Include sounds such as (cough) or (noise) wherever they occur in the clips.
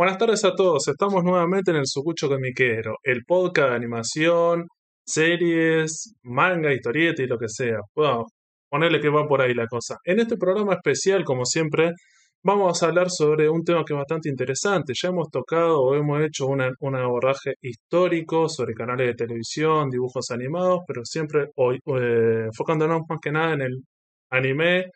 Buenas tardes a todos, estamos nuevamente en el Sucucho Comiquero, el podcast de animación, series, manga, historieta y lo que sea. Bueno, ponerle que va por ahí la cosa. En este programa especial, como siempre, vamos a hablar sobre un tema que es bastante interesante. Ya hemos tocado o hemos hecho un abordaje histórico sobre canales de televisión, dibujos animados, pero siempre hoy, eh, enfocándonos más que nada en el anime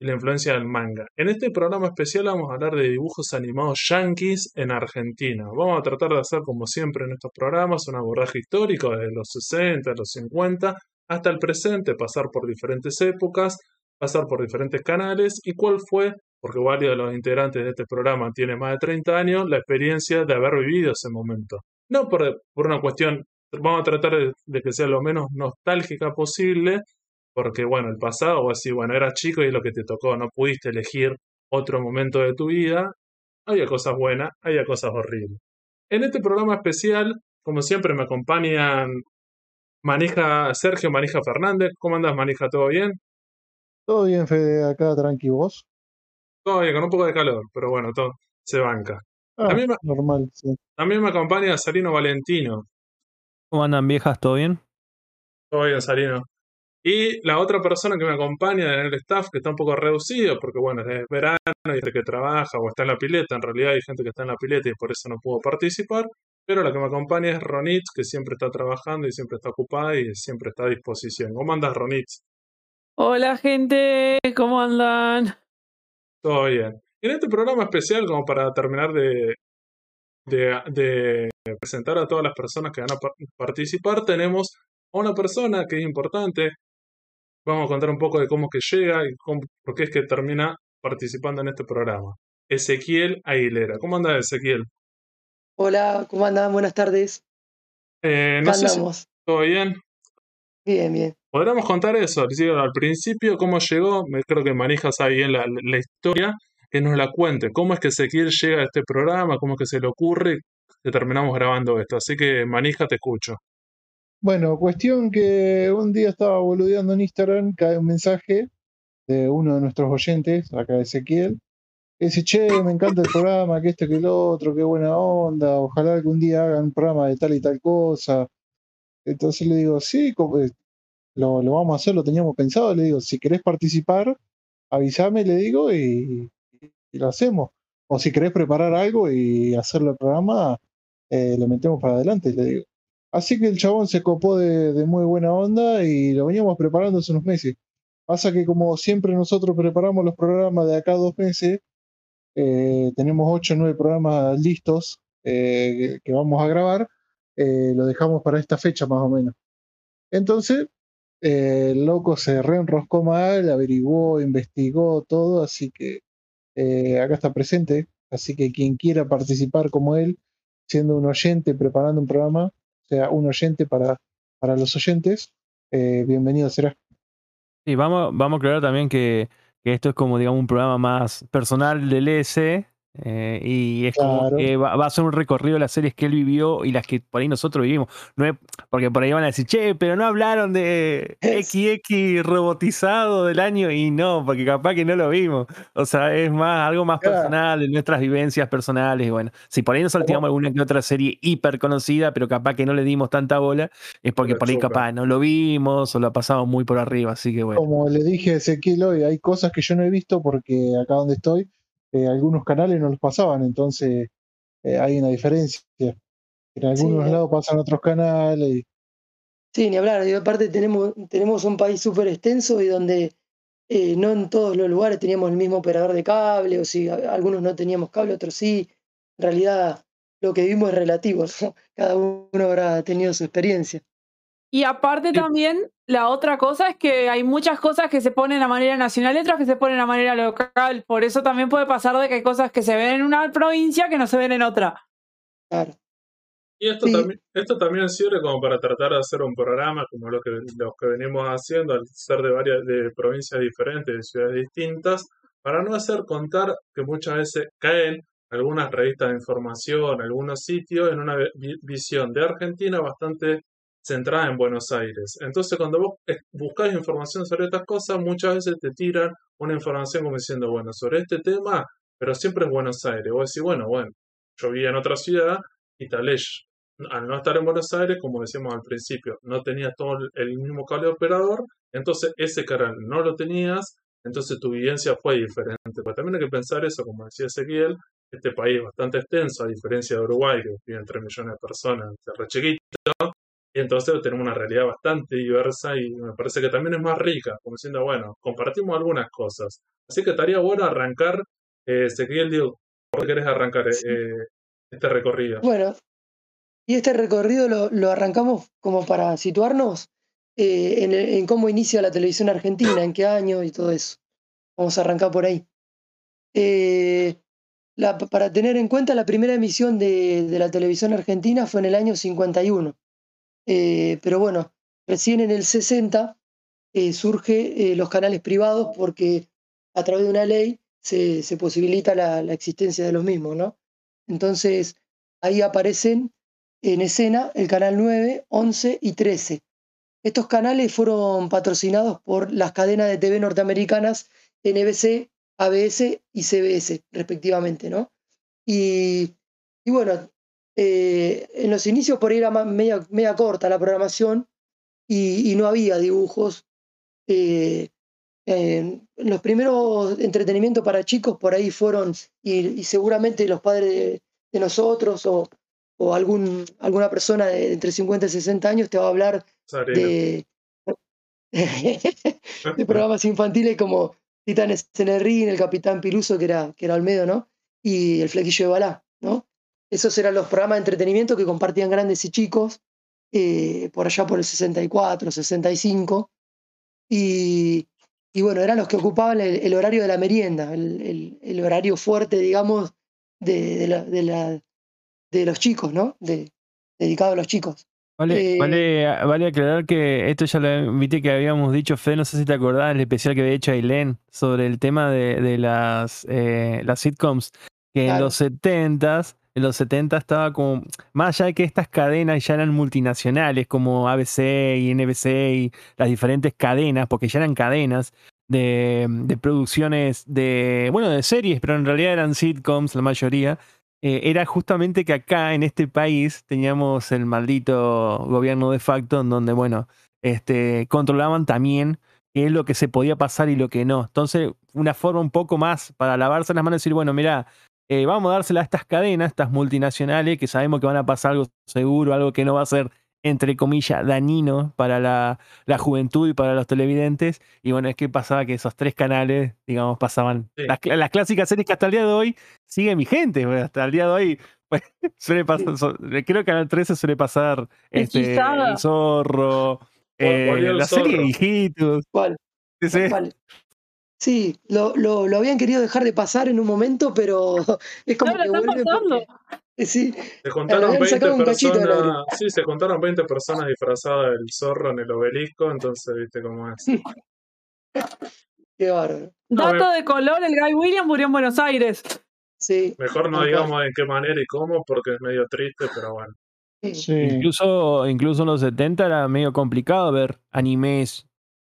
y la influencia del manga. En este programa especial vamos a hablar de dibujos animados yankees en Argentina. Vamos a tratar de hacer, como siempre en estos programas, un abordaje histórico desde los 60, los 50 hasta el presente, pasar por diferentes épocas, pasar por diferentes canales y cuál fue, porque varios de los integrantes de este programa tienen más de 30 años, la experiencia de haber vivido ese momento. No por, una cuestión, vamos a tratar de que sea lo menos nostálgica posible, porque bueno, el pasado, o así, bueno, eras chico y es lo que te tocó, no pudiste elegir otro momento de tu vida, había cosas buenas, había cosas horribles. En este programa especial, como siempre, me acompañan Manija Sergio Manija Fernández. ¿Cómo andas, Manija? ¿Todo bien? Todo bien, Fede, acá tranqui vos. Todo bien, con un poco de calor, pero bueno, todo se banca. Ah, También me, normal, sí. también me acompaña Sarino Valentino. ¿Cómo andan viejas? ¿Todo bien? Todo bien, Sarino. Y la otra persona que me acompaña en el staff, que está un poco reducido, porque bueno, es verano y gente que trabaja o está en la pileta, en realidad hay gente que está en la pileta y por eso no pudo participar, pero la que me acompaña es Ronitz, que siempre está trabajando y siempre está ocupada y siempre está a disposición. ¿Cómo andas, Ronitz? Hola gente, ¿cómo andan? Todo bien. En este programa especial, como para terminar de, de, de presentar a todas las personas que van a par- participar, tenemos a una persona que es importante. Vamos a contar un poco de cómo es que llega y cómo, por qué es que termina participando en este programa. Ezequiel Aguilera. ¿Cómo anda Ezequiel? Hola, ¿cómo andan? Buenas tardes. Eh, no sé si todo bien. Bien, bien. Podríamos contar eso, al principio, cómo llegó, creo que Manija sabe bien la, la historia, que nos la cuente, cómo es que Ezequiel llega a este programa, cómo es que se le ocurre que terminamos grabando esto. Así que Manija, te escucho. Bueno, cuestión que un día estaba boludeando en Instagram, cae un mensaje de uno de nuestros oyentes, acá Ezequiel, que dice, che, me encanta el programa, que esto, que lo otro, qué buena onda, ojalá algún día hagan un programa de tal y tal cosa. Entonces le digo, sí, eh, lo, lo vamos a hacer, lo teníamos pensado, le digo, si querés participar, avísame, le digo, y, y lo hacemos. O si querés preparar algo y hacerlo el programa, eh, lo metemos para adelante, le digo. Así que el chabón se copó de, muy buena onda y lo veníamos preparando hace unos meses. Pasa que como siempre nosotros preparamos los programas de acá dos meses, eh, tenemos ocho o nueve programas listos eh, que, vamos a grabar, eh, lo dejamos para esta fecha más o menos. Entonces, el loco se reenroscó mal, averiguó, investigó todo, así que acá está presente. Así que quien quiera participar como él, siendo un oyente, preparando un programa, sea, un oyente para, para los oyentes, eh, bienvenido será. Sí, vamos, vamos a aclarar también que, que esto es como, digamos, un programa más personal del S. eh, y es como que va, va a ser un recorrido de las series que él vivió y las que por ahí nosotros vivimos. No es- porque por ahí van a decir, che, pero no hablaron de (laughs) XX robotizado del año y no, porque capaz que no lo vimos. O sea, es más algo más Claro. personal, de nuestras vivencias personales. Y bueno, si por ahí nos salteamos alguna que otra serie hiper conocida, pero capaz que no le dimos tanta bola, es porque Pero por ahí capaz no lo vimos o lo pasamos muy por arriba. Así que bueno. Como le dije a Ezequiel hoy, hay cosas que yo no he visto porque acá donde estoy, eh, algunos canales no los pasaban, entonces eh, hay una diferencia. En algunos Sí. lados pasan otros canales. y- Sí, ni hablar. Y aparte tenemos, tenemos un país súper extenso y donde eh, no en todos los lugares teníamos el mismo operador de cable, o si algunos no teníamos cable, otros sí. En realidad lo que vimos es relativo, (laughs) ¿no? Cada uno habrá tenido su experiencia. Y aparte también, la otra cosa es que hay muchas cosas que se ponen a manera nacional y otras que se ponen a manera local. Por eso también puede pasar de que hay cosas que se ven en una provincia que no se ven en otra. Claro. Y esto, Sí. también, esto también sirve como para tratar de hacer un programa como lo que, los que venimos haciendo, al ser de varias de provincias diferentes, de ciudades distintas, para no hacer contar que muchas veces caen algunas revistas de información, algunos sitios, en una vi- visión de Argentina bastante centrada en Buenos Aires. Entonces, cuando vos buscás información sobre estas cosas, muchas veces te tiran una información como diciendo, bueno, sobre este tema, pero siempre es Buenos Aires. Vos decís, bueno, bueno, yo vivía en otra ciudad y tal vez al no estar en Buenos Aires, como decíamos al principio, no tenías todo el- el mismo cable operador, entonces ese canal no lo tenías, entonces tu vivencia fue diferente. Pero también hay que pensar eso, como decía Ezequiel, este país es bastante extenso, a diferencia de Uruguay, que viven 3 millones de personas, es re chiquito, y entonces tenemos una realidad bastante diversa y me parece que también es más rica, como diciendo, bueno, compartimos algunas cosas. Así que estaría bueno arrancar, eh, Ezequiel, digo, ¿por qué querés arrancar eh, Sí. este recorrido? Bueno, y este recorrido lo, lo arrancamos como para situarnos eh, en, en cómo inicia la televisión argentina, en qué año y todo eso. Vamos a arrancar por ahí. Eh, la- para tener en cuenta, la primera emisión de, de la televisión argentina fue en el año 51. Eh, pero bueno, recién en el 60 eh, surge eh, los canales privados porque a través de una ley se, posibilita la, existencia de los mismos, ¿no? Entonces, ahí aparecen en escena el canal 9, 11 y 13. Estos canales fueron patrocinados por las cadenas de TV norteamericanas NBC, ABS y CBS, respectivamente, ¿no? Y bueno, eh, en los inicios por ahí era media, media corta la programación y, y no había dibujos. eh, eh, los primeros entretenimientos para chicos por ahí fueron, y, y seguramente los padres de, de nosotros o, o algún, alguna persona de entre 50 y 60 años te va a hablar de, (laughs) de programas infantiles como Titanes en el Ring, el Capitán Piluso, que era, que era Olmedo, ¿no? Y el Flequillo de Balá. Esos eran los programas de entretenimiento que compartían grandes y chicos eh, por allá por el 64, 65. Y, y bueno, eran los que ocupaban el, el horario de la merienda, el, el- el horario fuerte, digamos, de, de la- de la- de los chicos, ¿no? De, dedicado a los chicos. Vale, Eh, vale, vale aclarar que esto ya lo viste que habíamos dicho, Fede, no sé si te acordás el especial que había hecho Ailén sobre el tema de, de las, eh, las sitcoms, que en los 70s, en los 70 estaba como, más allá de que estas cadenas ya eran multinacionales como ABC y NBC y las diferentes cadenas, porque ya eran cadenas de, producciones de, bueno, de series, pero en realidad eran sitcoms la mayoría, eh, era justamente que acá en este país teníamos el maldito gobierno de facto en donde, bueno, este, controlaban también qué es lo que se podía pasar y lo que no. Entonces, una forma un poco más para lavarse las manos y decir, bueno, mira, eh, vamos a dársela a estas cadenas, estas multinacionales, que sabemos que van a pasar algo seguro, algo que no va a ser, entre comillas, dañino para la, la juventud y para los televidentes. Y bueno, es que pasaba que esos tres canales, digamos, pasaban Sí. las, las clásicas series que hasta el día de hoy siguen vigentes. pues, Hasta el día de hoy pues, (laughs) suele pasar, creo que Canal 13 suele pasar este. El Zorro, eh, la serie de Hijitos. ¿Cuál? sí, sí. Lo, lo, lo habían querido dejar de pasar en un momento, pero (laughs) es como No, lo que están vuelve pasando. porque- sí, Se juntaron habían 20 sacado un cachito del personas, sí, se juntaron 20 personas disfrazadas del zorro en el obelisco, entonces viste cómo es. (laughs) qué bárbaro. Dato de color, el Guy Williams murió en Buenos Aires. Sí, Mejor no digamos en qué manera y cómo, porque es medio triste, pero bueno. sí. Sí. Incluso, incluso en los 70 era medio complicado ver animes,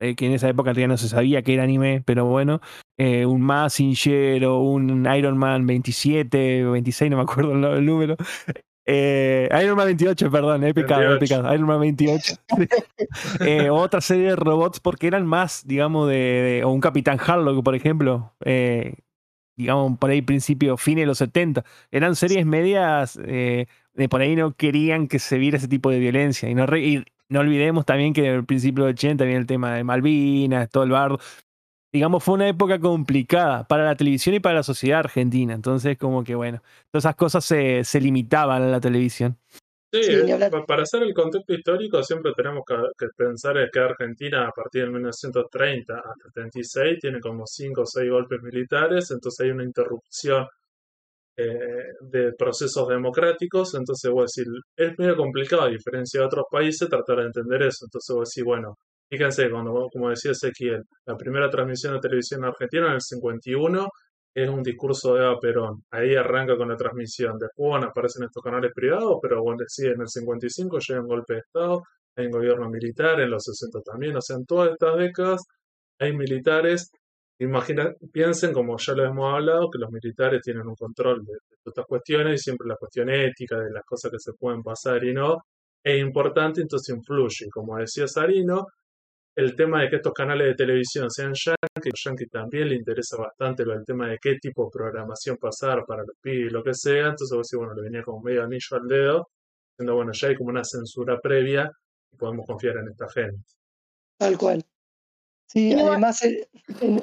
eh, que en esa época todavía no se sabía que era anime, pero bueno, eh, un Mazinger o un Iron Man 27 o 26, no me acuerdo el, el número. Eh, Iron Man 28, perdón, he pecado, he 28. pecado. Iron Man 28. (laughs) Eh, otra serie de robots porque eran más, digamos, de, de- o un Capitán Harlock, por ejemplo, digamos, por ahí principio, fines de los 70. Eran series medias, de por ahí no querían que se viera ese tipo de violencia. Y no, re- y no olvidemos también que al principio del 80 viene el tema de Malvinas, todo el bardo. Digamos, fue una época complicada para la televisión y para la sociedad argentina. Entonces, como que bueno, todas esas cosas se, se limitaban a la televisión. Sí, eh, para hacer el contexto histórico siempre tenemos que, que pensar es que Argentina a partir del 1930 hasta el 36 tiene como 5 o 6 golpes militares, entonces hay una interrupción eh, de procesos democráticos, entonces vos decís, es medio complicado a diferencia de otros países tratar de entender eso, entonces vos decís, bueno, fíjense, cuando, como decía Ezequiel, la primera transmisión de televisión argentina en el 51 es un discurso de Eva Perón. Ahí arranca con la transmisión. Después bueno, aparecen estos canales privados, pero bueno, sí, en el 55 llega un golpe de Estado, hay un gobierno militar, en los 60 también. O sea, en todas estas décadas hay militares Imagina, piensen, como ya lo hemos hablado, que los militares tienen un control de, estas cuestiones y siempre la cuestión ética, de las cosas que se pueden pasar y no, es importante, entonces influye. Y Como decía Sarino, el tema de que estos canales de televisión sean yankee, a yankee también le interesa bastante del tema de qué tipo de programación pasar para los pibes, lo que sea, entonces vos bueno, le venía como medio anillo al dedo, diciendo, bueno, ya hay como una censura previa y podemos confiar en esta gente. Tal cual. Sí, Igual- además, eh,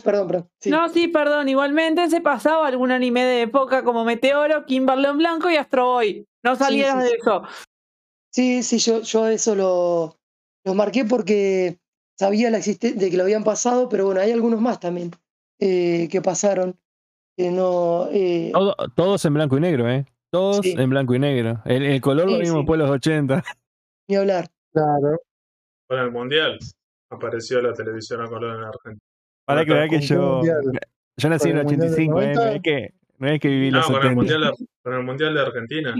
perdón, perdón. sí. No, sí, perdón. Igualmente se pasaba algún anime de época como Meteoro, Kimberly en Blanco y Astro Boy. No salieras sí, de eso. Sí, sí, yo, yo eso lo, lo marqué porque sabía la existencia de que lo habían pasado, pero bueno, hay algunos más también eh, que pasaron. Que no. eh, Todo- todos en blanco y negro, ¿eh? Todos Sí. en blanco y negro. El, el color lo vimos sí. después de los 80. Ni hablar. Claro. Para el Mundial apareció la televisión a color en Argentina. Para que vea que el yo. Mundial. Yo nací en el el Mundial del 85, ¿eh? No 90. es que, no es que viví No, los con el, 70. mundial de, (laughs) con el Mundial de Argentina.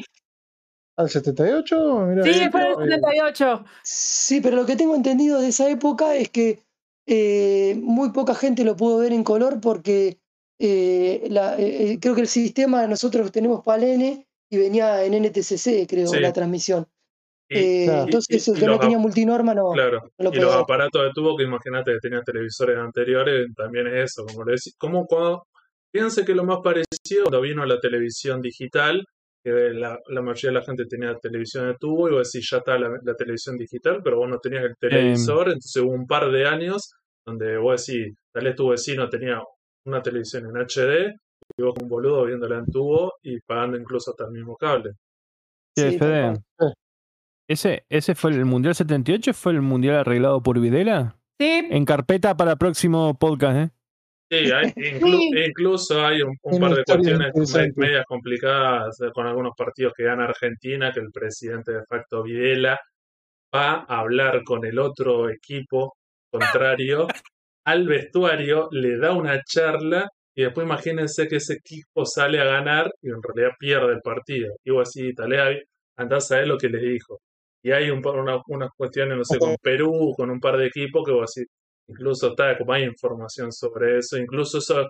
¿Al 78? Mirá, Sí, Sí, fue el eh, 78. Sí, pero lo que tengo entendido de esa época es que eh, muy poca gente lo pudo ver en color porque eh, la- eh, eh, creo que el sistema nosotros tenemos PALN y venía en NTCC, creo, Sí. la transmisión. Eh, Claro. entonces, y- el y que no tenía multinorma no, Claro, no lo y los aparatos de tubo que imagínate que tenían televisores anteriores, también es eso, como le decís, como cuando, fíjense que lo más parecido cuando vino la televisión digital, que la, la mayoría de la gente tenía televisión de tubo, y vos decís, ya está la, la televisión digital, pero vos no tenías el televisor, entonces hubo un par de años donde vos decís, tal vez tu vecino tenía una televisión en HD, y vos un boludo viéndola en tubo y pagando incluso hasta el mismo cable. Sí, Sí. ¿Ese, ¿Ese fue el Mundial 78? ¿Fue el Mundial arreglado por Videla? Sí, En carpeta para próximo podcast, ¿eh? Sí, hay, (laughs) inclu- Sí. incluso hay un, par de cuestiones medias complicadas eh, con algunos partidos que gana Argentina, que el presidente de facto Videla va a hablar con el otro equipo contrario (laughs) al vestuario, le da una charla y después imagínense que ese equipo sale a ganar y en realidad pierde el partido. Y vos así, Talea, andás a ver lo que les dijo. Y hay un, una- unas cuestiones, no sé, con Perú, con un par de equipos que vos así, incluso está, como hay información sobre eso, incluso eso,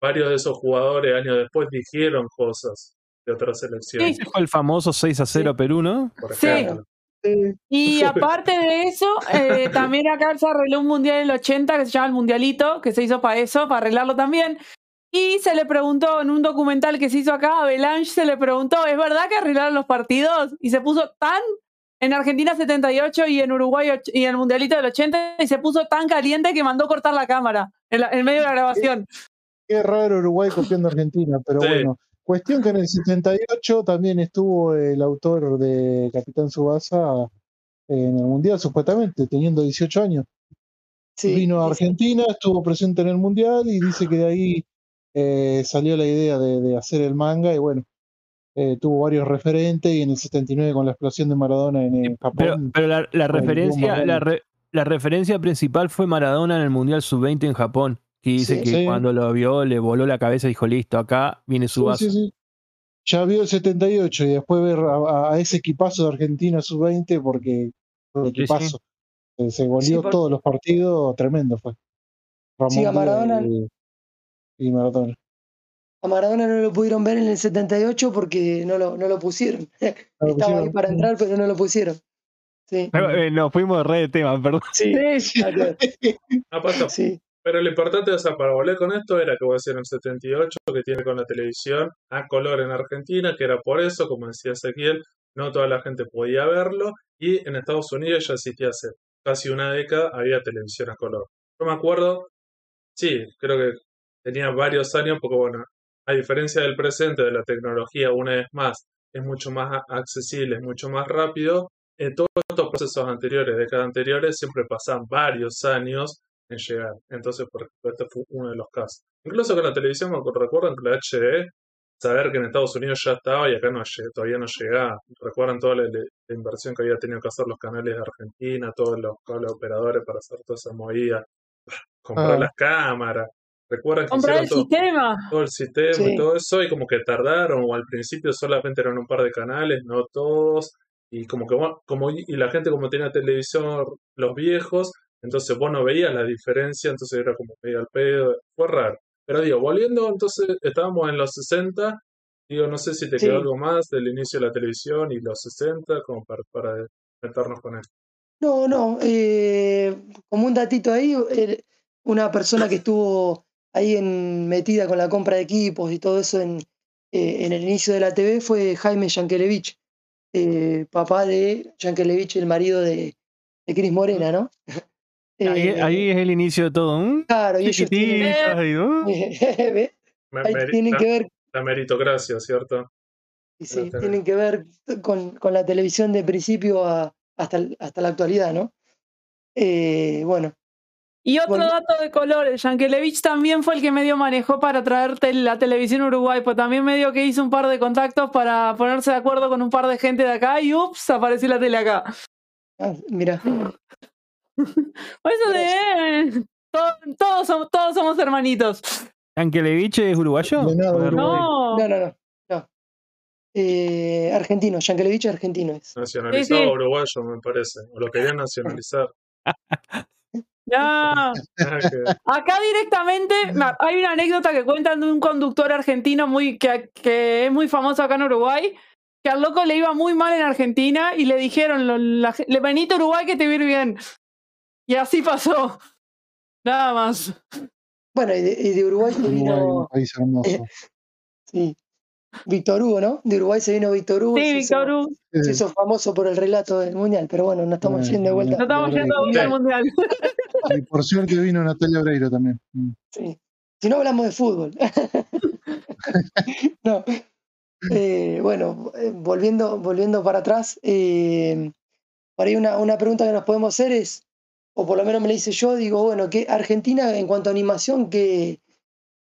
varios de esos jugadores años después dijeron cosas de otras selecciones, Ese fue el famoso 6 a 0 Perú, ¿no? por Sí. ejemplo. (laughs) Y aparte de eso, eh, (laughs) también acá se arregló un mundial en el 80 que se llama el Mundialito, que se hizo para eso, para arreglarlo también. Y se le preguntó en un documental que se hizo acá, a Belange se le preguntó, ¿es verdad que arreglaron los partidos? Y se puso tan en Argentina 78 y en Uruguay y en el Mundialito del 80 y se puso tan caliente que mandó cortar la cámara en, la- en medio de la grabación. Qué raro Uruguay copiando a Argentina, pero Sí. bueno. Cuestión que en el 78 también estuvo el autor de Capitán Subasa en el Mundial, supuestamente, teniendo 18 años. Sí, Vino a sí, Argentina, estuvo presente en el Mundial y dice que de ahí eh, salió la idea de, de hacer el manga y bueno, eh, tuvo varios referentes y en el 79 con la explosión de Maradona en, Japón. pero la, referencia, la, Grande. re- la referencia principal fue Maradona en el Mundial Sub-20 en Japón. Que dice Sí. que Sí. cuando lo vio le voló la cabeza y dijo, listo, acá viene su Sí, vaso. sí, sí. Ya vio el 78 y después ver a, a- a ese equipazo de Argentina sub-20 porque Sí, sí. equipazo. Se, se goleó Sí, por- todos los partidos, tremendo fue. Ramón Sí, a Maradona- y, y Maradona. A Maradona no lo pudieron ver en el 78 porque no lo, no lo pusieron. Lo (laughs) Estaba ahí para entrar, pero no lo pusieron. Sí. Pero, eh, nos fuimos de re de tema, perdón. Sí, Sí. (laughs) No pasa sí. Pero lo importante, o sea, para volver con esto era que voy a decir en el 78, que tiene con la televisión a color en Argentina, que era por eso, como decía Ezequiel, no toda la gente podía verlo, y en Estados Unidos ya existía hace casi una década, había televisión a color. Yo me acuerdo, sí, creo que tenía varios años, porque bueno, a diferencia del presente, de la tecnología, una vez más, es mucho más accesible, es mucho más rápido, en todos estos procesos anteriores, décadas anteriores, siempre pasan varios años en llegar. Entonces, por ejemplo, este fue uno de los casos. Incluso con la televisión, me recuerdan que la HD, saber que en Estados Unidos ya estaba y acá no todavía no llegaba. Recuerdan toda la inversión que había tenido que hacer los canales de Argentina, todos los cables operadores para hacer toda esa movida, comprar Ah. las cámaras. Recuerdan que Comprar el hicieron todo, sistema. todo el sistema Sí. y todo eso, y como que tardaron, o al principio solamente eran un par de canales, no todos, y como que bueno, como y la gente como tenía televisor, los viejos, Entonces vos no veías la diferencia, entonces era como medio al pedo, fue raro. Pero digo, volviendo, entonces estábamos en los 60, digo, no sé si te Sí. quedó algo más del inicio de la televisión y los 60, como para, para meternos con esto. No, no, eh, como un datito ahí, eh, una persona que estuvo ahí en, metida con la compra de equipos y todo eso en, eh, en el inicio de la TV fue Jaime Yankelevich, eh, papá de Yankelevich, el marido de, de Cris Morena, ¿no? (laughs) Ahí, Eh, ahí es el inicio de todo. ¿mm? claro, y ellos tienen, Ahí (laughs) tienen la, que ver la meritocracia, ¿cierto? Y sí, tienen que ver con, con la televisión de principio a, hasta, hasta la actualidad, ¿no? Eh, bueno, Y otro Bueno. dato de color, el Yankelevich también fue el que medio manejó para traer tel- la televisión Uruguay, pues también medio que hizo un par de contactos para ponerse de acuerdo con un par de gente de acá y ups, apareció la tele acá. ah, mira, (laughs) Por eso de, to- todos, somos, todos somos hermanitos. ¿Yankelevich es uruguayo? Uruguay. No, no, no, no, no. Eh, argentino, Yankelevich argentino es. Nacionalizado Sí, sí. uruguayo, me parece. O lo querían nacionalizar. (laughs) no. Acá directamente hay una anécdota que cuentan de un conductor argentino muy que, que es muy famoso acá en Uruguay, que al loco le iba muy mal en Argentina y le dijeron, lo- la ge- le venite a Uruguay que te va a ir bien. Y así pasó. Nada más. Bueno, y de, y de Uruguay se Uruguay, un vino, país hermoso. sí, Víctor Hugo, ¿no? De Uruguay se vino Víctor Hugo. Sí, Víctor Hugo. se hizo famoso por el relato del mundial, pero bueno, no estamos Eh, yendo de vuelta. No estamos yendo a buscar el mundial. y por suerte vino Natalia Oreiro también. Mm. Sí. Si no hablamos de fútbol. (laughs) no. Eh, bueno, eh, volviendo, volviendo para atrás, eh, por ahí una, una pregunta que nos podemos hacer es, o por lo menos me la hice yo, digo, bueno, que Argentina en cuanto a animación, que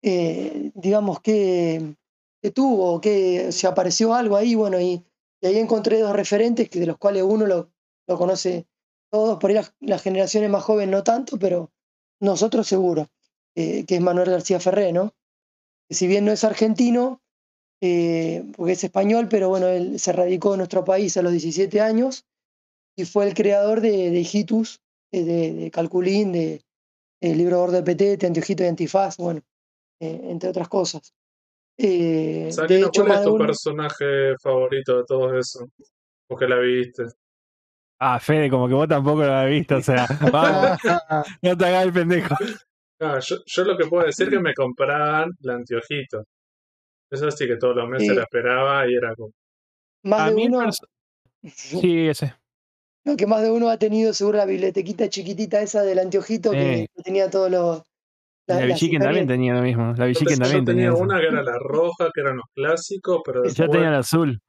digamos que, que tuvo, que se apareció algo ahí, bueno, y, ahí encontré dos referentes, que de los cuales uno lo, lo conoce todos, por ahí las, las generaciones más jóvenes no tanto, pero nosotros seguro, eh, que es Manuel García Ferré, ¿no? Que si bien no es argentino, eh, porque es español, pero bueno, él se radicó en nuestro país a los 17 años y fue el creador de, de Hijitus, eh, de, de Calculín, de el libro gordo de Petete, Antiojito y Antifaz, bueno, entre otras cosas. Eh, de Sarino, hecho, ¿cuál es tu uno- personaje favorito de todo eso? Porque la viste. Ah, Fede, como que vos tampoco lo has visto, o sea, (laughs) vamos, (laughs) no te hagas el pendejo. Yo, yo lo que puedo decir es que me compraban la anteojito. Eso sí que todos los meses Sí. la esperaba y era como. más A de mí uno, (laughs) Sí, ese. no, que más de uno ha tenido seguro la bibliotequita chiquitita esa del anteojito que, Sí. que tenía todos los. La, Villiquen también tenía lo mismo. La Yo, yo también tenía tenía. una que era la roja, que eran los clásicos, pero Yo después tenía el azul.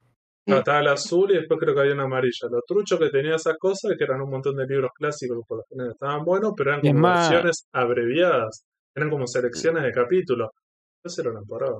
ah, estaba el azul y después creo que había una amarilla. Lo trucho que tenía esas cosas que eran un montón de libros clásicos que por lo general estaban buenos, pero eran como más- versiones abreviadas. Eran como selecciones de capítulos. Eso era una parada.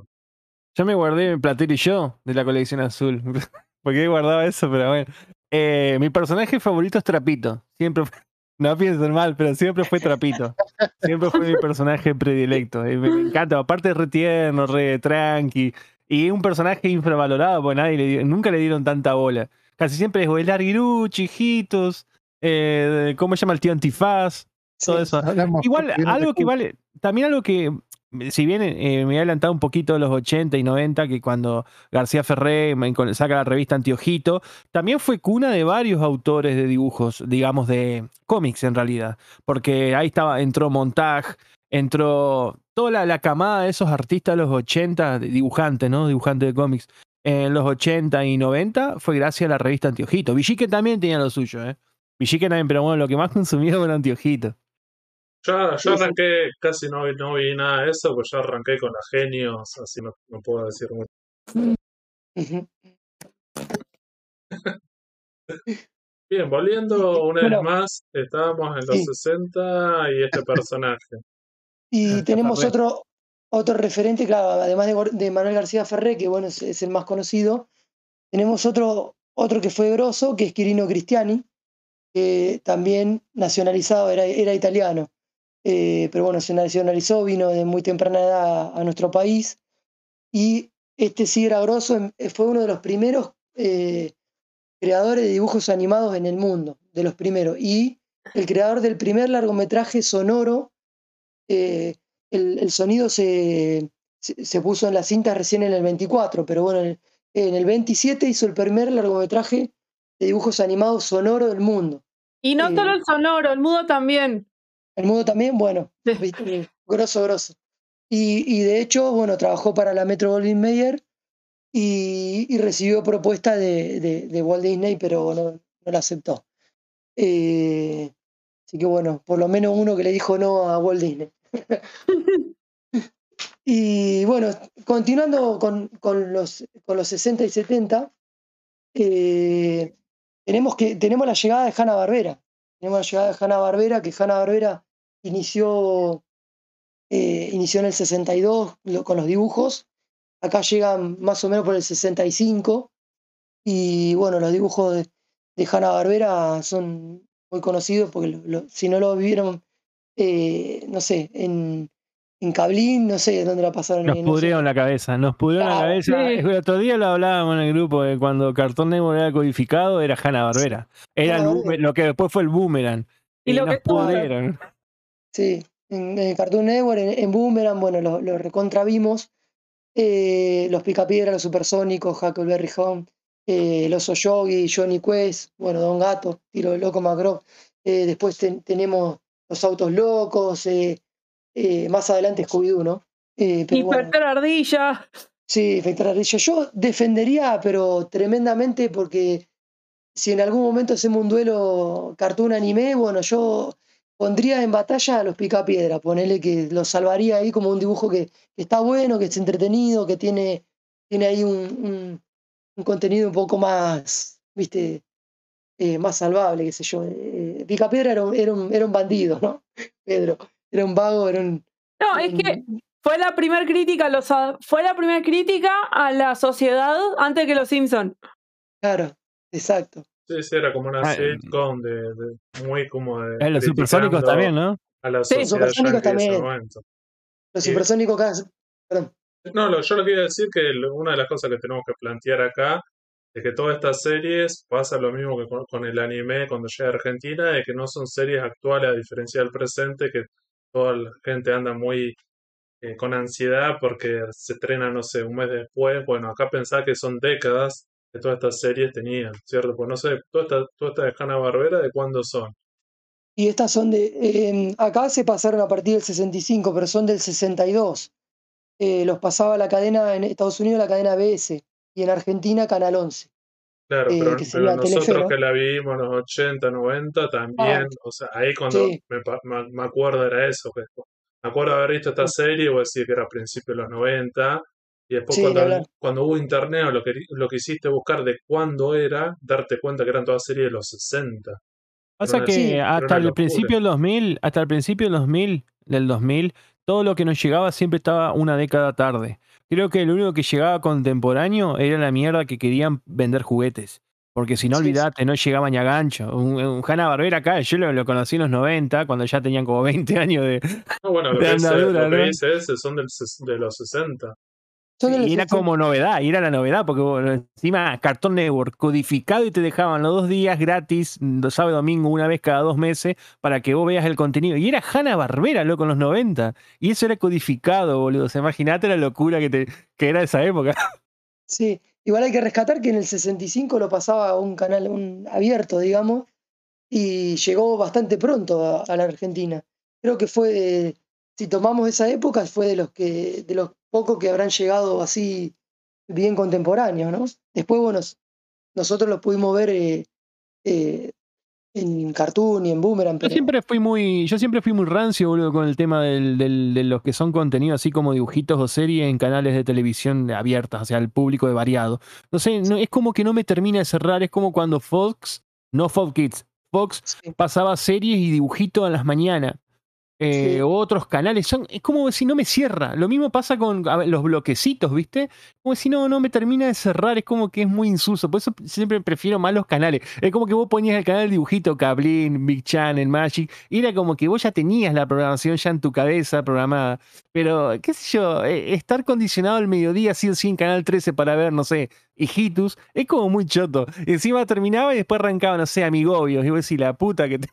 Yo me guardé Platero y yo de la colección azul. (laughs) Porque he guardado eso, pero bueno. Eh, mi personaje favorito es Trapito. Siempre fue- No piensen mal, pero siempre fue Trapito. Siempre fue mi personaje predilecto. Me, me encanta. Aparte es re tierno, re tranqui. Y es un personaje infravalorado, porque nadie le dio- nunca le dieron tanta bola. Casi siempre es o el Larguiruchi, Hijitos, eh, ¿cómo se llama el tío Antifaz? Todo Sí. eso. Igual, algo que vale, también algo que, si bien eh, me he adelantado un poquito a los 80 y 90, que cuando García Ferré saca la revista Antiojito, también fue cuna de varios autores de dibujos, digamos, de cómics en realidad, porque ahí estaba, entró Montag, entró toda la, camada de esos artistas de los 80, de dibujantes, ¿no? Dibujantes de cómics. En los 80 y 90 fue gracias a la revista Antiojito. Villique también tenía lo suyo, ¿eh? Villique también, pero bueno, lo que más (laughs) consumía el Antiojito. Sí, sí. arranqué, casi no, vi- no vi nada de eso, pues yo arranqué con las genios, así no, no puedo decir mucho. Bien, volviendo una Bueno. vez más, estábamos en los Sí. 60 y este personaje. Y tenemos Ferré. otro, otro referente, claro, además de, de Manuel García Ferré, que bueno, es, es el más conocido, tenemos otro, otro que fue grosso, que es Quirino Cristiani, que también nacionalizado, era, era italiano, eh, pero bueno, se nacionalizó, vino de muy temprana edad a nuestro país, y este sí era grosso, em- fue uno de los primeros eh, creadores de dibujos animados en el mundo, de los primeros, y el creador del primer largometraje sonoro. Eh, el, el, sonido se, se, puso en la cinta recién en el 24, pero bueno, en, en el 27 hizo el primer largometraje de dibujos animados sonoro del mundo. Y no solo el sonoro, el mudo también. El mudo también, bueno, grosso, grosso. Y, y, de hecho, bueno, trabajó para la Metro Goldwyn Mayer y, y, recibió propuesta de, de, de, Walt Disney, pero no, no la aceptó. Eh, así que bueno, por lo menos uno que le dijo no a Walt Disney. (laughs) y bueno, continuando con, con, los, con los 60 y 70, eh, tenemos, que, tenemos la llegada de Hanna Barbera. Tenemos la llegada de Hanna Barbera, que Hanna Barbera inició, eh, inició en el 62 con los dibujos. Acá llegan más o menos por el 65. Y bueno, los dibujos de, de Hanna Barbera son muy conocidos porque lo, lo, si no lo vivieron, eh, no sé, en, en Cablín, no sé dónde la pasaron. Nos pudrieron no sé. la cabeza, nos pudrieron ah, la cabeza. Sí. El otro día lo hablábamos en el grupo de cuando Cartón Network era codificado, era Hanna Barbera. Era el lo que después fue el Boomerang. Y, y lo nos que pudrieron. Sí, en, en, Cartoon Network, en, en Boomerang, bueno, lo, lo recontravimos. Eh, los Picapiedra, los Supersónicos, Huckleberry Home, eh, el Oso Yogi, Johnny Quest, bueno, Don Gato, Tiro Loco Macro. Eh, después ten, tenemos los autos locos, eh, eh, más adelante Scooby-Doo, ¿no? Pero Inspector bueno, Ardilla. Sí, Inspector Ardilla. Yo defendería, pero tremendamente, porque si en algún momento hacemos un duelo cartoon anime, bueno, yo pondría en batalla a los Picapiedra, ponerle que los salvaría ahí como un dibujo que, está bueno, que es entretenido, que tiene, tiene ahí un, un, un contenido un poco más, viste, eh, más salvable, qué sé yo. Eh, Picapiedra era un, era, un, era un bandido, ¿no? (laughs) Pedro era un vago, era un. No, es que fue la primera crítica, los, fue la primera crítica a la sociedad antes que los Simpson. Claro, exacto. Sí, sí, era como una ah, sitcom de, de, muy como de. Eh, los supersónicos también, ¿no? A la sí, los supersónicos también. Los supersónicos casi. Perdón. No, lo, yo lo quería decir que una de las cosas que tenemos que plantear acá es que todas estas series pasa lo mismo que con, con el anime cuando llega a Argentina, de que no son series actuales a diferencia del presente, que toda la gente anda muy eh, con ansiedad porque se estrena, no sé, un mes después. Bueno, acá pensaba que son décadas que todas estas series tenían, ¿cierto? Pues no sé, todas estas toda esta de Hanna Barbera, ¿de cuándo son? Y estas son de. Eh, acá se pasaron a partir del 65, pero son del 62. Eh, los pasaba la cadena en Estados Unidos, la cadena BS, y en Argentina, Canal 11. Claro, eh, pero, pero nosotros Telefe, ¿no? que la vimos en los 80, 90 también, ah, o sea, ahí cuando sí. me, me, me, acuerdo era eso, que me acuerdo haber visto esta serie, o decir que era a principios de los 90, y después sí, cuando, cuando, hubo internet o lo que, lo que hiciste buscar de cuándo era, darte cuenta que eran todas series de los 60. Pasa que sí, hasta el principio del 2000, hasta el principio del 2000, del 2000, todo lo que nos llegaba siempre estaba una década tarde. Creo que lo único que llegaba contemporáneo era la mierda que querían vender juguetes. Porque si no, sí, olvidate, sí. no llegaba ni a gancho. Un, un Hanna Barbera acá, yo lo, lo, conocí en los 90, cuando ya tenían como 20 años de. No, bueno, lo, de que, andadura, dice, lo que dice ese son del, de los 60. Y era como novedad, y era la novedad, porque bueno, encima Cartoon Network codificado y te dejaban los dos días gratis, sábado y domingo, una vez cada dos meses, para que vos veas el contenido. Y era Hanna Barbera, loco, en los 90. Y eso era codificado, boludo. O sea, imagínate la locura que, te, que era esa época. (laughs) Sí, igual hay que rescatar que en el 65 lo pasaba a un canal un abierto, digamos, y llegó bastante pronto a, a la Argentina. Creo que fue de, si tomamos esa época, fue de los que, de los pocos que habrán llegado así bien contemporáneos, ¿no? Después, bueno, nosotros los pudimos ver eh, eh, en Cartoon y en Boomerang. Pero... Yo siempre fui muy, yo siempre fui muy rancio, boludo, con el tema del, del, de los que son contenidos así como dibujitos o series en canales de televisión abiertas, o sea, al público de variado. No sé, no, es como que no me termina de cerrar, es como cuando Fox, no Fox Kids, Fox sí. pasaba series y dibujitos a las mañanas eh, sí. otros canales. Son, es como si no me cierra. Lo mismo pasa con ver, los bloquecitos, ¿viste? Como si no, no me termina de cerrar. Es como que es muy insulso. Por eso siempre prefiero más los canales. Es como que vos ponías el canal dibujito, Cablin, Big Channel, Magic. Y era como que vos ya tenías la programación ya en tu cabeza programada. Pero, qué sé yo, eh, estar condicionado al mediodía, así o sí, en Canal 13 para ver, no sé, hijitus, es como muy choto. Encima terminaba y después arrancaba, no sé, amigobios. Y vos decís, la puta que te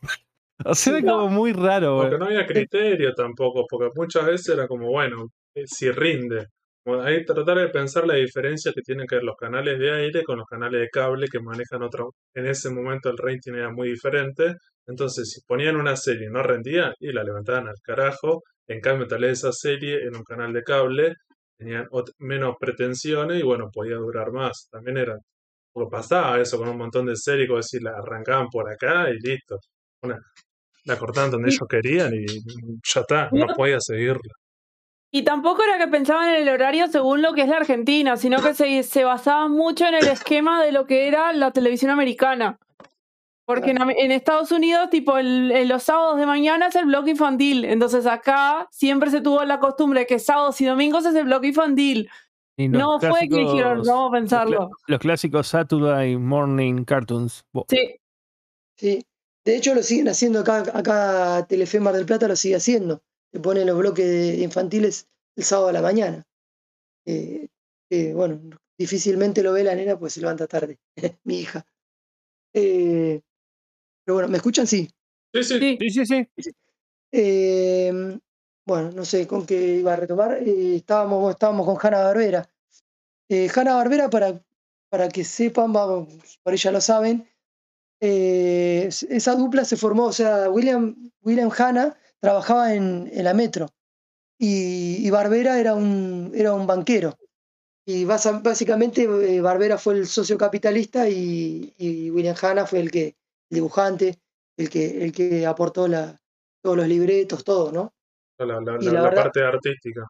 O sea, era como muy raro, Porque no había criterio tampoco, porque muchas veces era como, bueno, eh, si rinde. Como Ahí tratar de pensar la diferencia que tienen que ver los canales de aire con los canales de cable que manejan otro. En ese momento el rating era muy diferente. Entonces, si ponían una serie y no rendía, y la levantaban al carajo. En cambio, tal vez esa serie en un canal de cable tenían menos pretensiones y bueno, podía durar más. También era. Porque pasaba eso con un montón de series, como decir, la arrancaban por acá y listo. Una, la cortaban donde ellos querían y ya está, no podía seguirla. Y tampoco era que pensaban en el horario según lo que es la Argentina, sino que se, se basaban mucho en el esquema de lo que era la televisión americana. Porque en, Estados Unidos, tipo, el- en los sábados de mañana es el bloque infantil. Entonces acá siempre se tuvo la costumbre de que sábados y domingos es el bloque infantil. Los No fue que dijeron, vamos a los, pensarlo. los clásicos Saturday Morning Cartoons. Sí, Sí. De hecho, lo siguen haciendo acá, acá Telefe Mar del Plata lo sigue haciendo. Le ponen los bloques de infantiles el sábado a la mañana. Eh, eh, bueno, difícilmente lo ve la nena, pues se levanta tarde, (laughs) mi hija. Eh, pero bueno, ¿me escuchan? Sí. Sí, sí, sí. Sí, sí. Eh, bueno, no sé con qué iba a retomar. Eh, estábamos, estábamos con Hanna Barbera. Hanna Barbera, para, para que sepan, vamos, por ella lo saben, eh, es- esa dupla se formó, o sea, William, William Hanna trabajaba en, en la Metro y, y Barbera era un, era un banquero. Y basa- básicamente eh, Barbera fue el socio capitalista y, y William Hanna fue el que, el dibujante, el que, el que aportó la, todos los libretos, todo, ¿no? la, la- Y la- la la verdad- parte artística.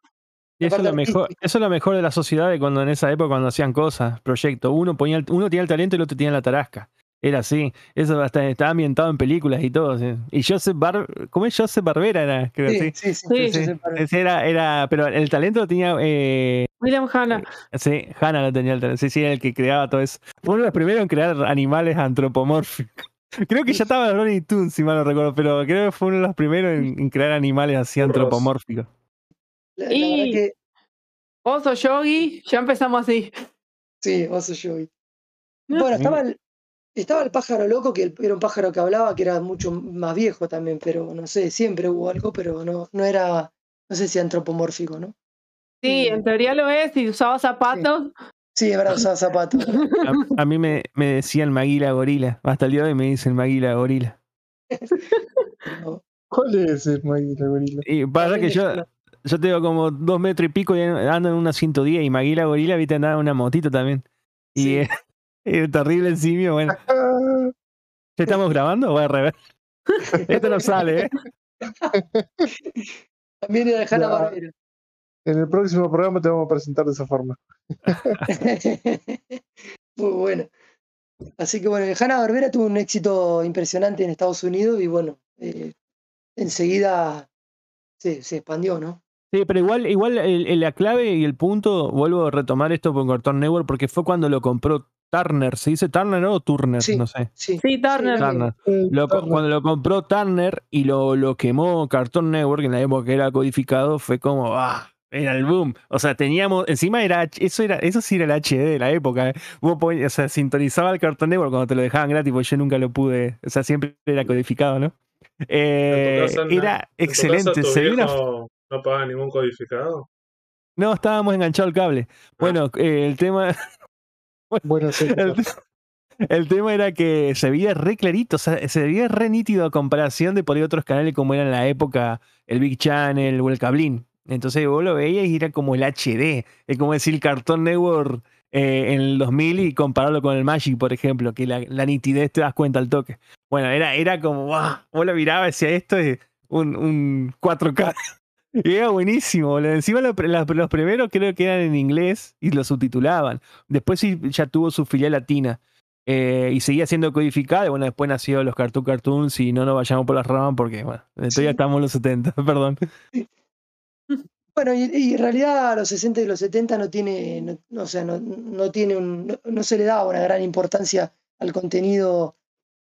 Y eso es, lo mejor, eso es lo mejor de la sociedad de cuando en esa época cuando hacían cosas, proyectos. Uno ponía el- uno tenía el talento y el otro tenía la tarasca. Era así. Eso hasta estaba ambientado en películas y todo. ¿sí? Y Joseph Bar ¿cómo es Joseph Barbera? Era, creo, Sí, sí. sí, sí. Sí. era, era, pero el talento lo tenía, eh, William Hanna. sí, Hannah lo tenía el talento, sí, sí, era el que creaba todo eso. Fue uno de los primeros en crear animales antropomórficos. (laughs) Creo que ya estaba en Looney Tunes, si mal no recuerdo, pero creo que fue uno de los primeros en, en crear animales así antropomórficos. La, la Y- que Oso Yogi, ya empezamos así. sí, Oso. No. (laughs) Bueno, estaba el, estaba el pájaro loco, que era un pájaro que hablaba, que era mucho más viejo también, pero no sé, siempre hubo algo, pero no, no era, no sé si antropomórfico, ¿no? Sí, en teoría lo es, si usaba zapatos. Sí, es verdad, usaba zapatos. (laughs) A, a mí me, me decían Maguila Gorila. Hasta el día de hoy me dicen Maguila Gorila. (laughs) ¿Cuál es el Maguila Gorila? Y pasa que yo, yo tengo como dos metros y pico y ando en una 110 y Maguila Gorila, viste, andaba en una motito también. Y Sí. El terrible simio, bueno. (laughs) ¿Ya estamos grabando? Voy a rever. Esto no sale, ¿eh? También era de Hanna Ya. Barbera. en el próximo programa te vamos a presentar de esa forma. (laughs) Muy bueno. Así que bueno, Hanna Barbera tuvo un éxito impresionante en Estados Unidos y bueno, eh, enseguida se, se expandió, ¿no? Sí, pero igual, igual el- el- la clave y el punto, vuelvo a retomar esto con Cartoon Network porque fue cuando lo compró Turner. ¿Se dice Turner o Turner? Sí. No sé. Sí, Sí, Turner. Sí, Turner. Lo co- Turner. cuando lo compró Turner y lo, lo quemó Cartoon Network en la época que era codificado, fue como, ah, era el boom. O sea, teníamos, encima era, eso era, eso sí era el HD de la época. ¿eh? Vos podías- o sea, sintonizaba el Cartoon Network cuando te lo dejaban gratis, porque yo nunca lo pude, o sea, siempre era codificado, ¿no? Eh, era ¿En tu casa excelente. Se una no pagaba ningún codificado? No, estábamos enganchados al cable. Bueno, eh, el tema. Buena serie. (laughs) El, el tema era que se veía re clarito, o sea, se veía re nítido a comparación de por ahí otros canales como era en la época el Big Channel o el Cablín. Entonces vos lo veías y era como el HD. Es como decir Cartoon Network eh, en el 2000 y compararlo con el Magic, por ejemplo, que la, la nitidez te das cuenta al toque. Bueno, era, era como, ¡guau! Vos lo mirabas hacia esto es un, un 4K. Y (laughs) era buenísimo. boludo. Encima lo- la- los primeros creo que eran en inglés y lo subtitulaban. Después sí ya tuvo su filial latina. eh, y seguía siendo codificada. Y bueno, después nació los Cartoon Cartoons y no nos vayamos por las ramas porque, bueno, todavía Sí. estamos en los 70, (laughs) perdón. (laughs) Bueno, y, y en realidad a los 60 y los 70 no tiene, no, no, o sea, no, no tiene un, no, no se le daba una gran importancia al contenido,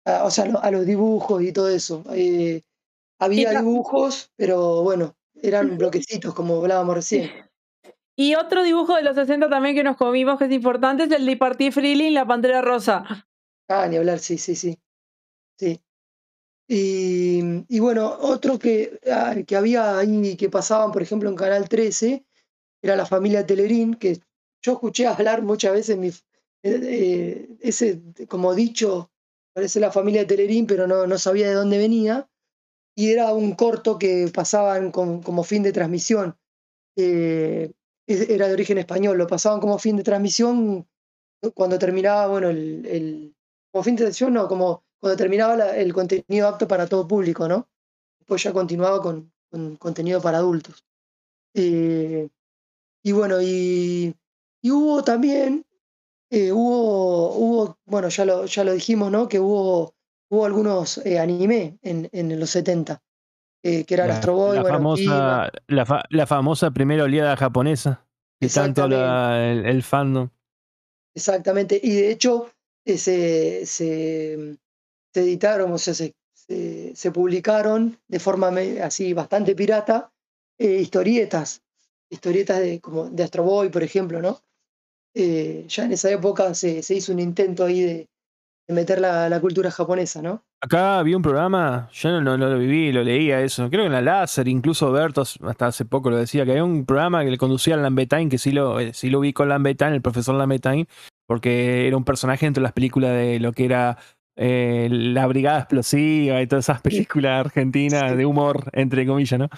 a- o sea, a los dibujos y todo eso. Eh, había dibujos, pero bueno, eran (laughs) bloquecitos, como hablábamos recién. Y otro dibujo de los 60 también que nos comimos que es importante es el de Party Freeling, la Pantera Rosa. Ah, ni hablar, sí, sí, sí. Sí. Y, y bueno, otro que, ah, que había ahí, que pasaban, por ejemplo, en Canal 13, era la familia Telerín, que yo escuché hablar muchas veces, mi, eh, eh, ese como dicho, parece la familia Telerín, pero no, no sabía de dónde venía, y era un corto que pasaban como fin de transmisión. Eh, era de origen español, lo pasaban como fin de transmisión cuando terminaba, bueno, el, el- como fin de transmisión, no, como cuando terminaba el contenido apto para todo público, ¿no? Después ya continuaba con, con contenido para adultos. Eh, y bueno, y, y hubo también, eh, hubo, hubo, bueno, ya lo, ya lo dijimos, ¿no? Que hubo, hubo algunos eh, anime en, en los 70, eh, que era La, Astro Boy, la bueno, famosa, la, fa- la famosa primera oleada japonesa, que tanto el, el fandom. Exactamente, y de hecho eh, se, se, se editaron, o sea, se, se, se publicaron de forma así bastante pirata eh, historietas, historietas de, como de Astro Boy, por ejemplo, ¿no? Ya en esa época se, se hizo un intento ahí de meter la, la cultura japonesa, ¿no? Acá había un programa, yo no, no- no lo viví, lo leía eso, creo que en la láser, incluso Bertos hasta hace poco lo decía, que había un programa que le conducía a Lambetain, que sí lo, eh, sí lo vi con Lambetain, el profesor Lambetain, porque era un personaje entre las películas de lo que era eh, La Brigada Explosiva y todas esas películas argentinas de humor, entre comillas, ¿no?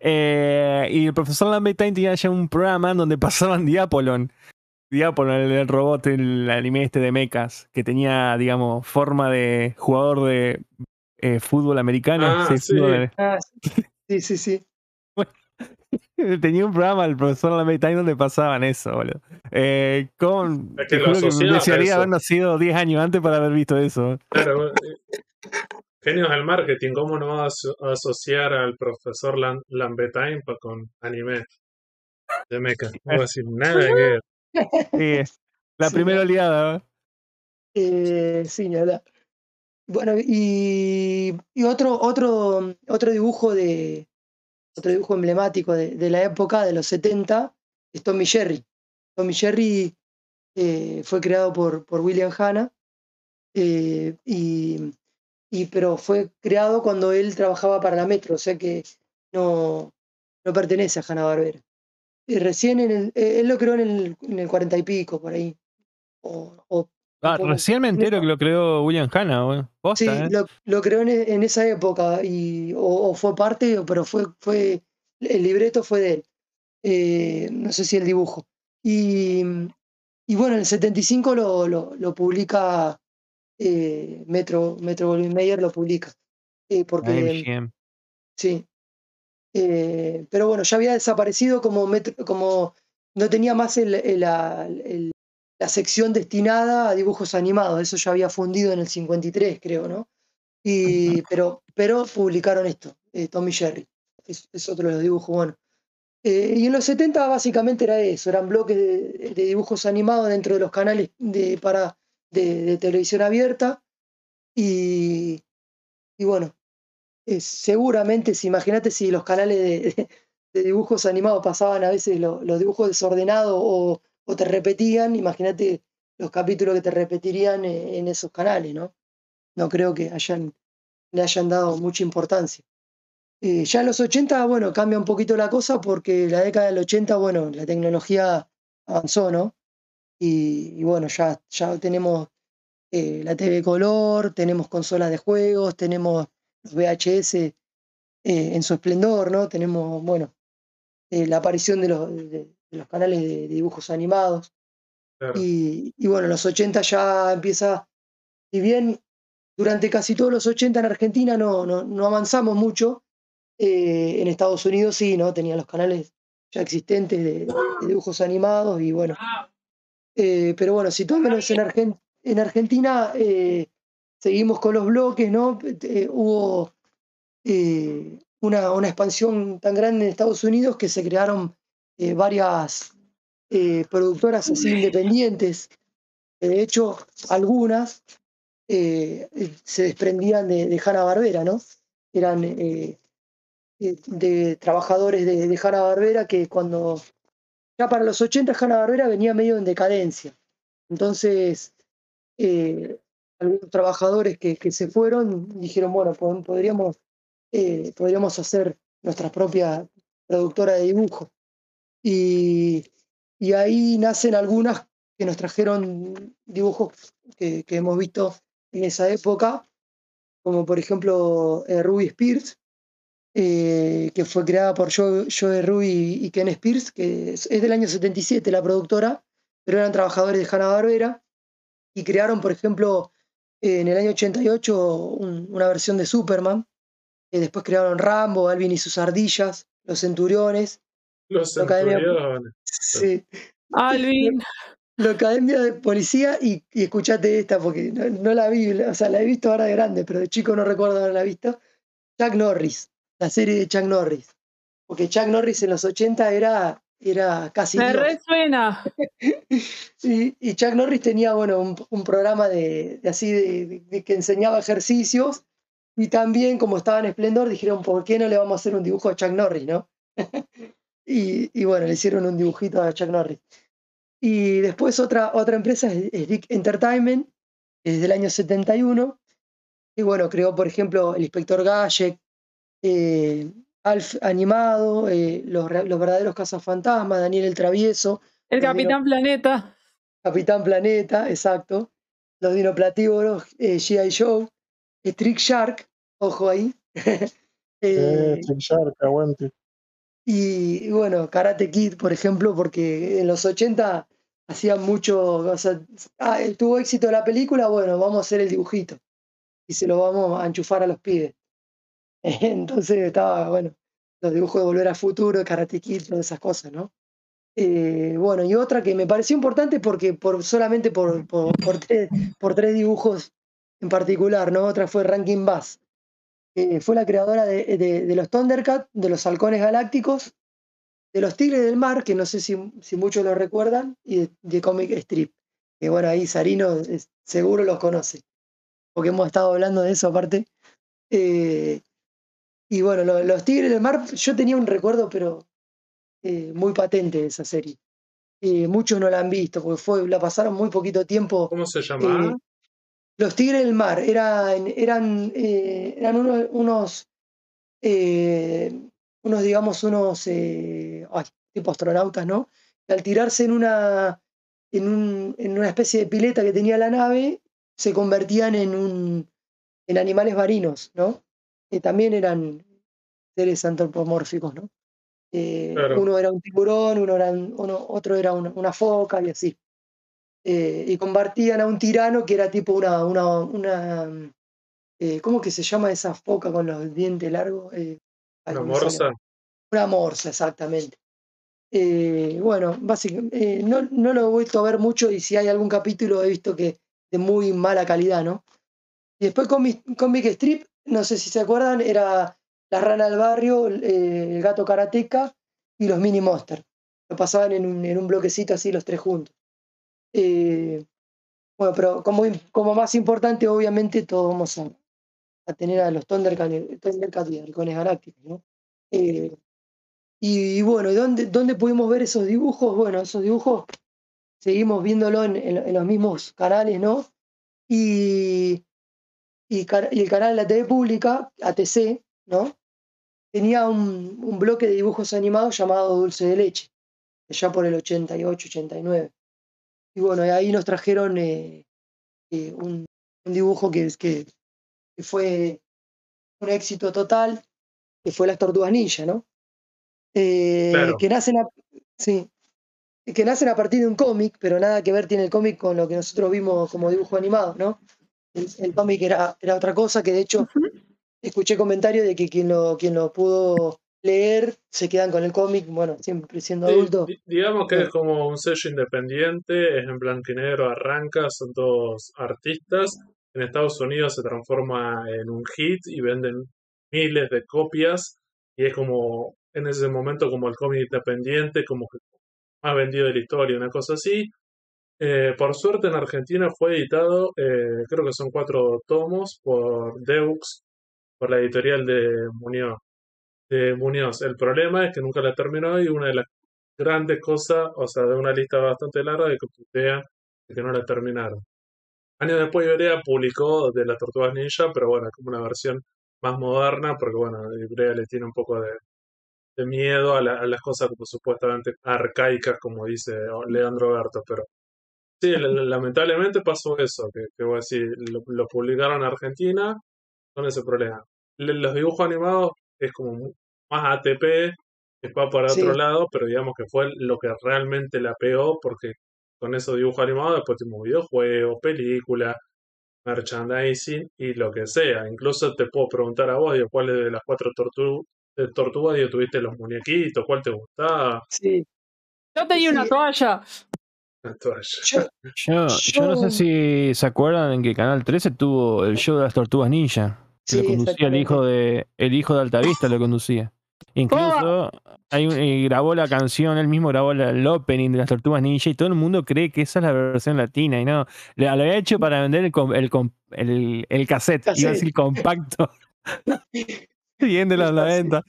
Eh, y el profesor Lambetain tenía ya un programa donde pasaban Diapolon. Diapolon, el, el robot, el anime este de mechas, que tenía, digamos, forma de jugador de eh, fútbol americano. Ah, sí, sí. fútbol- Ah, sí, sí, sí. (laughs) Tenía un programa el profesor Lambetain donde pasaban eso, boludo. Eh, con, Es que lo que desearía haber nacido 10 años antes para haber visto eso. Claro, eh, genios del marketing, ¿cómo no vas a asociar al profesor Lam- Lambetain pa- con anime de mecha? No voy a decir nada que ver. Sí, la Sí, primera oleada. ¿eh? Eh, sí, hablar. Bueno, y, y otro, otro, otro dibujo de otro dibujo emblemático de, de la época de los 70 es Tommy Jerry. Tommy Jerry eh, fue creado por, por William Hanna, eh, y, y- pero fue creado cuando él trabajaba para la Metro, o sea que no, no pertenece a Hanna Barbera. Y recién en el, eh, él lo creó en el, en el 40 y pico, por ahí. O, o Ah, recién me en entero que lo creó William Hanna, boludo. Sí, Posta, ¿eh? lo, lo creó en, en esa época y, o, o fue parte, pero fue, fue, el libreto fue de él. Eh, no sé si el dibujo. Y, y bueno, en el 75 lo, lo, lo publica eh, Metro, Metro Goldwyn Mayer lo publica. Porque, sí. Eh, pero bueno, ya había desaparecido como, Metro- como no tenía más el- el- la, el- la sección destinada a dibujos animados. Eso ya había fundido en el 53, creo, ¿no? Y, pero, pero publicaron esto, eh, Tommy Jerry. Es, es otro de los dibujos, bueno. Eh, y en los 70 básicamente era eso, eran bloques de, de dibujos animados dentro de los canales de, para, de, de televisión abierta. Y, y bueno, eh, seguramente, si imagínate si los canales de, dibujos animados pasaban a veces lo- los dibujos desordenados o, o te repetían, imagínate los capítulos que te repetirían eh, en esos canales, ¿no? No creo que hayan, le hayan dado mucha importancia. Eh, ya en los 80, bueno, cambia un poquito la cosa porque la década del 80, bueno, la tecnología avanzó, ¿no? Y, y bueno, ya, ya tenemos eh, la TV color, tenemos consolas de juegos, tenemos VHS eh, en su esplendor, ¿no? Tenemos, bueno, eh, la aparición de los, de- de los canales de, de dibujos animados. Claro. Y, y bueno, en los 80 ya empieza, si bien durante casi todos los 80 en Argentina no, no, no avanzamos mucho, eh, en Estados Unidos sí, ¿no? Tenía los canales ya existentes de, de dibujos animados y bueno. Eh, pero bueno, si todo menos en, Argen- en Argentina eh, seguimos con los bloques, ¿no? Eh, hubo eh, una, expansión tan grande en Estados Unidos que se crearon eh, varias productoras así independientes. De hecho, algunas se desprendían de, de Hanna-Barbera, ¿no? Eran de trabajadores de, de Hanna-Barbera que cuando ya para los 80 Hanna-Barbera venía medio en decadencia. Entonces, algunos trabajadores que, que se fueron dijeron, bueno, pod- podríamos, eh, podríamos hacer nuestra propia productora de dibujo. Y, y ahí nacen algunas que nos trajeron dibujos que, que hemos visto en esa época, como por ejemplo eh, Ruby Spears, eh, que fue creada por Joe, Ruby y Ken Spears, que es, del año 77 la productora, pero eran trabajadores de Hanna-Barbera, y crearon, por ejemplo, en el año 88 un- una versión de Superman, eh, después crearon Rambo, Alvin y sus ardillas, Los Centuriones, Los academia- centuriones. sí, Alvin. (laughs) la Academia de Policía, y, y escuchate esta, porque no, no la vi, o sea, la he visto ahora de grande, pero de chico no recuerdo haberla visto, Chuck Norris, la serie de Chuck Norris, porque Chuck Norris en los 80 era, era casi Me Dios. resuena. (laughs) Y, y Chuck Norris tenía, bueno, un, un programa de, de así de, que enseñaba ejercicios y también, como estaba en Esplendor, dijeron, ¿por qué no le vamos a hacer un dibujo a Chuck Norris, no? (laughs) y, y bueno, le hicieron un dibujito a Chuck Norris. Y después otra, otra empresa es, es Dick Entertainment, desde el año 71, y bueno, creó, por ejemplo, el Inspector eh, Alf animado, eh, los, los verdaderos cazafantasmas, Daniel el Travieso, El Capitán Planeta. Capitán Planeta, exacto. Los dinoplatívoros, eh, G.I. Joe, Trick Shark, ojo ahí. (laughs) Eh, Eh, Trick Shark, aguante. y, y bueno, Karate Kid, por ejemplo, porque en los 80 hacían mucho, o sea, ah, eh, tuvo éxito la película, bueno, vamos a hacer el dibujito y se lo vamos a enchufar a los pibes. (laughs) Entonces estaba, bueno, los dibujos de Volver al Futuro, Karate todas esas cosas, ¿no? Eh, bueno, y otra que me pareció importante porque por, solamente por, por, tres, dibujos en particular, ¿no? Otra fue Rankin Bass. fue la creadora de, de- los Thundercats, de los Halcones Galácticos, de los Tigres del Mar, que no sé si, si muchos lo recuerdan, y de, Comic Strip. Que bueno, ahí Sarino seguro los conoce, porque hemos estado hablando de eso aparte. Eh, y bueno, lo- los Tigres del Mar, yo tenía un recuerdo, pero eh, muy patente de esa serie. Eh, muchos no la han visto, porque fue, la pasaron muy poquito tiempo. ¿Cómo se? Eh, los Tigres del Mar eran, eran, eh, eran unos, unos, unos, digamos, unos ay, tipo astronautas, ¿no? Que al tirarse en una, en, un- en una especie de pileta que tenía la nave, se convertían en, un, en animales marinos, ¿no? Que también eran seres antropomórficos, ¿no? Eh, Claro. Uno era un tiburón, uno era un- uno, otro era una, una foca y así. Eh, y combatían a un tirano que era tipo una, una, una eh, ¿cómo que se llama esa foca con los dientes largos? Eh, ¿Una morsa? Una morsa, exactamente. Eh, bueno, básicamente, no, no lo he vuelto a ver mucho y si hay algún capítulo he visto que de muy mala calidad, ¿no? Y después Comic, Comic Strip, no sé si se acuerdan, era La Rana del Barrio, eh, El Gato Karateca y los Mini Monster. Lo pasaban en un, en un bloquecito así los tres juntos. Eh, bueno, pero como, como más importante, obviamente, todos vamos a, a tener a los Thundercats Thundercats y Halcones Galácticos, ¿no? Eh, y, bueno, ¿y dónde, dónde pudimos ver esos dibujos? Bueno, esos dibujos seguimos viéndolo en- en los mismos canales, ¿no? Y, y, el canal de la TV pública, ATC, ¿no? Tenía un, un bloque de dibujos animados llamado Dulce de Leche, ya por el 88, 89. Y bueno, ahí nos trajeron eh, eh, un, un dibujo que, que, que fue un éxito total, que fue Las Tortugas Ninja, ¿no? Eh, Claro. Que nacen a, sí, que nacen a partir de un cómic, pero nada que ver tiene el cómic con lo que nosotros vimos como dibujo animado, ¿no? El, el cómic era, era otra cosa que de hecho escuché comentarios de que quien lo, quien lo pudo leer se quedan con el cómic, bueno, siempre siendo adulto. di- digamos que Sí. es como un sello independiente, es en blanco y negro, arranca, son todos artistas. En Estados Unidos se transforma en un hit y venden miles de copias y es como en ese momento como el cómic independiente, como que más vendido de la historia, una cosa así. Eh, por suerte en Argentina fue editado, eh, creo que son cuatro tomos por Deux, por la editorial de Muñoz. De Muñoz. El problema es que nunca la terminó y una de las grandes cosas, o sea, de una lista bastante larga de que que no la terminaron. Años después Ibrea publicó de las Tortugas Ninja, pero bueno, como una versión más moderna, porque bueno, Ibrea le tiene un poco de, de miedo a, la- a las cosas supuestamente arcaicas, como dice Leandro Berto, pero sí, la- la- lamentablemente pasó eso, que, que voy a decir, lo, lo publicaron en Argentina con ese problema. Le- Los dibujos animados es como más ATP, que va para Sí. otro lado, pero digamos que fue lo que realmente la pegó, porque con esos dibujos animados después tuvimos videojuegos, películas, merchandising y lo que sea. Incluso te puedo preguntar a vos, digo, ¿cuál de las cuatro tortu tortugas tuviste los muñequitos? ¿Cuál te gustaba? Sí. Yo tenía una Sí. toalla. (laughs) Yo, Yo, yo no sé si se acuerdan en que Canal 13 tuvo el show de las tortugas ninja. Que Sí, lo conducía el hijo de el hijo de Altavista lo conducía. Incluso hay un- y grabó la canción, él mismo grabó la- el opening de las tortugas ninja y todo el mundo cree que esa es la versión latina y no, lo había hecho para vender el, el, el, el cassette, iba a Cassette. decir compacto. (laughs) Bien de los El cassette. 90.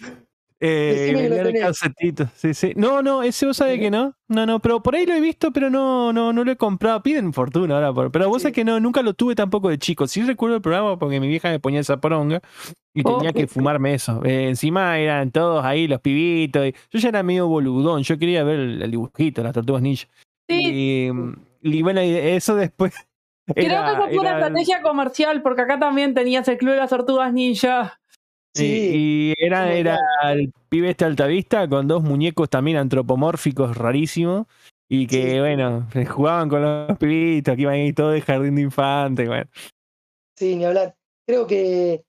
Eh, que vendían el sí, sí. No, no, ese vos sabés que no. No, no, pero por ahí lo he visto, pero no, no, no lo he comprado. Piden fortuna ahora, por- pero vos sabés que no, nunca lo tuve tampoco de chico. Sí recuerdo el programa porque mi vieja me ponía esa poronga y Oh. tenía que fumarme eso. Eh, encima eran todos ahí los pibitos. y yo ya era medio boludón. Yo quería ver el, el dibujito, las tortugas ninja. Sí, Y, y bueno, eso después. (laughs) creo que era- esa fue una estrategia comercial, porque acá también tenías el Club de las Tortugas Ninja. Sí, y era, era el pibe este altavista con dos muñecos también antropomórficos rarísimos. Y que, Sí. bueno, jugaban con los pibitos, que iban ahí todo de jardín de infantes. Bueno. Sí, ni hablar. Creo que,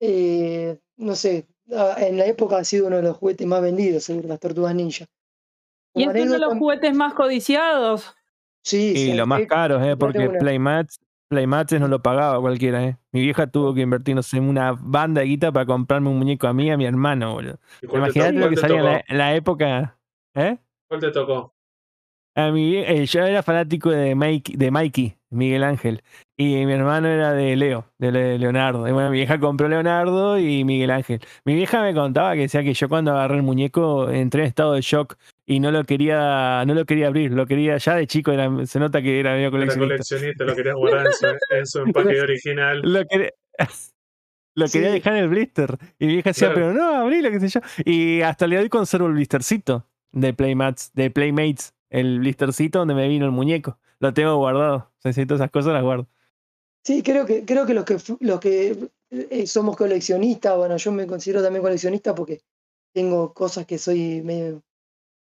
eh, no sé, ah, en la época ha sido uno de los juguetes más vendidos, seguro, las tortugas ninja. Y es uno de los juguetes más codiciados. Sí, Y sí, lo más eh, caro, ¿eh? porque Playmats, Playmats no lo pagaba cualquiera. ¿eh? Mi vieja tuvo que invertir, no sé, una banda de guita para comprarme un muñeco a mí y a mi hermano, boludo. ¿Y cuál te Imagínate lo que ¿Cuál te salía en la, en la época. ¿Eh? ¿Cuál te tocó? A mi, eh, yo era fanático de, Mike, de Mikey, Miguel Ángel. Y mi hermano era de Leo, de Le- Leonardo. Y bueno, mi vieja compró Leonardo y Miguel Ángel. Mi vieja me contaba que decía que yo cuando agarré el muñeco entré en estado de shock y no lo quería, no lo quería abrir. Lo quería ya de chico, era, se nota que era medio Era coleccionista. coleccionista, lo querías guardar en su, en su (laughs) empaque original. Lo quería, (laughs) lo quería Sí. dejar en el blister. Y mi vieja decía, Claro. pero no, abrilo, qué sé yo. Y hasta le doy conservo el blistercito de Playmats, de Playmates. El blistercito donde me vino el muñeco. Lo tengo guardado. Necesito esas cosas, las guardo. Sí, creo que, creo que los que los que eh, somos coleccionistas, bueno, yo me considero también coleccionista porque tengo cosas que soy medio,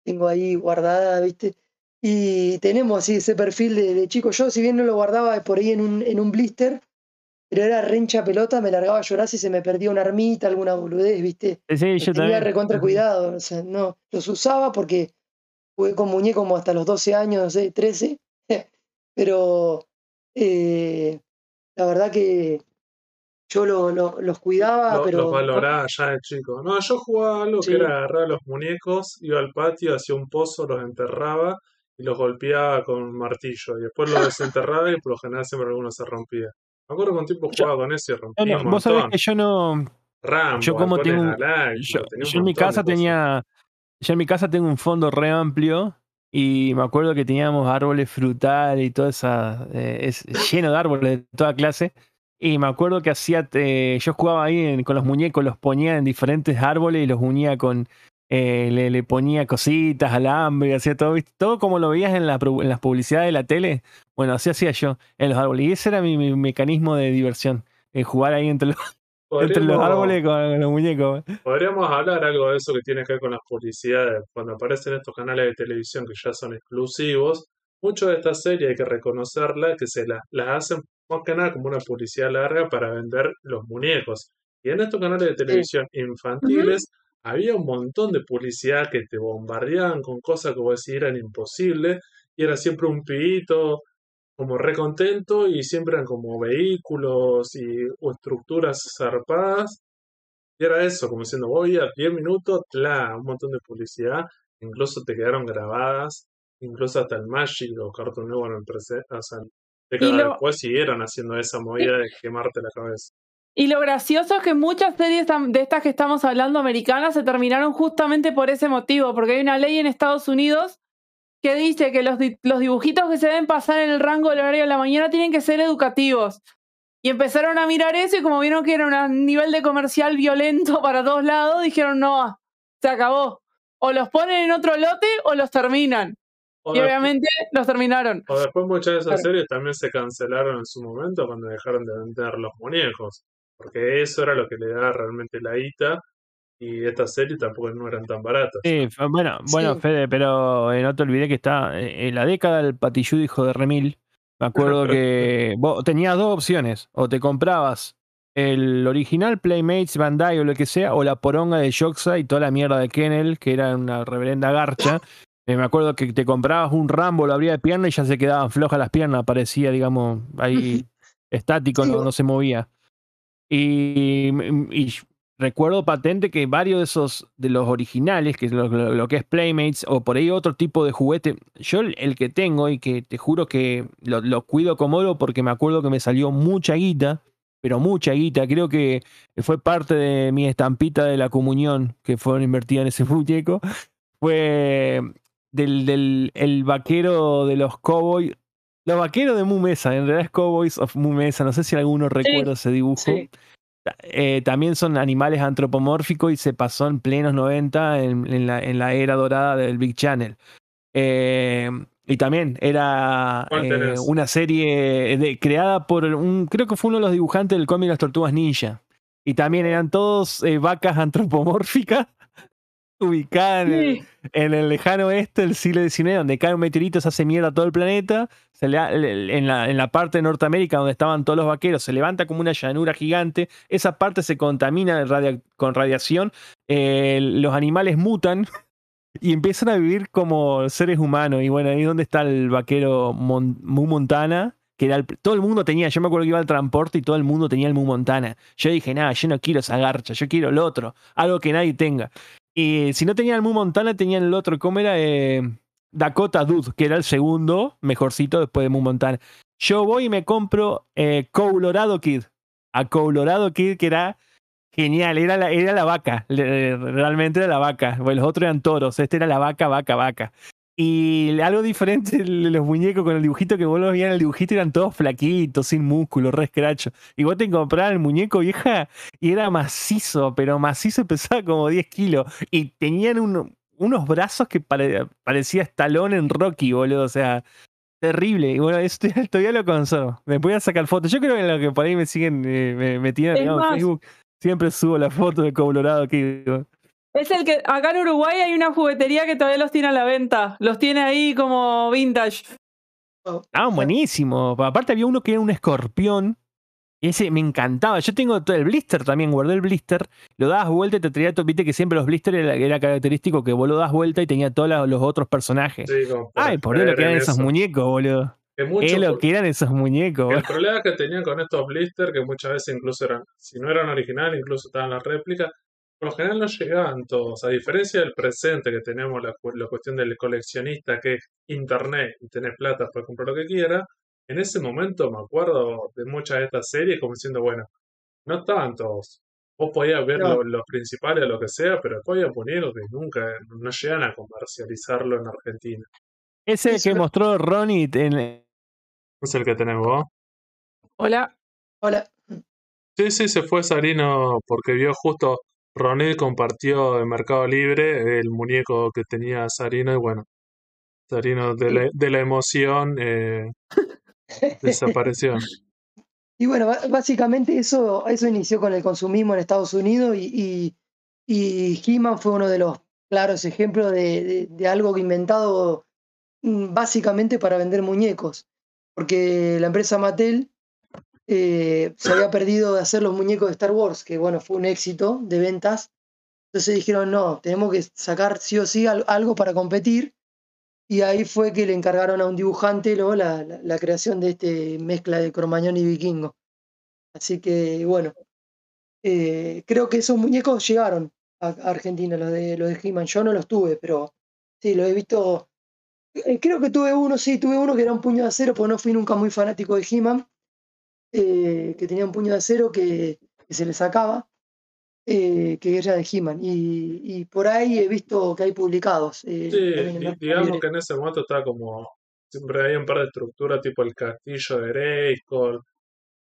tengo ahí guardadas, ¿viste? Y tenemos así ese perfil de, de chico. Yo, si bien no lo guardaba por ahí en un, en un blister, pero era rencha pelota, me largaba a llorar si se me perdía una armita, alguna boludez, ¿viste? Sí, sí, yo tenía también. recontra cuidado, o sea, no, los usaba porque jugué con muñecos como hasta los 12 años, no sé, 13, (laughs) pero eh, la verdad que yo lo- lo- los cuidaba, Lo- pero los valoraba ya de chico. No, yo jugaba algo Sí. que era agarrar los muñecos, iba al patio, hacía un pozo, los enterraba y los golpeaba con un martillo. Y después los desenterraba y por lo general siempre alguno se rompía. Me acuerdo que un tiempo Yo- jugaba con eso y No, rompía no, un vos sabés que yo no. Rambo, Yo como tengo un- Yo, tenía un yo en mi casa tenía. Yo en mi casa tengo un fondo re amplio. Y me acuerdo que teníamos árboles frutales y todo esa. eh, es lleno de árboles de toda clase. Y me acuerdo que hacía. eh, yo jugaba ahí en- con los muñecos, los ponía en diferentes árboles y los unía con. eh, le, le ponía cositas, alambre, hacía todo, ¿viste? todo como lo veías en, la, pro- en las publicidades de la tele. Bueno, así hacía yo en los árboles. Y ese era mi, mi mecanismo de diversión. eh, jugar ahí entre los, (laughs) entre los árboles con los muñecos. Podríamos hablar algo de eso que tiene que ver con las publicidades. Cuando aparecen estos canales de televisión que ya son exclusivos, muchas de estas series hay que reconocerlas, que se las, las hacen más que nada como una publicidad larga para vender los muñecos. Y en estos canales de televisión infantiles había un montón de publicidad que te bombardeaban con cosas que vos decís eran imposibles y era siempre un pibito como recontento y siempre eran como vehículos y o estructuras zarpadas. Y era eso, como diciendo, voy a 10 minutos, tla, un montón de publicidad, incluso te quedaron grabadas, incluso hasta el Magic o Cartoon Network o sea, décadas lo- después siguieron haciendo esa movida de quemarte la cabeza. Y lo gracioso es que muchas series de estas que estamos hablando americanas se terminaron justamente por ese motivo, porque hay una ley en Estados Unidos que dice que los, los dibujitos que se deben pasar en el rango del horario de la mañana tienen que ser educativos. Y empezaron a mirar eso y como vieron que era un nivel de comercial violento (laughs) para todos lados, dijeron, no, se acabó. O los ponen en otro lote o los terminan. O, Y obviamente los terminaron. o después muchas de esas Claro. series también se cancelaron en su momento cuando dejaron de vender los muñecos. Porque eso era lo que le daba realmente la guita. Y estas series tampoco no eran tan baratas. Sí, bueno, bueno, Sí. Fede, pero eh, no te olvidé que está eh, en la década del patilludo hijo de Remil. Me acuerdo que (laughs) vos tenías dos opciones. O te comprabas el original Playmates, Bandai o lo que sea, o la poronga de Joxa y toda la mierda de Kennel, que era una reverenda garcha. (laughs) Eh, me acuerdo que te comprabas un Rambo, lo abría de pierna y ya se quedaban flojas las piernas, parecía, digamos, ahí (laughs) estático, no, no se movía. Y, y recuerdo patente que varios de esos, de los originales, que es lo, lo- lo que es Playmates, o por ahí otro tipo de juguete, yo el, el que tengo y que te juro que lo, lo cuido como oro porque me acuerdo que me salió mucha guita, pero mucha guita, creo que fue parte de mi estampita de la comunión que fueron invertidas en ese (laughs) muñeco, fue del, del el vaquero de los Cowboys. Los vaqueros de Mu Mesa, en realidad es Cowboys of Mu Mesa, no sé si alguno recuerda ese dibujo. sí. Eh, también son animales antropomórficos y se pasó en plenos 90 en, en la, en la era dorada del Big Channel. Eh, y también era ¿Cuál eh, una serie de- creada por un, creo que fue uno de los dibujantes del cómic Las Tortugas Ninja. Y también eran todos vacas (laughs) antropomórficas ubicadas en el, Sí. en el lejano oeste del siglo XIX, donde cae un meteorito, se hace mierda todo el planeta. Se le, en, la, en la parte de Norteamérica, donde estaban todos los vaqueros, se levanta como una llanura gigante. Esa parte se contamina radia- con radiación. eh, los animales mutan y empiezan a vivir como seres humanos. Y bueno, ahí es donde está el vaquero Mon- Mu Montana. Que era el- todo el mundo tenía, yo me acuerdo que iba al transporte y todo el mundo tenía el Mu Montana. Yo dije, nada, yo no quiero esa garcha, yo quiero el otro, algo que nadie tenga. Y si no tenían Mu Montana, tenían el otro, ¿cómo era? Eh, Dakota Dude, que era el segundo mejorcito después de Mu Montana. Yo voy y me compro eh, Colorado Kid. A Colorado Kid, que era genial, era la, era la vaca, realmente era la vaca. Los otros eran toros, este era la vaca, vaca, vaca. Y algo diferente (laughs) de los muñecos con el dibujito que vos los veías en el dibujito eran todos flaquitos, sin músculo, re escracho. Y vos te comprabas el muñeco vieja y era macizo, pero macizo pesaba como 10 kilos. Y tenían un- unos brazos que pare- parecía Stallone en Rocky, boludo. O sea, terrible. Y bueno, esto todavía lo conservo. Me voy a sacar fotos. Yo creo que en lo que por ahí me siguen, eh, me, me tiran en Facebook, siempre subo la foto de Colorado aquí. digo. Es el que acá en Uruguay hay una juguetería que todavía los tiene a la venta. Los tiene ahí como vintage. Ah, buenísimo. Aparte había uno que era un escorpión. Y ese me encantaba. Yo tengo todo el blister también, guardé el blister. Lo dabas vuelta y te traía todo. Viste que siempre los blisters era, era característico que vos lo das vuelta y tenía todos los, otros personajes. Sí, como Ay, por Dios lo que eran esos eso. muñecos, boludo. Que mucho Es lo que eran esos muñecos. El problema que tenían con estos blisters, que muchas veces incluso eran, si no eran originales, incluso estaban las réplicas, por lo general no llegaban todos. A diferencia del presente que tenemos la, cu- la cuestión del coleccionista, que es internet y tenés plata para comprar lo que quiera, en ese momento me acuerdo de muchas de estas series como diciendo, bueno, no estaban todos. Vos podías ver No. lo- los principales o lo que sea, pero después había muñecos que nunca, no llegan a comercializarlo en Argentina. Ese que mostró Ronnie en, Es el que tenés vos. Hola. Hola. Sí, sí, se fue Sarino porque vio justo Ronel compartió en Mercado Libre el muñeco que tenía Sarino y bueno, Sarino de la, de la emoción eh, (laughs) desapareció. Y bueno, básicamente eso, eso inició con el consumismo en Estados Unidos y, y, y He-Man fue uno de los claros ejemplos de, de- de algo que inventado mm, básicamente para vender muñecos. Porque la empresa Mattel eh, se había perdido de hacer los muñecos de Star Wars, que bueno, fue un éxito de ventas. Entonces dijeron, no, tenemos que sacar sí o sí al- algo para competir. Y ahí fue que le encargaron a un dibujante la, la- creación de este mezcla de cromañón y vikingo. Así que bueno, eh, creo que esos muñecos llegaron a, Argentina, los de, los de He-Man. Yo no los tuve, pero sí, los he visto. eh, creo que tuve uno, sí, tuve uno que era un puño de acero, porque no fui nunca muy fanático de He-Man, eh, que tenía un puño de acero que, que se le sacaba. eh, que era de He-Man. Y, y por ahí he visto que hay publicados. eh, Sí, digamos que en ese momento estaba como. Siempre hay un par de estructuras, tipo el castillo de Grayskull,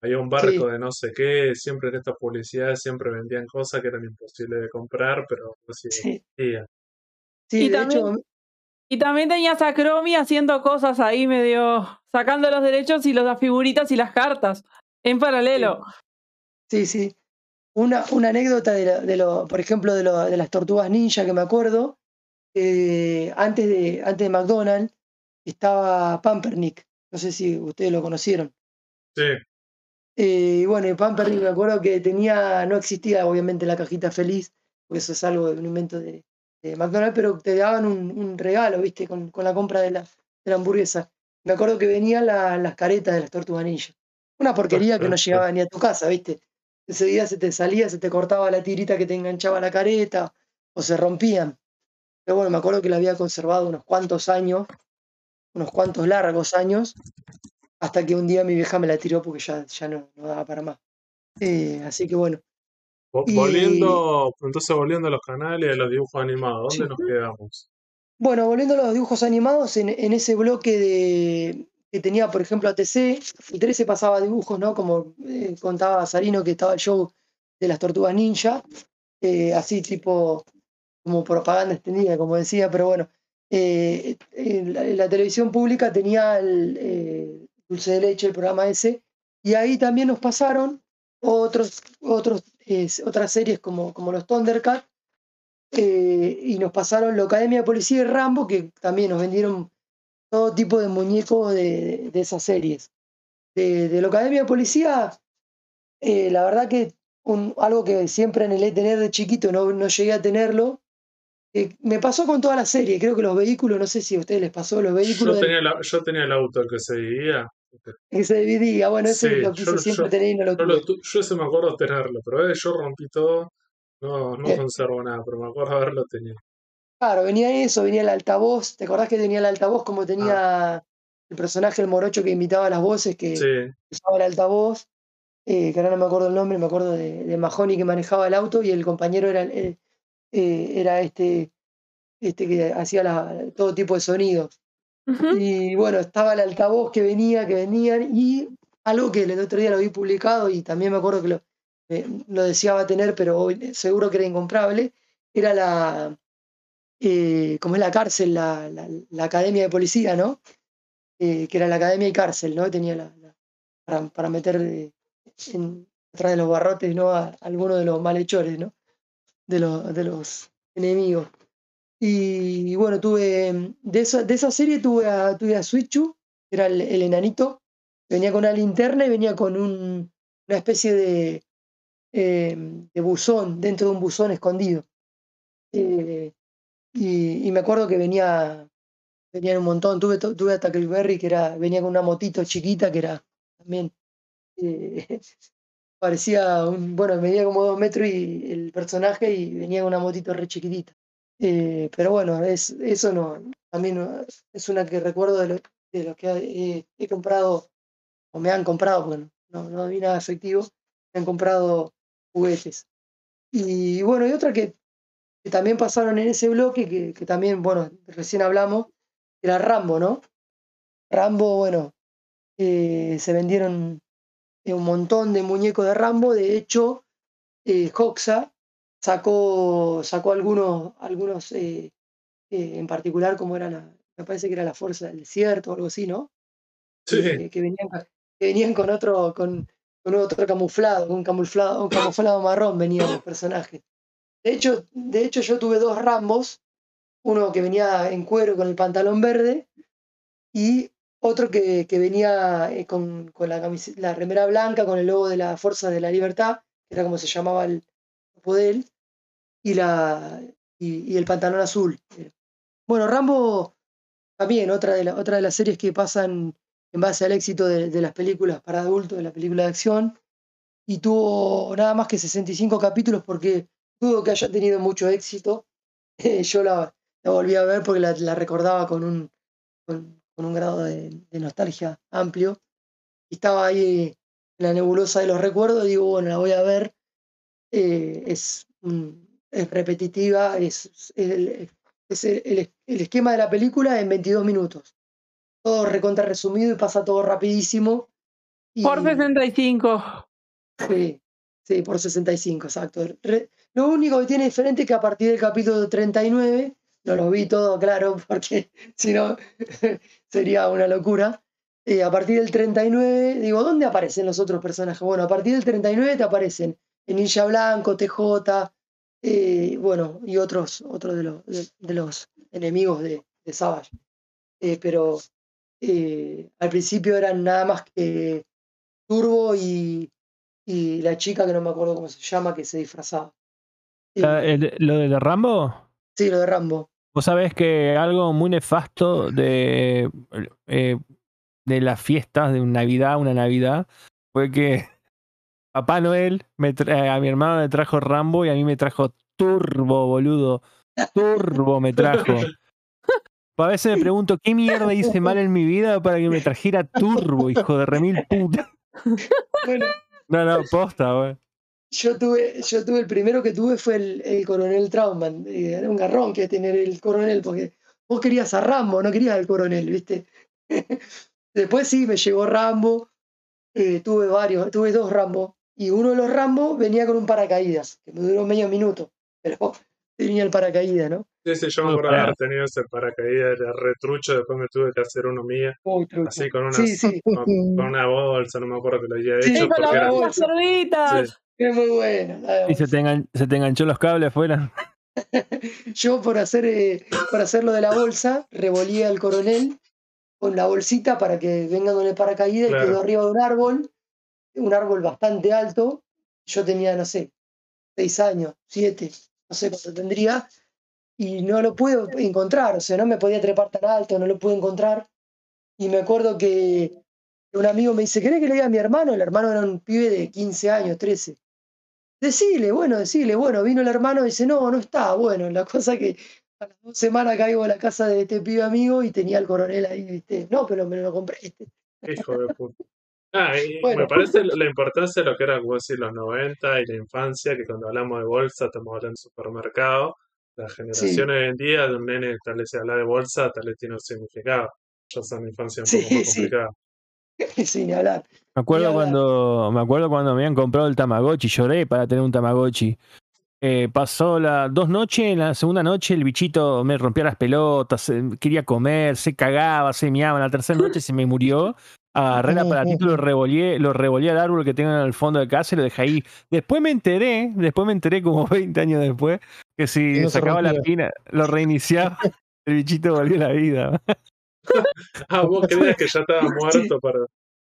había un barco Sí, de no sé qué. Siempre en estas publicidades siempre vendían cosas que eran imposibles de comprar, pero pues sí sí, existían. sí, Y de también, hecho, y también tenías a Chromie haciendo cosas ahí medio sacando los derechos y los, las figuritas y las cartas en sí, paralelo. sí, sí. Una, una anécdota de, lo, de lo- por ejemplo, de, lo- de las tortugas ninja que me acuerdo, eh, antes de, antes de McDonald's estaba Pampernick. No sé si ustedes lo conocieron. Sí, Eh, y bueno, y Pampernick me acuerdo que tenía, no existía obviamente la cajita feliz, porque eso es algo de un invento de, de McDonald's, pero te daban un, un regalo, ¿viste? Con, con la compra de la, de la hamburguesa. Me acuerdo que venían la- las caretas de las tortugas ninja. Una porquería que no (laughs) llegaba ni a tu casa, ¿viste? Ese día se te salía, se te cortaba la tirita que te enganchaba la careta, o se rompían. Pero bueno, me acuerdo que la había conservado unos cuantos años, unos cuantos largos años, hasta que un día mi vieja me la tiró porque ya, ya no, no daba para más. Eh, así que bueno. Vo- Y Volviendo, entonces volviendo a los canales, a los dibujos animados, ¿dónde sí. nos quedamos? Bueno, volviendo a los dibujos animados, en, en ese bloque de que tenía, por ejemplo, ATC, el 13 pasaba dibujos, ¿no? Como eh, contaba Sarino que estaba el show de las tortugas ninja, eh, así tipo como propaganda extendida, como decía, pero bueno, eh, en, la, en la televisión pública tenía el Dulce de Leche, el programa ese, y ahí también nos pasaron otros, otros, otras series como, como los Thundercats, eh, y nos pasaron la Academia de Policía y Rambo, que también nos vendieron todo tipo de muñecos de, de esas series. De, de la Academia de Policía, eh, la verdad que un- algo que siempre anhelé tener de chiquito, no, no llegué a tenerlo. eh, me pasó con toda la serie, creo que los vehículos, no sé si a ustedes les pasó, los Yo vehículos del- tenía, la- yo tenía el auto el que se dividía. Que se dividía, bueno, ese Sí, lo quise yo, siempre yo, tener y no lo yo, lo tuve. tu- yo ese me acuerdo tenerlo, pero eh, yo rompí todo, no, no Eh, conservo nada, pero me acuerdo haberlo tenido. Claro, venía eso, venía el altavoz, ¿te acordás que tenía el altavoz como Ah, tenía el personaje, el morocho que imitaba las voces, que sí, usaba el altavoz? eh, que ahora no me acuerdo el nombre, me acuerdo de, de Mahoney que manejaba el auto y el compañero era, eh, era este, este que hacía la- todo tipo de sonidos. Y bueno, estaba el altavoz que venía, que venían, y algo que el otro día lo vi publicado y también me acuerdo que lo, eh, lo deseaba tener, pero hoy seguro que era incomprable, era la, eh, como es la cárcel, la, la- la academia de policía, ¿no? Eh, que era la academia y cárcel, ¿no? Tenía la, la- para, para meter eh, en, atrás de los barrotes, ¿no? A, algunos de los malhechores, ¿no? De los, de los enemigos. Y, bueno, tuve, de esa, de esa serie tuve a, tuve a Suichu, que era el, enanito, venía con una linterna y venía con un, una especie de, eh, de buzón, dentro de un buzón escondido. Eh, y, me acuerdo que venía, venían un montón, tuve, tuve a Tackleberry, que era, venía con una motito chiquita, que era también, eh, (laughs) parecía un, bueno, medía como dos metros y el personaje y venía con una motito re chiquitita. Eh, pero bueno, es, eso no, también no- es una que recuerdo de lo, que he, comprado, o me han comprado, porque no, no, vi nada efectivo, me han comprado juguetes. Y bueno, y otra que, también pasaron en ese bloque, que, también, bueno, recién hablamos, era Rambo, ¿no? Rambo, bueno, eh, se vendieron un montón de muñecos de Rambo, de hecho, eh, Hoxa sacó, sacó algunos, algunos eh, eh, en particular, como era la, me parece que era la Fuerza del Desierto o algo así, ¿no? sí, Eh, que, venían, que venían con otro, con, con otro camuflado, un camuflado, un camuflado marrón venían los personajes. De hecho, de hecho, yo tuve dos Rambos, uno que venía en cuero con el pantalón verde y otro que, que venía eh, con, con la, la remera blanca con el logo de la Fuerza de la Libertad, que era como se llamaba el grupo de él, y, la, y, y el pantalón azul. Bueno, Rambo también, otra de, de las series que pasan en base al éxito de, de las películas para adultos, de la película de acción, y tuvo nada más que 65 capítulos porque dudo que haya tenido mucho éxito. (laughs) Eh, yo la, volví a ver porque la, recordaba con un, con, un grado de, nostalgia amplio. Y estaba ahí en la nebulosa de los recuerdos, digo, bueno, la voy a ver. Eh, es, un- es repetitiva, es, el, es el- esquema de la película en 22 minutos. Todo recontra resumido y pasa todo rapidísimo. Y, Por 65. Sí, sí, por 65, exacto. Re- lo único que tiene diferente es que a partir del capítulo 39, no lo vi todo claro (laughs) porque si no (laughs) sería una locura. eh, a partir del 39, digo, ¿dónde aparecen los otros personajes? Bueno, a partir del 39 te aparecen Ninja Blanco, TJ, eh, bueno, y otros, otros de, los, de, de los enemigos de, de Savage. Eh, pero eh, al principio eran nada más que Turbo y, y la chica que no me acuerdo cómo se llama, que se disfrazaba. El- lo de Rambo, sí, lo de Rambo. vos sabés que algo muy nefasto de, de las fiestas de Navidad, una Navidad, fue que Papá Noel me tra- a mi hermano le trajo Rambo y a mí me trajo Turbo, boludo. Turbo me trajo. (laughs) A veces me pregunto, ¿qué mierda hice mal en mi vida para que me trajera Turbo, hijo de remil puta? Bueno, No, no, posta, güey. yo tuve, yo tuve, el primero que tuve fue el, el coronel Trauman. y Era un garrón que tener el coronel, porque vos querías a Rambo, no querías al coronel, ¿viste? (laughs) Después sí, me llegó Rambo. eh, tuve varios, tuve dos Rambo. Y uno de los Rambo venía con un paracaídas, que me duró medio minuto. (laughs) Pero tenía el paracaídas, ¿no? Sí, sí, yo me acuerdo haber tenido ese paracaídas, era retrucho, después me tuve que hacer uno mía, trucho. así con una, Sí, sí, (laughs) con, con una bolsa, no me acuerdo que lo había hecho, Sí, con porque la era, bolsa. las cerditas. sí, es muy de Y se te, engan- se te enganchó los cables afuera. (laughs) Yo por hacer, eh, por hacer lo de la bolsa, revolía al coronel con la bolsita para que venga con el paracaídas y quedó arriba de un árbol, un árbol bastante alto. Yo tenía, no sé, seis años, siete, no sé cuánto tendría, y no lo pude encontrar, o sea, no me podía trepar tan alto, no lo pude encontrar. Y me acuerdo que un amigo me dice, ¿querés que le diga a mi hermano? El hermano era un pibe de 15 años, 13. Decile, bueno, decile, bueno, vino el hermano y dice, no, no está, bueno, la cosa que a las dos semanas caigo a la casa de este pibe amigo y tenía el coronel ahí, viste, no, pero me lo compré. este". hijo de puta. Ah, y Bueno. me parece la importancia de lo que era, los 90 y la infancia, que cuando hablamos de bolsa estamos hablando de supermercado. Las generaciones hoy en día, de un nene tal vez se habla de bolsa, tal vez tiene un significado. Yo soy mi infancia un Sí, poco más sí. complicada. (laughs) Sin hablar. Me acuerdo cuando me acuerdo cuando me habían comprado el Tamagotchi, lloré para tener un Tamagotchi. Eh, pasó las dos noches, en la segunda noche el bichito me rompía las pelotas, eh, quería comer, se cagaba, se miaba. En la tercera noche se me murió. Agarré el aparatito, lo revolé, lo revolé al árbol que tengo en el fondo de casa y lo dejé ahí. Después me enteré, después me enteré como (laughs) 20 años después, que si no sacaba la pina, lo reiniciaba, (laughs) el bichito volvió a la vida. (laughs) Ah, vos creías que ya estaba muerto para.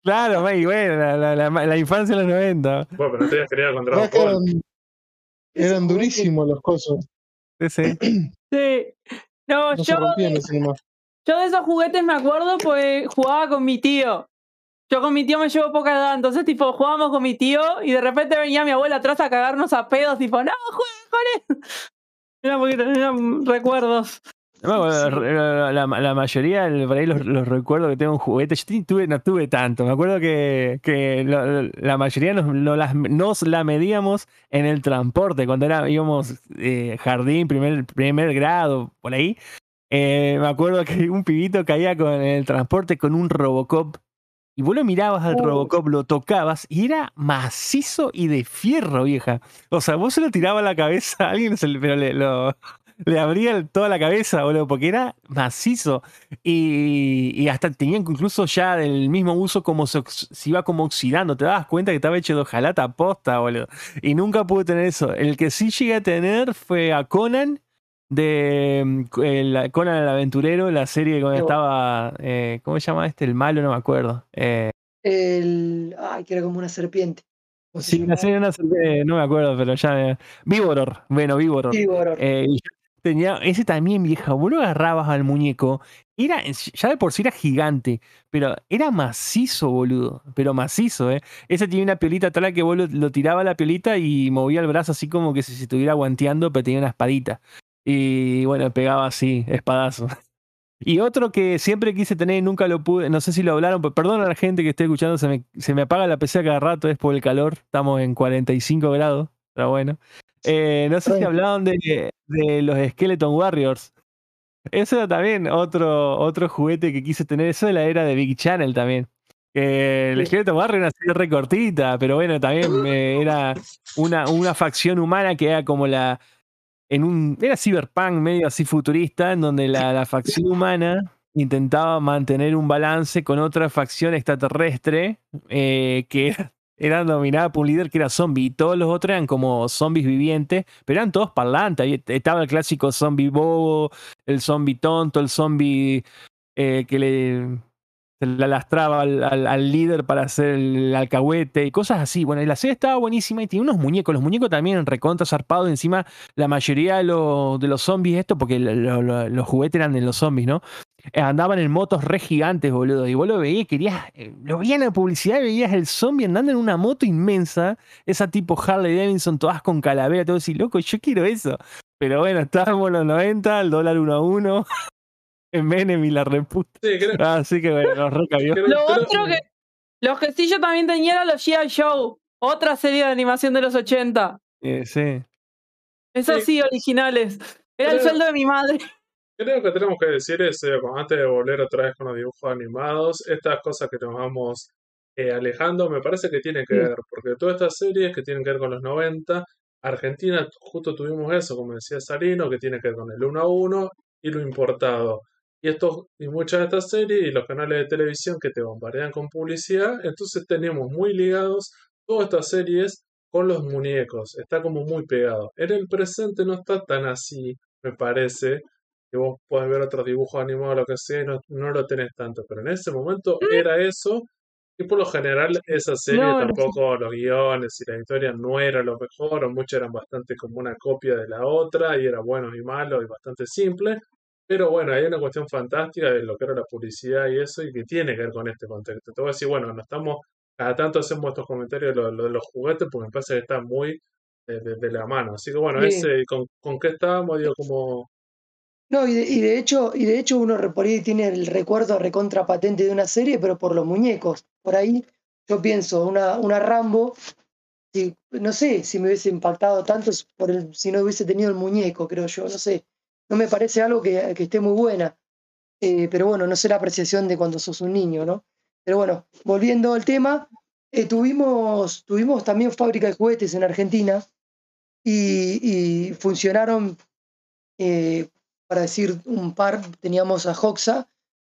Claro, may, bueno, la, la- la- la infancia de los 90. Bueno, pero no te habías querido con La Dragon verdad que Ball. eran, eran durísimos los cosos. Sí, sí. (clears throat) Sí. No, No yo, yo de esos juguetes me acuerdo pues jugaba con mi tío. Yo con mi tío me llevo poca edad, entonces tipo jugábamos con mi tío y de repente venía mi abuela atrás a cagarnos a pedos, tipo, no, jueguen (laughs) porque eran recuerdos. No me acuerdo, la, la- la mayoría, el- por ahí los, los recuerdo que tengo un juguete. Yo tuve, no tuve tanto. Me acuerdo que, que lo- la mayoría nos, no las- nos la medíamos en el transporte. Cuando era, íbamos eh, jardín, primer, primer grado, por ahí. Eh, me acuerdo que un pibito caía con en el transporte con un Robocop. Y vos lo mirabas al. Robocop, lo tocabas y era macizo y de fierro, vieja. O sea, vos se lo tirabas a la cabeza a alguien, se le- pero le, lo, le abría toda la cabeza, boludo, porque era macizo. Y, y hasta tenía incluso ya del mismo uso como se, se iba como oxidando. Te dabas cuenta que estaba hecho de hojalata posta, boludo. Y nunca pude tener eso. El que sí llegué a tener fue a Conan. De mm, el, Conan el aventurero, la serie bueno. estaba. eh, ¿Cómo se llama este? El malo, no me acuerdo. Eh, El, ay, que era como una serpiente. ¿Cómo se sí, la serie una serie, no me acuerdo, pero ya. eh, Víboror. Bueno, Víboror. Eh, y yo tenía ese también, vieja. Vos lo agarrabas al muñeco. Era, ya de por sí era gigante, pero era macizo, boludo. Pero macizo, ¿eh? Ese tenía una piolita tal que vos lo, lo tiraba la piolita y movía el brazo así como que si se estuviera guanteando, pero tenía una espadita. Y bueno, pegaba así, espadazo. (laughs) Y otro que siempre quise tener y nunca lo pude, no sé si lo hablaron, pero perdón a la gente que esté escuchando, se me, se me apaga la PC a cada rato, es por el calor, estamos en 45 grados, pero bueno. Eh, no sé si hablaban de, de los Skeleton Warriors. Eso era también otro, otro juguete que quise tener. Eso de la era de Big Channel también. Que el. Skeleton Warrior era así recortita, pero bueno, también eh, era una, una facción humana que era como la. En un, era cyberpunk medio así futurista, en donde la, la facción humana intentaba mantener un balance con otra facción extraterrestre eh, que era, era dominada por un líder que era zombie y todos los otros eran como zombies vivientes, pero eran todos parlantes. Ahí estaba el clásico zombie bobo, el zombie tonto, el zombie eh, que le, se le lastraba al, al- líder para hacer el alcahuete y cosas así. Bueno, y la serie estaba buenísima y tenía unos muñecos. Los muñecos también recontra zarpados. Encima, la mayoría de, los- de los zombies, esto, porque lo- lo- lo- los juguetes eran de los zombies, ¿no? Eh, Andaban en motos re gigantes, boludo. Y vos lo veías, querías, eh, lo veías en la publicidad y veías el zombie andando en una moto inmensa, esa tipo Harley Davidson, todas con calavera, todo así, loco, yo quiero eso. Pero bueno, estábamos en los 90, el dólar uno a uno, Menem y la reputa. Sí, creo, Así que bueno, nos recabió. Lo otro que. Los que sí yo también tenía era los G.I. Show. Otra serie de animación de los 80. Eh, sí. Esos Sí. sí, originales. Era el sueldo de mi madre. Creo que tenemos que decir es, eh, antes de volver otra vez con los dibujos animados, estas cosas que nos vamos eh, alejando, me parece que tiene que Sí. ver, porque todas estas series que tienen que ver con los 90, Argentina justo tuvimos eso, como decía Sarino, que tiene que ver con el 1 a 1 y lo importado. Y, estos, y muchas de estas series y los canales de televisión que te bombardean con publicidad, entonces tenemos muy ligados todas estas series con los muñecos, está como muy pegado. En el presente no está tan así, me parece, que vos podés ver otros dibujos animados, lo que sea, y no, no lo tenés tanto, pero en ese momento era eso, y por lo general esa serie No, no sé. tampoco los guiones y la historia no era lo mejor, o muchas eran bastante como una copia de la otra, y era bueno y malo y bastante simple, pero bueno, hay una cuestión fantástica de lo que era la publicidad y eso, y que tiene que ver con este contexto. Te voy a decir, bueno, no estamos, cada tanto hacemos estos comentarios de lo, lo de los juguetes, porque me parece que está muy de, de- de la mano. Así que bueno, ese, ¿con, ¿con qué estábamos? Digo, como... No, y de, y de hecho, y de hecho uno por ahí tiene el recuerdo recontra patente de una serie, pero por los muñecos. Por ahí yo pienso, una, una Rambo, si, no sé si me hubiese impactado tanto por el, si no hubiese tenido el muñeco, creo yo, no sé. No me parece algo que, que esté muy buena. Eh, pero bueno, no sé la apreciación de cuando sos un niño, ¿no? Pero bueno, volviendo al tema, eh, tuvimos, tuvimos también fábrica de juguetes en Argentina y, y funcionaron eh, para decir un par, teníamos a Hoxa,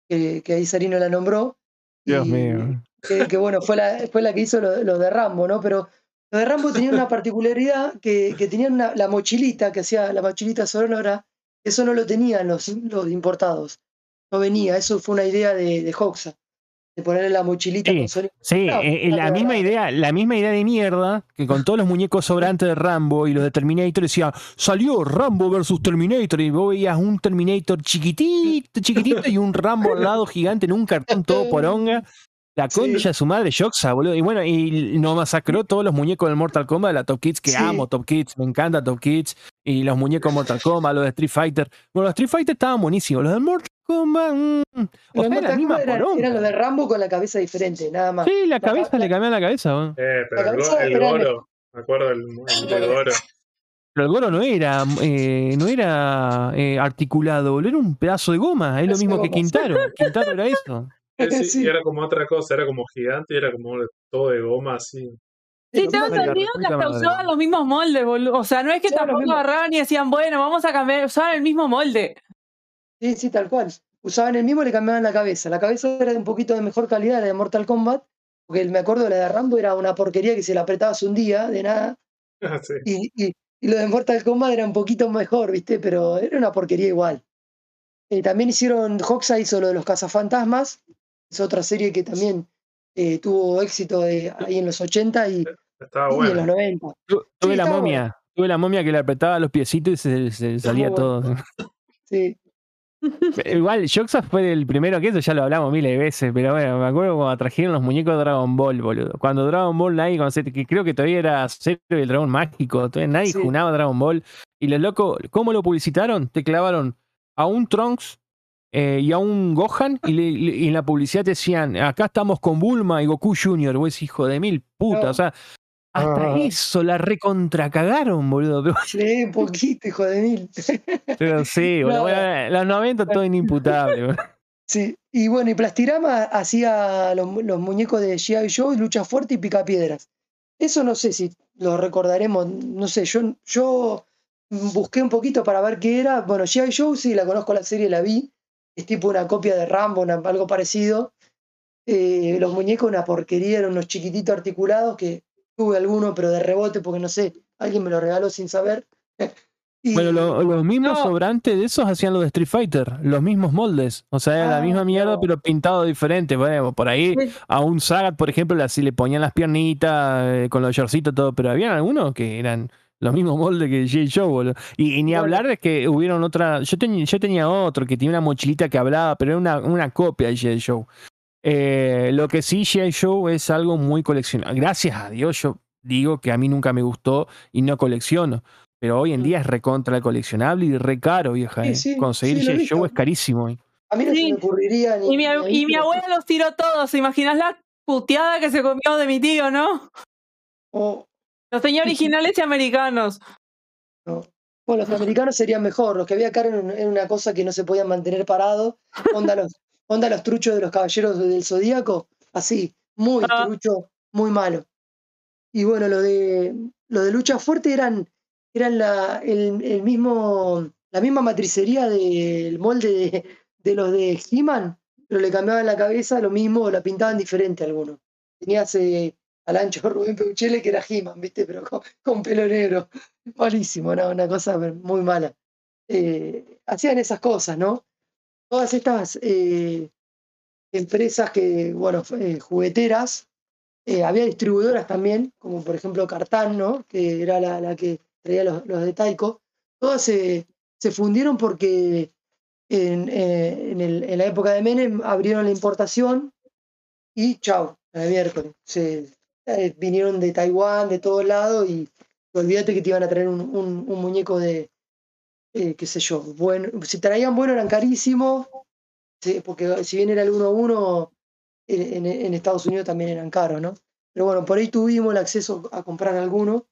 que, que ahí Sarino la nombró. Dios y mío. Que, que, bueno, fue la, fue la que hizo lo, lo de Rambo, ¿no? Pero lo de Rambo tenía una particularidad que, que tenían una- la mochilita, que hacía la mochilita sonora, eso no lo tenían los, los importados. No venía, eso fue una idea de, de Hoxa, de ponerle la mochilita Sí, con sonido. Sí, No, eh, eh, no, la misma idea, la misma idea de mierda que con todos los muñecos sobrantes de Rambo y los de Terminator decía, salió Rambo versus Terminator y vos veías un Terminator chiquitito, chiquitito y un Rambo al lado gigante en un cartón todo (laughs) poronga. La Sí. concha de su madre, Shoxa, boludo. Y bueno, y nos masacró todos los muñecos del Mortal Kombat, de la Top Kids, que Sí. amo Top Kids, me encanta Top Kids. Y los muñecos Mortal Kombat, los de Street Fighter. Bueno, los Street Fighter estaban buenísimos. Los del Mortal Kombat. mm, o Los sea, la Mortal misma eran los de Rambo con la cabeza diferente, nada más. Sí, la La- cabeza la- le cambiaron la cabeza. Eh, pero el, cabeza el era de- Goro, me acuerdo el, el de Goro. Pero el Goro no era, eh, no era eh, articulado, boludo, era un pedazo de goma. Es lo de mismo que. Quintaro. Quintaro era eso. Sí, sí, Sí. y era como otra cosa, era como gigante, y era como todo de goma así. Sí, tengo entendido que hasta usaban los mismos moldes, boludo. O sea, no es que Sí, tampoco agarraban y decían, bueno, vamos a cambiar, usaban el mismo molde. Sí, sí, tal cual. Usaban el mismo y le cambiaban la cabeza. La cabeza era de un poquito de mejor calidad, la de Mortal Kombat, porque me acuerdo la de Rambo era una porquería que se la apretabas un día, de nada, (laughs) Sí. y, y, y lo de Mortal Kombat era un poquito mejor, ¿viste? Pero era una porquería igual. También hicieron, Hoxa hizo lo de los cazafantasmas, es otra serie que también eh, tuvo éxito de- ahí en los 80 y, Estaba y en los 90. Tu- Tuve Sí, la momia. Tuve la momia que le apretaba los piecitos y se, se salía todo. Sí, (laughs) Igual, Shoxa fue el primero que eso, ya lo hablamos miles de veces, pero bueno, me acuerdo cuando trajeron los muñecos de Dragon Ball, boludo. Cuando Dragon Ball nadie conocía, que creo que todavía era Zero y el dragón mágico, todavía nadie Sí. junaba Dragon Ball. Y los locos, ¿cómo lo publicitaron? Te clavaron a un Trunks eh, y a un Gohan y, le- le- y en la publicidad te decían, acá estamos con Bulma y Goku Jr., vos hijo de mil putas, No. o sea, Hasta Ah. eso la recontracagaron, boludo. Pero, Sí, poquito, hijo de mil. (laughs) pero sí, boludo. No. Bueno, los 90 todo inimputable. boludo. Sí, y bueno, y Plastirama hacía los, los muñecos de G.I. Joe, Lucha Fuerte y Picapiedras. Eso no sé si lo recordaremos, no sé, yo, yo busqué un poquito para ver qué era. Bueno, G.I. Joe sí, la conozco la serie, la vi. Es tipo una copia de Rambo, una- algo parecido. Eh, los muñecos, una porquería, eran unos chiquititos articulados que tuve alguno, pero de rebote, porque no sé, alguien me lo regaló sin saber. (laughs) Y- Bueno, lo- los mismos No. sobrantes de esos hacían los de Street Fighter, los mismos moldes. O sea, era la Ah, misma mierda, no. pero pintado diferente. Bueno, por ahí a un Sagat, por ejemplo, le- así le ponían las piernitas eh, con los shortcitos, todo, pero había algunos que eran los mismos moldes que J. Show, boludo. Y, y ni hablar de que hubieron otra. Yo, tenía yo tenía otro que tenía una mochilita que hablaba, pero era una, una copia de J. Show. Eh, lo que sí, J. Show es algo muy coleccionable. Gracias a Dios, yo digo que a mí nunca me gustó y no colecciono. Pero hoy en día es recontra coleccionable y re caro, vieja. Sí, eh. sí, Conseguir sí, lo he J. Show visto. es carísimo. eh. a mí no se me ocurriría ni. Y mi, ni y abuela los tiró todos. ¿Te imaginas la puteada que se comió de mi tío, no? o- Los tenía originales y americanos. No. Bueno, los americanos serían mejor. Los que había acá eran, eran una cosa que no se podían mantener parados. Onda los, onda los truchos de los caballeros del zodíaco. Así, muy Ah. trucho, muy malo. Y bueno, lo de lo de lucha fuerte eran, eran la, el, el mismo, la misma matricería del molde de, de los de He-Man, pero le cambiaban la cabeza, lo mismo, la pintaban diferente algunos. Tenías eh, al ancho (laughs) Rubén Peuchele que era He-Man, ¿viste? Pero con, con pelo negro. Malísimo, ¿no? Una cosa muy mala. Eh, hacían esas cosas, ¿no? Todas estas eh, empresas que, bueno, eh, jugueteras, eh, había distribuidoras también, como por ejemplo Cartán, ¿no? Que era la, la que traía los, los de Taiko. Todas se, se fundieron porque en, en, el- en la época de Menem abrieron la importación y chau, a la miércoles. Se, eh, vinieron de Taiwán, de todos lados y olvídate que te iban a traer un, un- muñeco de, eh, qué sé yo, bueno, si traían bueno eran carísimos, porque si bien era el 1 a 1, en, Estados Unidos también eran caros, ¿no? Pero bueno, por ahí tuvimos el acceso a comprar alguno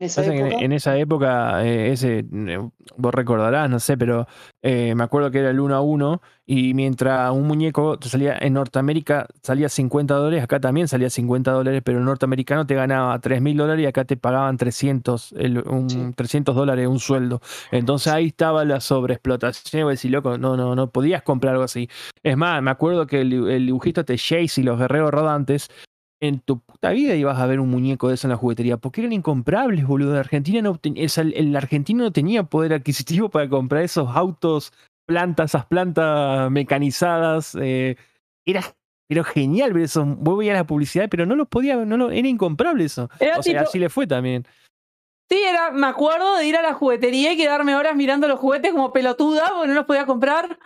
esa en, esa época, eh, ese, eh, vos recordarás, no sé, pero eh, me acuerdo que era el 1 a 1 y mientras un muñeco te salía en Norteamérica salía 50 dólares, acá también salía 50 dólares, pero el norteamericano te ganaba 3 mil dólares y acá te pagaban 300, el- un, Sí. 300 dólares un sueldo. Entonces ahí estaba la sobreexplotación. Y vos decís, loco, no, no, no podías comprar algo así. Es más, me acuerdo que el, el dibujito de Chase y los guerreros rodantes en tu puta vida ibas a ver un muñeco de eso en la juguetería, porque eran incomprables, boludo. Argentina no ten- el, argentino no tenía poder adquisitivo para comprar esos autos, plantas, esas plantas mecanizadas. eh, era pero genial ver eso. Vos veías la publicidad, pero no los podía, no lo, era incomprable eso. Era o sea, así le fue también. Sí, era, me acuerdo de ir a la juguetería y quedarme horas mirando los juguetes como pelotuda porque no los podía comprar.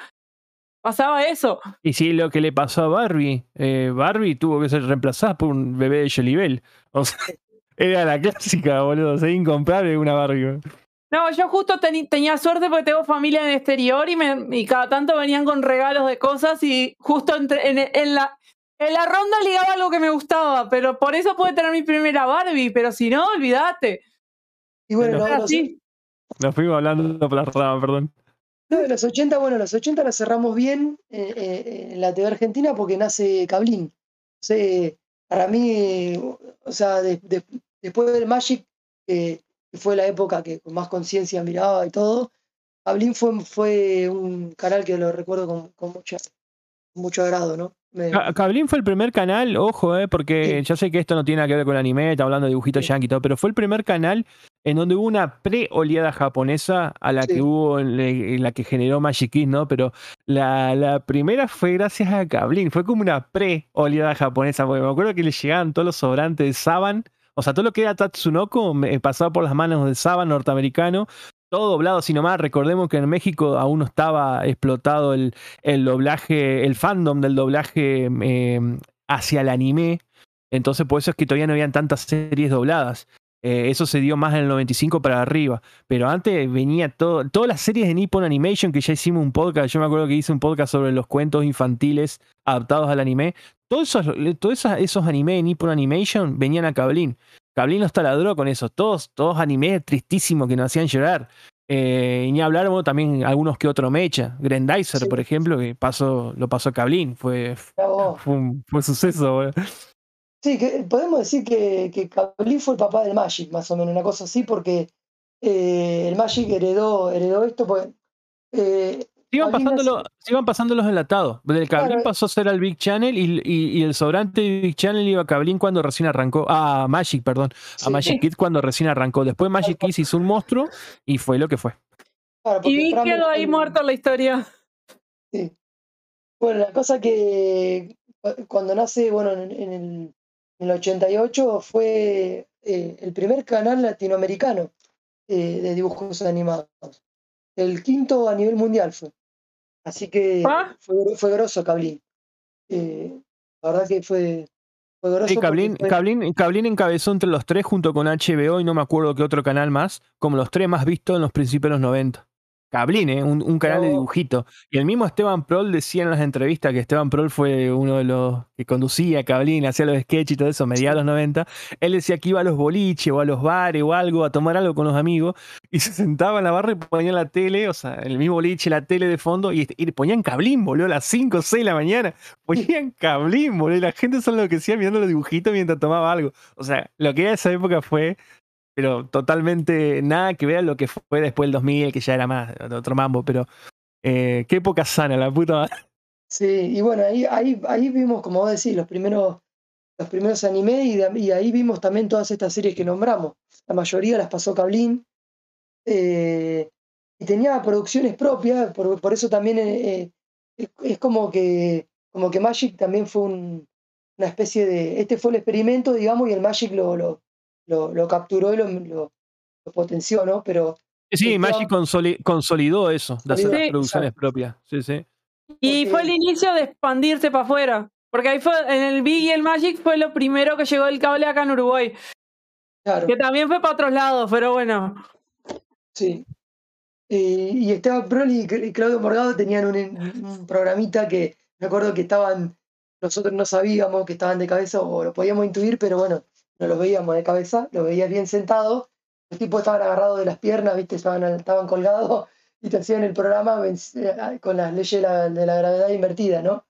Pasaba eso. Y sí, lo que le pasó a Barbie, eh, Barbie tuvo que ser reemplazada por un bebé de Jolibel. O sea, (laughs) era la clásica, boludo. O sea, incomprable una Barbie. No, yo justo tenía suerte porque tengo familia en el exterior y, me, y cada tanto venían con regalos de cosas y justo entre- en, en la, en la ronda ligaba algo que me gustaba, pero por eso pude tener mi primera Barbie, pero si no, olvídate. Y bueno, los, así. Nos fuimos hablando por la rama, perdón. De los 80, bueno, los 80 la cerramos bien eh, eh, en la TV Argentina porque nace Cablín. O sea, para mí, eh, o sea, de- de- después del Magic, eh, que fue la época que con más conciencia miraba y todo, Cablín fue, fue un canal que lo recuerdo con, con mucha, mucho agrado, ¿no? Me- Cablín fue el primer canal, ojo, eh, porque Sí. yo sé que esto no tiene nada que ver con el anime, está hablando de dibujitos Sí. y todo, pero fue el primer canal en donde hubo una pre-oleada japonesa a la Sí. que hubo, en, la que generó Magic ¿no? Pero la, la primera fue gracias a Cablín, fue como una pre-oleada japonesa, porque me acuerdo que le llegaban todos los sobrantes de Saban, o sea, todo lo que era Tatsunoko me- pasaba por las manos de Saban norteamericano, todo doblado así nomás. Recordemos que en México aún no estaba explotado el, el doblaje, el fandom del doblaje eh, hacia el anime. Entonces, por eso es que todavía no habían tantas series dobladas. Eh, eso se dio más en el 95 para arriba. Pero antes venía todo, todas las series de Nippon Animation que ya hicimos un podcast. Yo me acuerdo que hice un podcast sobre los cuentos infantiles adaptados al anime. Todos esos, todos esos, esos anime de Nippon Animation venían a Cablín. Cablín nos taladró con eso. Todos, todos animes tristísimos que nos hacían llorar. Eh, y ni hablar, bueno, también algunos que otro mecha. Grandizer, Sí. por ejemplo, que pasó, lo pasó Cablín. Fue, Mirá vos. fue un fue suceso, boludo. Sí, que podemos decir que, que Cablín fue el papá del Magic, más o menos, una cosa así, porque eh, el Magic heredó, heredó esto, pues eh, Se iban, pasándolo, se iban pasando los enlatados. Del Cablín Claro. pasó a ser al Big Channel y, y- y el sobrante de Big Channel iba a Cablín cuando recién arrancó. Ah, a Magic, perdón. A sí, Magic Kids cuando recién arrancó. Después Magic Kids hizo un monstruo y fue lo que fue. claro, Y vi quedó ahí el- muerto la historia. Sí. Bueno, la cosa que cu- cuando nace, bueno, en, en el, en el 88 fue eh, el primer canal latinoamericano eh, de dibujos animados. El quinto a nivel mundial fue. Así que Ah. fue, fue grosso Cablín. Eh, la verdad que fue, fue grosso. Sí, porque Cablín, fue- Cablín, Cablín encabezó entre los tres junto con HBO y no me acuerdo qué otro canal más, como los tres más vistos en los principios de los 90. Cablín, ¿eh? un, un canal de dibujito. Y el mismo Esteban Prol decía en las entrevistas que Esteban Prol fue uno de los que conducía Cablín, hacía los sketches y todo eso, mediados de los 90. Él decía que iba a los boliches o a los bares o algo, a tomar algo con los amigos, y se sentaba en la barra y ponía la tele, o sea, el mismo boliche, la tele de fondo, y, y ponían Cablín, boludo, a las 5 o 6 de la mañana. (laughs) Ponían Cablín, boludo, y la gente solo lo que hacía mirando los dibujitos mientras tomaba algo. O sea, lo que era esa época fue pero totalmente nada que ver lo que fue después del 2000, que ya era más otro mambo, pero eh, qué época sana, la puta madre. Sí, y bueno, ahí, ahí, ahí vimos, como vos decís, los primeros, los primeros anime y, ahí vimos también todas estas series que nombramos. La mayoría las pasó Cablín. eh, y tenía producciones propias, por, por eso también eh, es, es como que como que Magic también fue un- una especie de. Este fue el experimento, digamos, y el Magic lo, lo, lo, lo capturó y lo, lo, lo potenció, ¿no? Pero Sí, Magic consoli- consolidó eso, de hacer las producciones exacto. propias. Sí, sí. Y Porque- fue el inicio de expandirse para afuera. Porque ahí fue, en el Big y el Magic fue lo primero que llegó el cable acá en Uruguay. claro. Que también fue para otros lados, pero bueno. Sí. Eh, y Esteban Proli y Cla- y Claudio Morgado tenían un, un programita que me acuerdo que estaban, nosotros no sabíamos que estaban de cabeza o lo podíamos intuir, pero bueno, no los veíamos de cabeza, los veías bien sentados. Los tipos estaban agarrados de las piernas, ¿viste? Estaban, estaban colgados (laughs) y te hacían el programa eh, con las leyes de la, de la gravedad invertida, ¿no?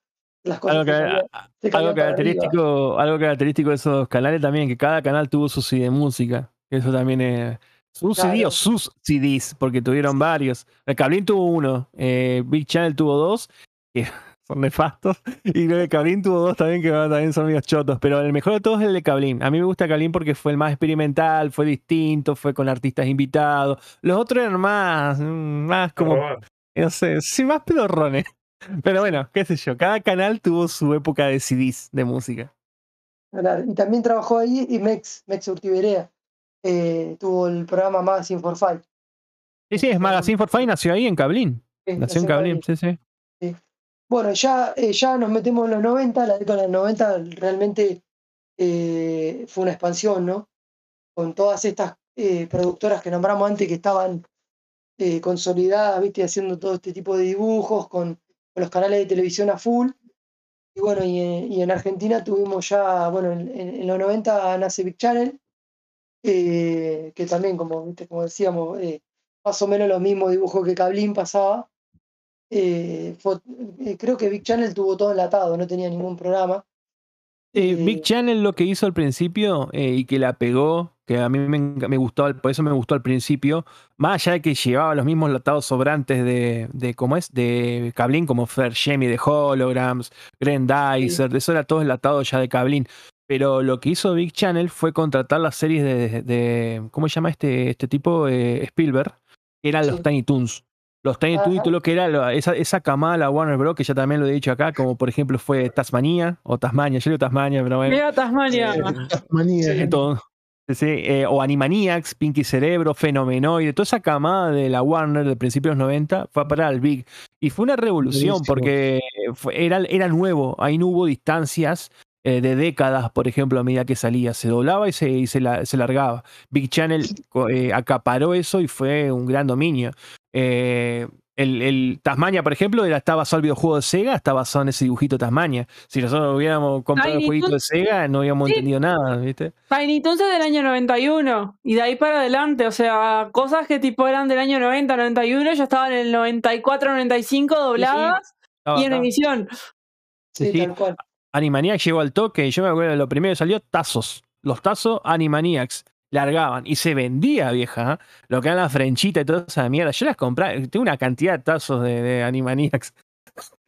Las cosas Algo, que algo característico, algo característico de esos canales también, que cada canal tuvo su CD de música. Eso también es. Un CD Claro. o sus CDs, porque tuvieron varios. El Cablín tuvo uno, eh, Big Channel tuvo dos, son nefastos. Y el de Cablín tuvo dos también, que también son medios chotos. Pero el mejor de todos es el de Cablín. A mí me gusta Cablín porque fue el más experimental, fue distinto, fue con artistas invitados. Los otros eran más, mm, más como no sé, sí, más pedorrones. (laughs) Pero bueno, qué sé yo, cada canal tuvo su época de CDs de música. Y también trabajó ahí y Mex, Mex Urtiberea. eh, tuvo el programa Magazine for Five. Sí, sí, es Magazine for Fine, nació ahí en Cablín. Sí, Nació en nació en Cablín, sí, sí. Bueno, ya, eh, ya nos metemos en los 90, la década de los 90 realmente eh, fue una expansión, ¿no? Con todas estas eh, productoras que nombramos antes que estaban consolidadas, ¿viste? Haciendo todo este tipo de dibujos con, los canales de televisión a full. Y bueno, y, en- Argentina tuvimos ya, bueno, en, los 90 nace Big Channel, que también, como, ¿viste? como decíamos, más o menos los mismos dibujos que Cablín pasaba. Eh, eh, creo que Big Channel tuvo todo enlatado, no tenía ningún programa. Eh, Eh, Big Channel lo que hizo al principio y que la pegó, que a mí me, gustó, por eso me gustó al principio, más allá de que llevaba los mismos latados sobrantes de, de ¿cómo es? De Cablín, como Fer Shemi de Holograms, Grandizer, eso era todo enlatado ya de Cablín. Pero lo que hizo Big Channel fue contratar las series de, de- ¿cómo se llama este, este tipo? Eh, Spielberg, que eran los Sí. Tiny Toons. Los Tiny Toons y Ajá. todo lo que era la- esa, esa camada, la Warner Bros., que ya también lo he dicho acá, como por ejemplo fue Tasmania o Tasmania, yo digo Tasmania, pero bueno. Mira Tasmania. Manía. Sí. Todo. Sí, sí, eh, o Animaniacs, Pinky Cerebro, Fenomenoide, toda esa camada de la Warner del principio de los 90 fue a parar al Big. Y fue una revolución porque fue- era, era nuevo, ahí no hubo distancias eh, de décadas, por ejemplo, a medida que salía. Se doblaba y se, y se, la- se largaba. Big Channel eh, acaparó eso y fue un gran dominio. Eh, el, el Tasmania, por ejemplo, era, está basado en el videojuego de Sega, está basado en ese dibujito Tasmania. Si nosotros hubiéramos comprado el jueguito de. Sega, no habíamos Sí. entendido nada, ¿viste? Tiny Toons es del año 91 y de ahí para adelante, o sea, cosas que tipo eran del año 90, 91 ya estaban en el 94, 95 dobladas Estaba y en emisión. Sí, sí. Animaniacs llegó al toque y yo me acuerdo de lo primero que salió, tazos. Los tazos Animaniacs largaban y se vendía, vieja. ¿eh? Lo que era la frenchita y toda esa mierda. Yo las compraba, tengo una cantidad de tazos de, de Animaniacs. (laughs)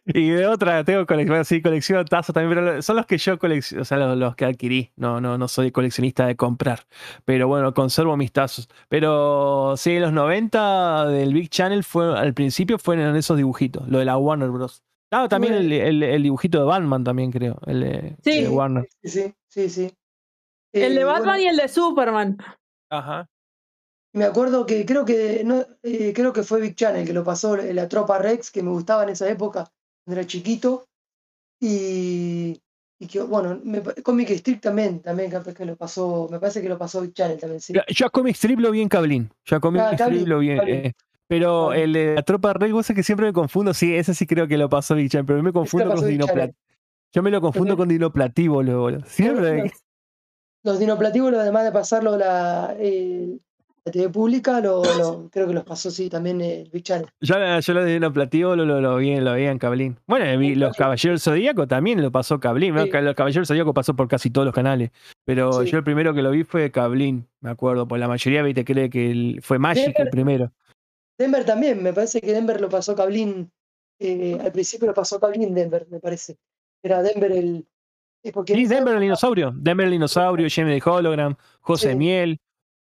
Y de otra, tengo colección, sí, colección de tazos también, pero son los que yo colecciono, o sea, los, los que adquirí. No, no, no soy coleccionista de comprar. Pero bueno, conservo mis tazos. Pero sí, en los 90 del Big Channel fue, al principio fueron esos dibujitos, lo de la Warner Bros. Ah, también el, el- el dibujito de Batman también creo, el de, Sí. de Warner. Sí, sí, sí. sí. El de Eh, Batman bueno, y el de Superman. Ajá. Me acuerdo que creo que no, eh, creo que fue Big Channel que lo pasó eh, la tropa Rex, que me gustaba en esa época, cuando era chiquito. Y, y que bueno, me, Comic Strip también, también capaz que lo pasó, me parece que lo pasó Big Channel también, sí. Yo a Comic Strip lo vi en Cablín. Yo a Comic Ah, Strip Cablín, lo vi en- Cablín. eh, pero el de la tropa Rey, vos es que siempre me confundo. Sí, ese sí creo que lo pasó Big Chan, pero yo me confundo con Dinoplat. Channel. Yo me lo confundo Porque- con Dinoplativo luego. boludo. Siempre. Los, los dinoplativos, además de pasarlo la, eh, la TV pública, lo, lo- creo que los pasó sí también el Big Channel. Yo, yo lo de Dinoplativo lo, lo, vi, lo vi en Cablín. Bueno, los Caballeros Zodíaco también lo pasó Cablín. Los Caballeros Zodíaco pasó por casi todos los canales. Pero yo el primero que lo vi fue Cablín, me acuerdo. Pues la mayoría viste cree que el- fue Magic el primero. Denver también, me parece que Denver lo pasó Cablín, eh, al principio lo pasó Cablín Denver, me parece. Era Denver el... porque Sí, Denver el dinosaurio. Denver el dinosaurio, Jamie de Hologram, José Sí. Miel.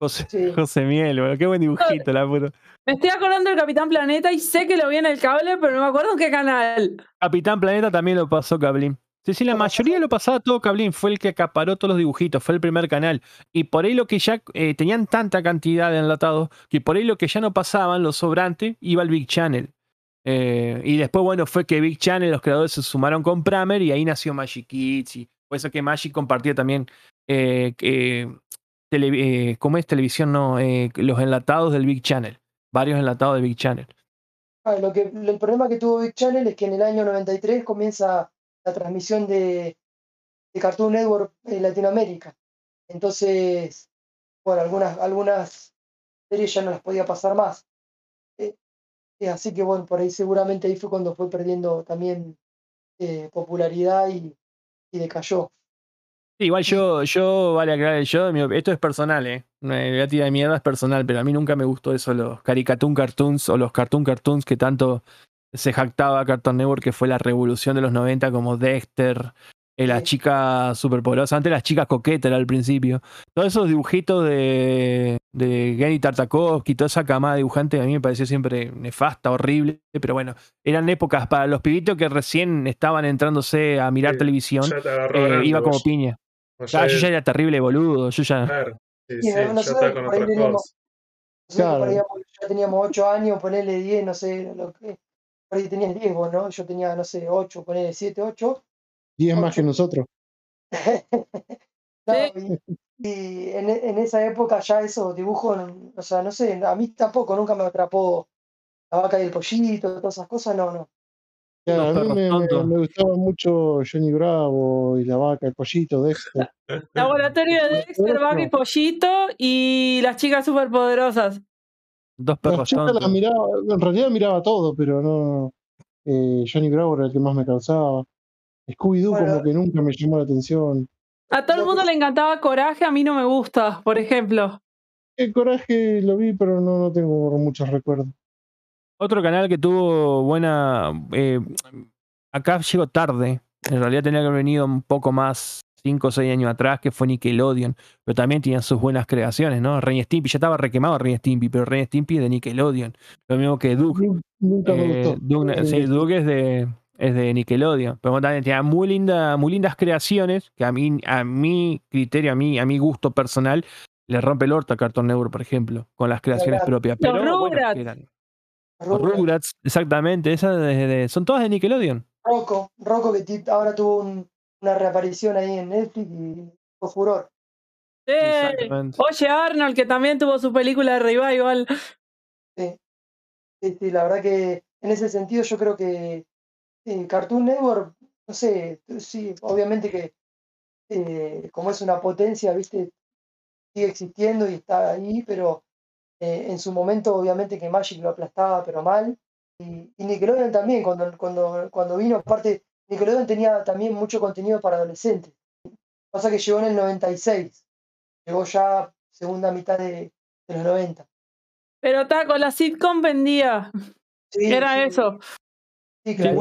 José, Sí. José Miel, boludo, qué buen dibujito, la puta. Me estoy acordando del Capitán Planeta y sé que lo vi en el cable, pero no me acuerdo en qué canal. Capitán Planeta también lo pasó Cablín. Sí, sí, la mayoría lo pasaba todo Cablín, fue el que acaparó todos los dibujitos, fue el primer canal. Y por ahí lo que ya eh, tenían tanta cantidad de enlatados, que por ahí lo que ya no pasaban, lo sobrante, iba al Big Channel. Eh, y después, bueno, fue que Big Channel, los creadores se sumaron con Pramer y ahí nació Magic Kids. Y por eso que Magic compartió también, eh, eh, ¿cómo es televisión? Eh, los enlatados del Big Channel. Varios enlatados del Big Channel. Lo que, el problema que tuvo Big Channel es que en el año 93 comienza la transmisión de, de Cartoon Network en Latinoamérica. Entonces, bueno, algunas, algunas series ya no las podía pasar más. Eh, así que bueno, por ahí seguramente ahí fue cuando fue perdiendo también eh, popularidad y, y decayó. Sí, igual yo, yo, vale aclarar, yo, esto es personal, ¿eh? No, eh, voy a tirar de mierda, es personal, pero a mí nunca me gustó eso, los Caricatoon Cartoons o los Cartoon Cartoons que tanto se jactaba Cartoon Network, que fue la revolución de los 90, como Dexter, eh, las Sí. chicas superpoderosas, antes las chicas coquetas era al principio. Todos esos dibujitos de, de Gary Tartakovsky, toda esa camada de dibujante, a mí me pareció siempre nefasta, horrible, pero bueno, eran épocas para los pibitos que recién estaban entrándose a mirar Sí, televisión, Ya te agarró eh, iba como piña. Claro, yo ya era terrible boludo, yo ya... Claro, sí, Y sí, ya está con teníamos- cosas. Nosotros Claro. por ahí ya teníamos 8 años, ponerle 10, no sé, lo que, por ahí tenías 10 vos, ¿no? Yo tenía, no sé, 8, ponerle 7, 8. 10 más que nosotros. (laughs) No, y, y en, en esa época ya esos dibujos, o sea, no sé, a mí tampoco nunca me atrapó la vaca y el pollito, todas esas cosas, no, no. Claro, a mí me, gustaba mucho Johnny Bravo y la vaca, el pollito, Dexter. (laughs) Laboratorio de Dexter, Vaca y Pollito y las chicas superpoderosas. Dos perros miraba, en realidad miraba todo, pero no. eh, Johnny Bravo era el que más me causaba. Scooby-Doo Bueno. como que nunca me llamó la atención. A todo el mundo le encantaba Coraje, a mí no me gusta, por ejemplo. El coraje lo vi, pero no, no tengo muchos recuerdos. Otro canal que tuvo buena. eh, acá llegó tarde. En realidad tenía que haber venido un poco más, 5 o 6 años atrás, que fue Nickelodeon. Pero también tenía sus buenas creaciones, ¿no? Ren y Stimpy. Ya estaba requemado Ren Stimpy, pero Ren Stimpy es de Nickelodeon. Lo mismo que Doug. Nu- Nunca me Eh, gustó. Doug- sí, Doug es de, es de Nickelodeon. Pero también tenía muy, linda, muy lindas creaciones que a mí, a mi criterio, a mí, a mi gusto personal, le rompe el orto a Cartoon Network, por ejemplo, con las creaciones propias. Pero, Rugrats. que eran- los Rugrats, Rugrats, exactamente, esas de- de- son todas de Nickelodeon. Rocco, Rocco que ahora tuvo un- una reaparición ahí en Netflix y fue furor. Exactamente. Oye, Arnold, que también tuvo su película de revival. Sí, sí, sí, la verdad que en ese sentido yo creo que eh, Cartoon Network, no sé, sí, obviamente que eh, como es una potencia, viste, sigue existiendo y está ahí, pero eh, en su momento obviamente que Magic lo aplastaba, pero mal. Y, y Nickelodeon también, cuando, cuando, cuando vino, aparte, Nickelodeon tenía también mucho contenido para adolescentes. Pasa que llegó en el 96, llegó ya segunda mitad de, de los 90. Pero con la sitcom vendía. Sí, Era sí, eso. Sí, claro.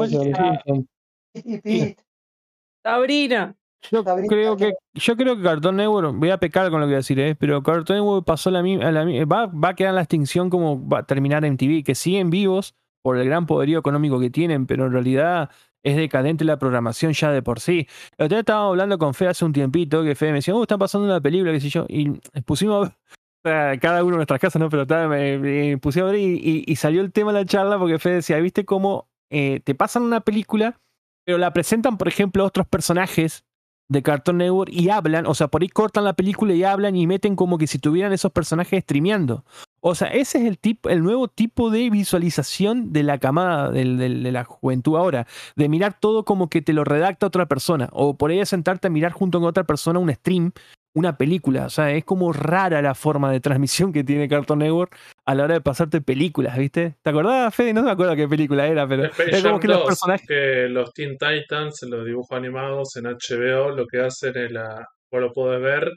Sabrina. Yo Sabrina creo que yo creo que Cartoon Network, voy a pecar con lo que voy a decir, ¿eh? pero Cartoon Network pasó la, mi- a la mi- va, va a quedar en la extinción como va a terminar en TV, que siguen vivos por el gran poderío económico que tienen, pero en realidad es decadente la programación ya de por sí. El otro día estaba hablando con Fe hace un tiempito, que Fe me decía, oh, están pasando una película, qué sé yo, y pusimos a ver, cada uno en nuestras casas, ¿no? Pero estaba, me, me puse a ver y, y- y salió el tema de la charla porque Fe decía, ¿viste cómo eh, te pasan una película, pero la presentan, por ejemplo, otros personajes de Cartoon Network y hablan, o sea, por ahí cortan la película y hablan y meten como que si tuvieran esos personajes streameando. O sea, ese es el tipo, el nuevo tipo de visualización de la camada de la juventud ahora, de mirar todo como que te lo redacta otra persona, o por ahí sentarte a mirar junto con otra persona un stream, una película. O sea, es como rara la forma de transmisión que tiene Cartoon Network a la hora de pasarte películas, ¿viste? ¿Te acordás, Fede? No me acuerdo qué película era, pero Space es como Jam que los 2, personajes. que los Teen Titans, los dibujos animados en HBO, lo que hacen es la, vos lo podés ver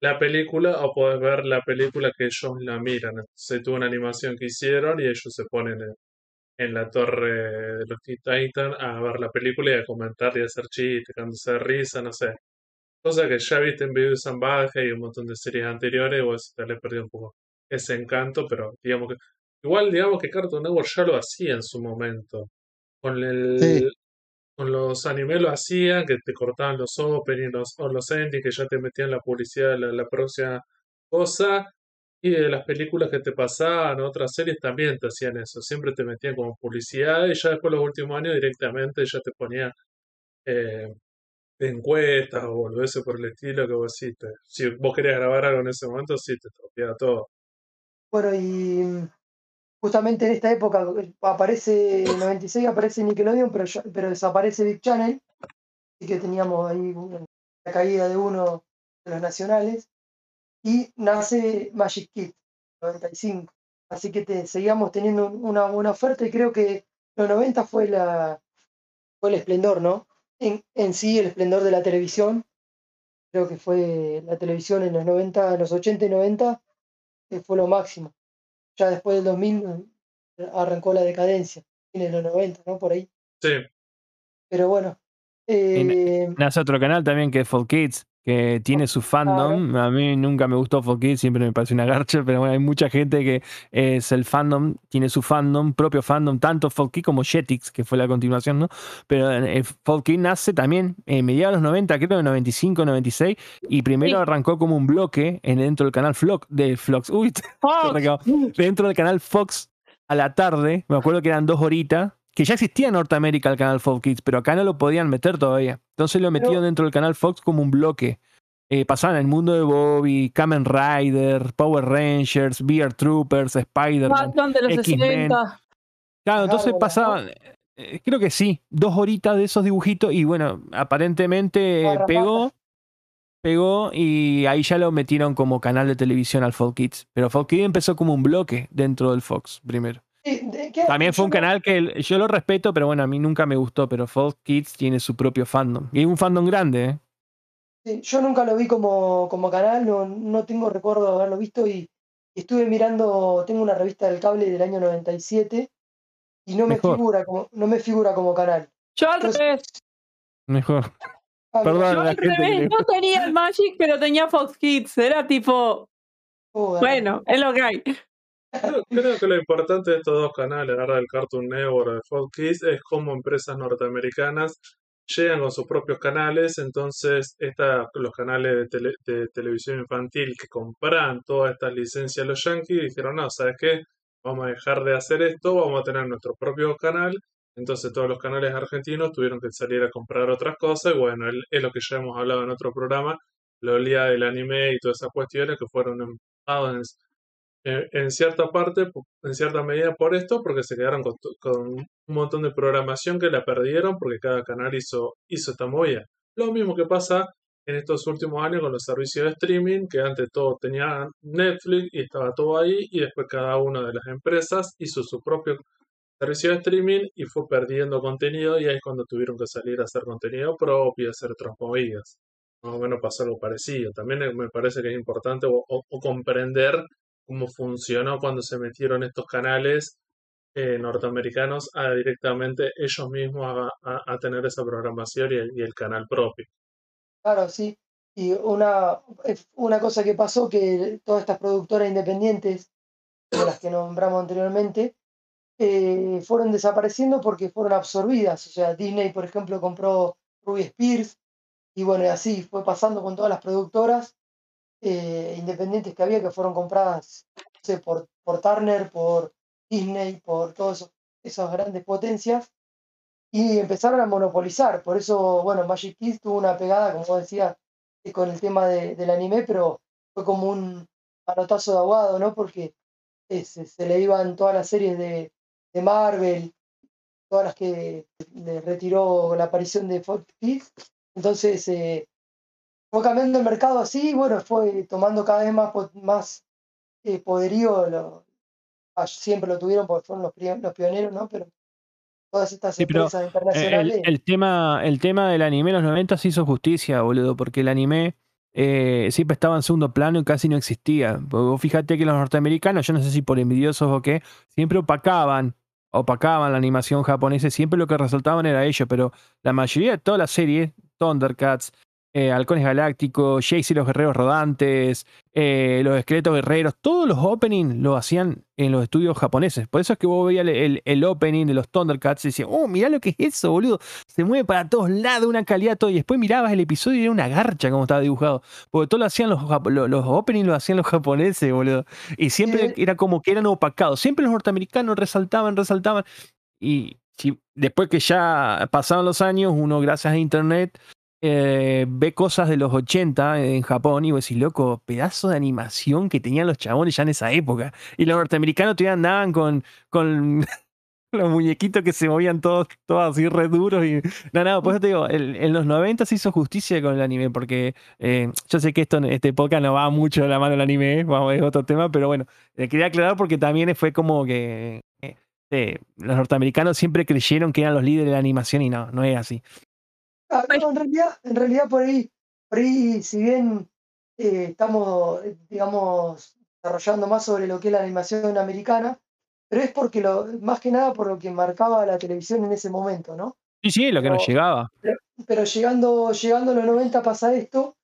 la película o podés ver la película que ellos la miran. Se tuvo una animación que hicieron y ellos se ponen en, en la torre de los Teen Titans a ver la película y a comentar y a hacer chistes, cagándose de risa, no sé. Cosa que ya viste en and Butthead y un montón de series anteriores, vos te le perdí un poco ese encanto, pero digamos que igual digamos que Cartoon Network ya lo hacía en su momento. Con el Sí. con los animes lo hacían, que te cortaban los openings los, o los endings, que ya te metían la publicidad de la, la próxima cosa. Y de las películas que te pasaban, otras series también te hacían eso. Siempre te metían como publicidad y ya después los últimos años directamente ya te ponían eh, encuestas o boludeces por el estilo que vos sí te- si vos querías grabar algo en ese momento, sí te tropeaba todo. Bueno, y mm, justamente en esta época eh, aparece, en 96 aparece Nickelodeon, pero, ya- pero desaparece Big Channel, así que teníamos ahí una caída de uno de los nacionales, y nace Magic Kid, 95. Así que te, seguíamos teniendo un- una buena oferta y creo que los 90 fue, la, fue el esplendor, ¿no? En, en sí, el esplendor de la televisión. Creo que fue la televisión en los 90, en los 80 y 90, que fue lo máximo. Ya después del 2000 eh, arrancó la decadencia, en los 90, ¿no? Por ahí. Sí, Pero bueno. eh, Nace otro canal también que es For Kids, que tiene su fandom. A mí nunca me gustó For Kids, siempre me pareció una garcha, pero bueno, hay mucha gente que es el fandom, tiene su fandom, propio fandom, tanto For Kids como Jetix, que fue la continuación, ¿no? Pero eh, For Kids nace también en mediados de los 90, creo en 95, 96, y primero Sí. arrancó como un bloque en, dentro del canal Flock, de Flox. Uy, (laughs) Fox. dentro del canal Fox a la tarde, me acuerdo que eran dos horitas, que ya existía en Norteamérica el canal Fox Kids, pero acá no lo podían meter todavía. Entonces lo metieron Pero- dentro del canal Fox como un bloque. Eh, pasaban el mundo de Bobby, Kamen Rider, Power Rangers, Bear Troopers, Spider-Man. X-Men. 60. Claro, entonces pasaban, eh, creo que sí, dos horitas de esos dibujitos y bueno, aparentemente Garrapatas. pegó, pegó y ahí ya lo metieron como canal de televisión al Fox Kids. Pero Fox Kids empezó como un bloque dentro del Fox primero. Sí, de- ¿qué- También fue un canal que yo lo respeto, pero bueno, a mí nunca me gustó, pero Fox Kids tiene su propio fandom. Y es un fandom grande, ¿eh? Sí, yo nunca lo vi como, como canal, no, no tengo recuerdo de haberlo visto y, y estuve mirando, tengo una revista del cable del año 97 y no me figura como, no me figura como canal. Yo al Entonces- revés. Mejor. Ah, Perdón. Yo al revés. No tenía el Magic, pero tenía Fox Kids. Era tipo, bueno, es lo que hay. Creo, que lo importante de estos dos canales, ahora del Cartoon Network de Fox Kids, es cómo empresas norteamericanas llegan con sus propios canales, entonces esta, los canales de, tele- de televisión infantil que compran todas estas licencias a los yankees dijeron, no, ¿sabes qué? Vamos a dejar de hacer esto, vamos a tener nuestro propio canal, entonces todos los canales argentinos tuvieron que salir a comprar otras cosas, y bueno, es lo que ya hemos hablado en otro programa, la oleada del anime y todas esas cuestiones que fueron empujados eh, en cierta parte, en cierta medida por esto, porque se quedaron con, con, un montón de programación que la perdieron porque cada canal hizo, hizo esta movida. Lo mismo que pasa en estos últimos años con los servicios de streaming, que antes todo tenía Netflix y estaba todo ahí, y después cada una de las empresas hizo su propio servicio de streaming y fue perdiendo contenido, y ahí es cuando tuvieron que salir a hacer contenido propio y hacer otras movidas. Más o menos pasó algo parecido. También me parece que es importante o comprender cómo funcionó cuando se metieron estos canales eh, norteamericanos a directamente ellos mismos a, tener esa programación y el, canal propio. Claro, sí. Y una, una cosa que pasó que todas estas productoras independientes, de las que nombramos anteriormente, eh, fueron desapareciendo porque fueron absorbidas. O sea, Disney, por ejemplo, compró Ruby Spears y bueno, y así fue pasando con todas las productoras eh, independientes que había que fueron compradas por, por Turner, por Disney, por todas esas grandes potencias y empezaron a monopolizar. Por eso, bueno, Magic Kids tuvo una pegada, como decía, eh, con el tema del anime, pero fue como un panotazo de aguado, ¿no? Porque eh, se, le iban todas las series de, de Marvel, todas las que le retiró la aparición de Fox Kids. Entonces, eh, fue cambiando el mercado así y bueno, fue tomando cada vez más, más eh, poderío. Lo, ah, siempre lo tuvieron porque fueron los, los pioneros, ¿no? Pero todas estas empresas internacionales. El, tema, el tema del anime en los 90 se hizo justicia, boludo, porque el anime eh, siempre estaba en segundo plano y casi no existía. Vos fíjate que los norteamericanos, yo no sé si por envidiosos o qué, siempre opacaban opacaban la animación japonesa, siempre lo que resaltaban era ello, pero la mayoría de toda la serie, Thundercats, eh, Halcones Galácticos, Jace y los Guerreros Rodantes, eh, los Esqueletos Guerreros, todos los openings lo hacían en los estudios japoneses. Por eso es que vos veías el, opening de los Thundercats y decías, oh, mirá lo que es eso, boludo. Se mueve para todos lados, una calidad todo. Y después mirabas el episodio y era una garcha como estaba dibujado. Porque todo lo hacían los, los, openings, lo hacían los japoneses, boludo. Y siempre era como que eran opacados. Siempre los norteamericanos resaltaban, resaltaban. Y después que ya pasaron los años, uno gracias a internet eh, ve cosas de los 80 en Japón y vos decís, loco, pedazo de animación que tenían los chabones ya en esa época. Y los norteamericanos todavía andaban con, con (laughs) los muñequitos que se movían todos, todos así re duros. Y... No, no, por eso te digo, en los 90 se hizo justicia con el anime, porque eh, yo sé que esto, este época no va mucho de la mano del anime, vamos, es otro tema, pero bueno, quería aclarar porque también fue como que eh, los norteamericanos siempre creyeron que eran los líderes de la animación y no, no es así. Ah, en realidad, en realidad por ahí, por ahí, si bien eh, estamos, eh, digamos, desarrollando más sobre lo que es la animación americana, pero es porque lo, más que nada por lo que marcaba la televisión en ese momento, ¿no? Sí, sí, lo que nos llegaba. Pero, llegando, llegando a los 90 pasa esto,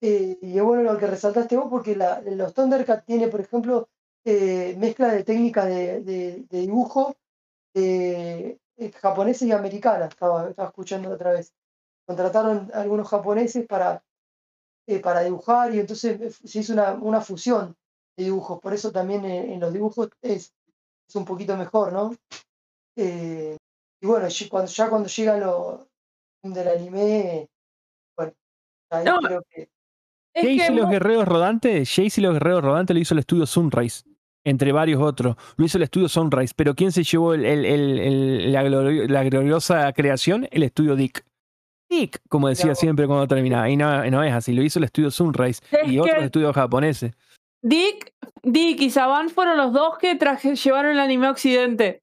eh, y es bueno lo que resaltaste vos, porque la, los Thundercats tiene, por ejemplo, mezcla de técnicas de, de, dibujo japoneses y americanas, estaba, estaba escuchando otra vez contrataron a algunos japoneses para, eh, para dibujar y entonces eh, se hizo una, una fusión de dibujos. Por eso también en, los dibujos es, es, un poquito mejor, ¿no? Eh, y bueno, cuando, ya cuando llega lo del anime, bueno, ahí creo que... Jace y los guerreros rodantes, Jace y los guerreros rodantes lo hizo el estudio Sunrise, entre varios otros. Lo hizo el estudio Sunrise, pero ¿quién se llevó el, el, la, la, gloriosa creación? El estudio Dick como decía siempre cuando terminaba. Y no, no, es así, lo hizo el estudio Sunrise y otros estudios japoneses. Dick, Dick y Saban fueron los dos que llevaron el anime a Occidente.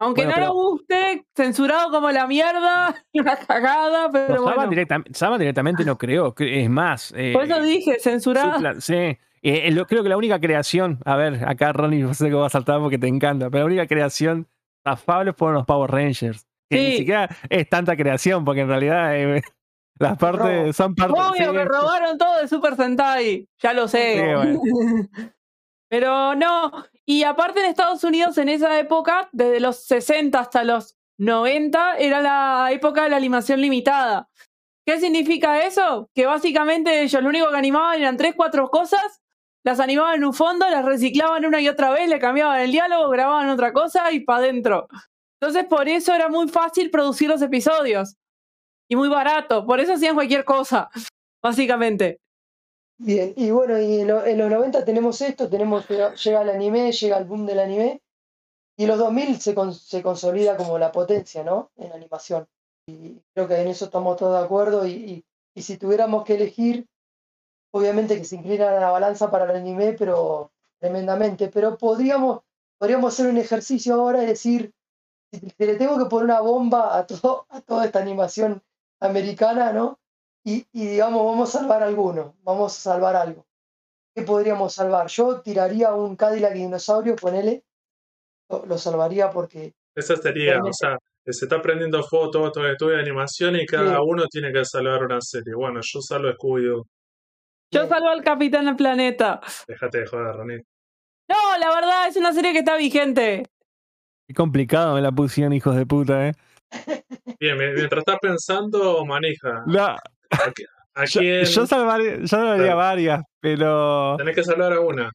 Aunque no lo guste, censurado como la mierda, (laughs) una cagada, pero bueno. Saban, directamente no creo, es más. Eh, Por eso dije, censurado. sí. Eh, creo que la única creación, a ver, acá Ronnie, (laughs) no sé cómo va a saltar porque te encanta, pero la única creación afable fueron los Power Rangers. Que ni siquiera es tanta creación, porque en realidad eh, (laughs) las partes son partes. Obvio que robaron todo de Super Sentai, ya lo sé. (laughs) Pero no, y aparte en Estados Unidos en esa época, desde los 60 hasta los 90, era la época de la animación limitada. ¿Qué significa eso? Que básicamente ellos lo único que animaban eran tres, cuatro cosas, las animaban en un fondo, las reciclaban una y otra vez, le cambiaban el diálogo, grababan otra cosa y para adentro. Entonces, por eso era muy fácil producir los episodios. Y muy barato. Por eso hacían cualquier cosa, (laughs) básicamente. Bien, y bueno, y en, lo- en los 90 tenemos esto, tenemos llega el anime, llega el boom del anime, y en los 2000 se, con- se consolida como la potencia, ¿no? En animación. Y creo que en eso estamos todos de acuerdo, y, y- y si tuviéramos que elegir, obviamente que se inclina la balanza para el anime, pero tremendamente, pero podríamos, podríamos hacer un ejercicio ahora y decir, si (laughs) le tengo que poner una bomba a, todo, a toda esta animación americana, ¿no? Y, y digamos, vamos a salvar alguno, vamos a salvar algo. ¿Qué podríamos salvar? Yo tiraría un Cadillac dinosaurio, ponele, lo, lo salvaría porque Esa sería, o sea, que se está prendiendo fuego todo, todo el estudio de animación y cada Sí. uno tiene que salvar una serie. Bueno, yo salvo Scooby-Doo. Yo salvo al Capitán del Planeta. Déjate de joder, Ronnie. No, la verdad es una serie que está vigente. Qué complicado me la pusieron, hijos de puta, ¿eh? Bien, mi- mientras estás pensando, manija. La- ¿A, yo, quién yo salvaría, yo salvaría varias, pero tenés que salvar a una?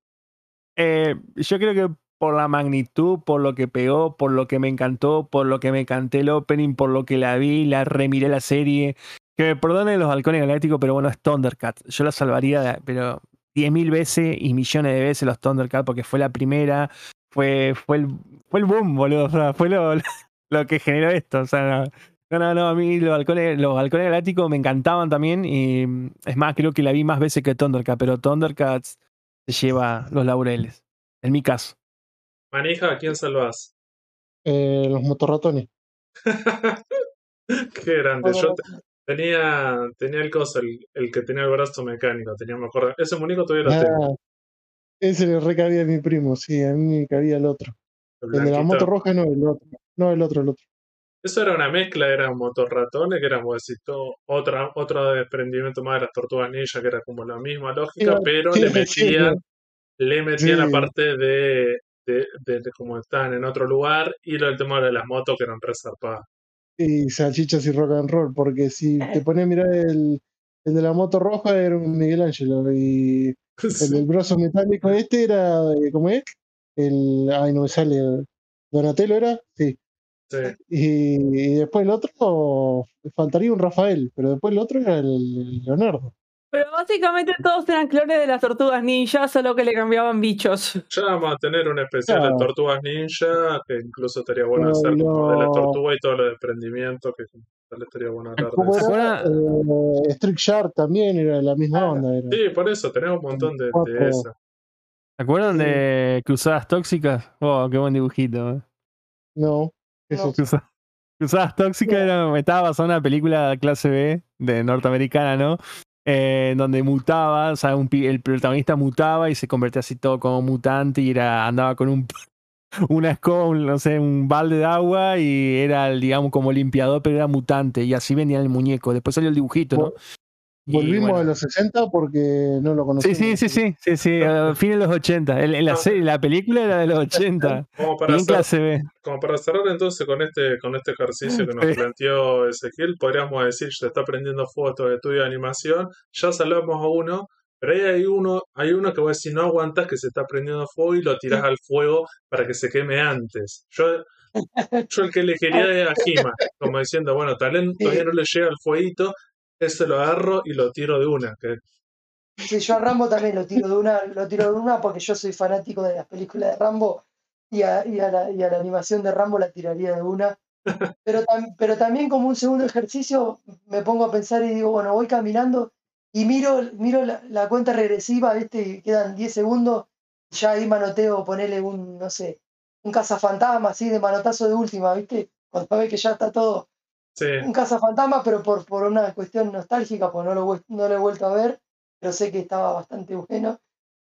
eh, yo creo que por la magnitud, por lo que pegó, por lo que me encantó, por lo que me canté el opening, por lo que la vi, la remiré la serie. Que me perdonen los halcones galácticos, pero bueno, es Thundercat. Yo la salvaría, pero 10.000 veces y millones de veces los Thundercat, porque fue la primera, fue, fue, el, fue el boom, boludo. O sea, fue lo, (laughs) lo que generó esto. O sea, no, no, no, a mí los halcones, los halcones galácticos me encantaban también. Y es más, creo que la vi más veces que Thundercat, pero Thundercats se lleva los laureles. En mi caso. Manija, ¿a quién salvás? Eh, los motorratones. (laughs) Qué grande. Yo te- tenía, tenía el coso, el, el que tenía el brazo mecánico. Tenía, me acuerdo. Ese muñeco todavía lo tengo. Ah, ese le recabía a mi primo, sí, a mí me cabía el otro. El de la moto roja no, el otro. No, el otro, el otro. Eso era una mezcla, eran motorratones, que decís, todo- otra, otro desprendimiento más de las tortugas ninja, que era como la misma lógica, Sí, pero sí, le (laughs) sí, metían, le metían la parte de, de, de, de como estaban en otro lugar, y lo del tema de las motos que eran resarpadas. Y salchichas y rock and roll, porque si te pones a mirar el, el de la moto roja era un Miguel Ángelo y (laughs) el del brazo metálico este era, eh, ¿cómo es? El, ay, no me sale, Donatello era, sí. Sí. Y, y después el otro, faltaría un Rafael, pero después el otro era el Leonardo. Pero básicamente todos eran clones de las tortugas ninja, solo que le cambiaban bichos. Ya vamos a tener un especial Claro. de Tortugas Ninja, que incluso estaría bueno Pero hacer como de la tortuga y todo lo de desprendimiento, que tal estaría bueno hablar de ¿Cómo eso. era? Eh, Street Shark también era de la misma Claro. onda. Era. Sí, por eso, tenemos un montón de, de esas. ¿Se acuerdan Sí. de Cruzadas Tóxicas? Oh, qué buen dibujito. ¿eh? No, eso No. Cruza- Cruzadas Tóxicas era, estaba basada en una película clase B de norteamericana, ¿no? Eh, donde mutaba, o sea, un pi- el protagonista mutaba y se convertía así todo como mutante y era, andaba con un (laughs) una escoba, un, no sé, un balde de agua y era, el, digamos, como limpiador, pero era mutante y así vendían el muñeco. Después salió el dibujito, ¿no? Volvimos bueno. a los 60 porque no lo Sí, conocíamos. sí, sí, sí, sí, sí, a fines de los 80. En, en la serie, la película era de los 80. (laughs) Como para, hacer, clase B. como para cerrar entonces con este, con este ejercicio que nos Sí. planteó Ezequiel, podríamos decir, se está prendiendo fuego todo el estudio de animación, ya salvamos a uno, pero ahí hay uno, hay uno que vos decís, no aguantas que se está prendiendo fuego y lo tirás al fuego para que se queme antes. Yo, yo el que elegiría es a como diciendo, bueno, talento todavía no le llega el fueguito, ese lo agarro y lo tiro de una. Que, Sí, yo a Rambo también lo tiro de una, lo tiro de una porque yo soy fanático de las películas de Rambo y a, y a la, y a la animación de Rambo la tiraría de una. (laughs) Pero, tam- pero también como un segundo ejercicio me pongo a pensar y digo, bueno, voy caminando y miro, miro la, la cuenta regresiva, ¿viste? Y quedan 10 segundos, ya ahí manoteo, ponerle un, no sé, un cazafantasma así de manotazo de última, ¿viste? Cuando ve que ya está todo sí, un cazafantasma, pero por, por una cuestión nostálgica, pues no lo, no lo he vuelto a ver, pero sé que estaba bastante bueno.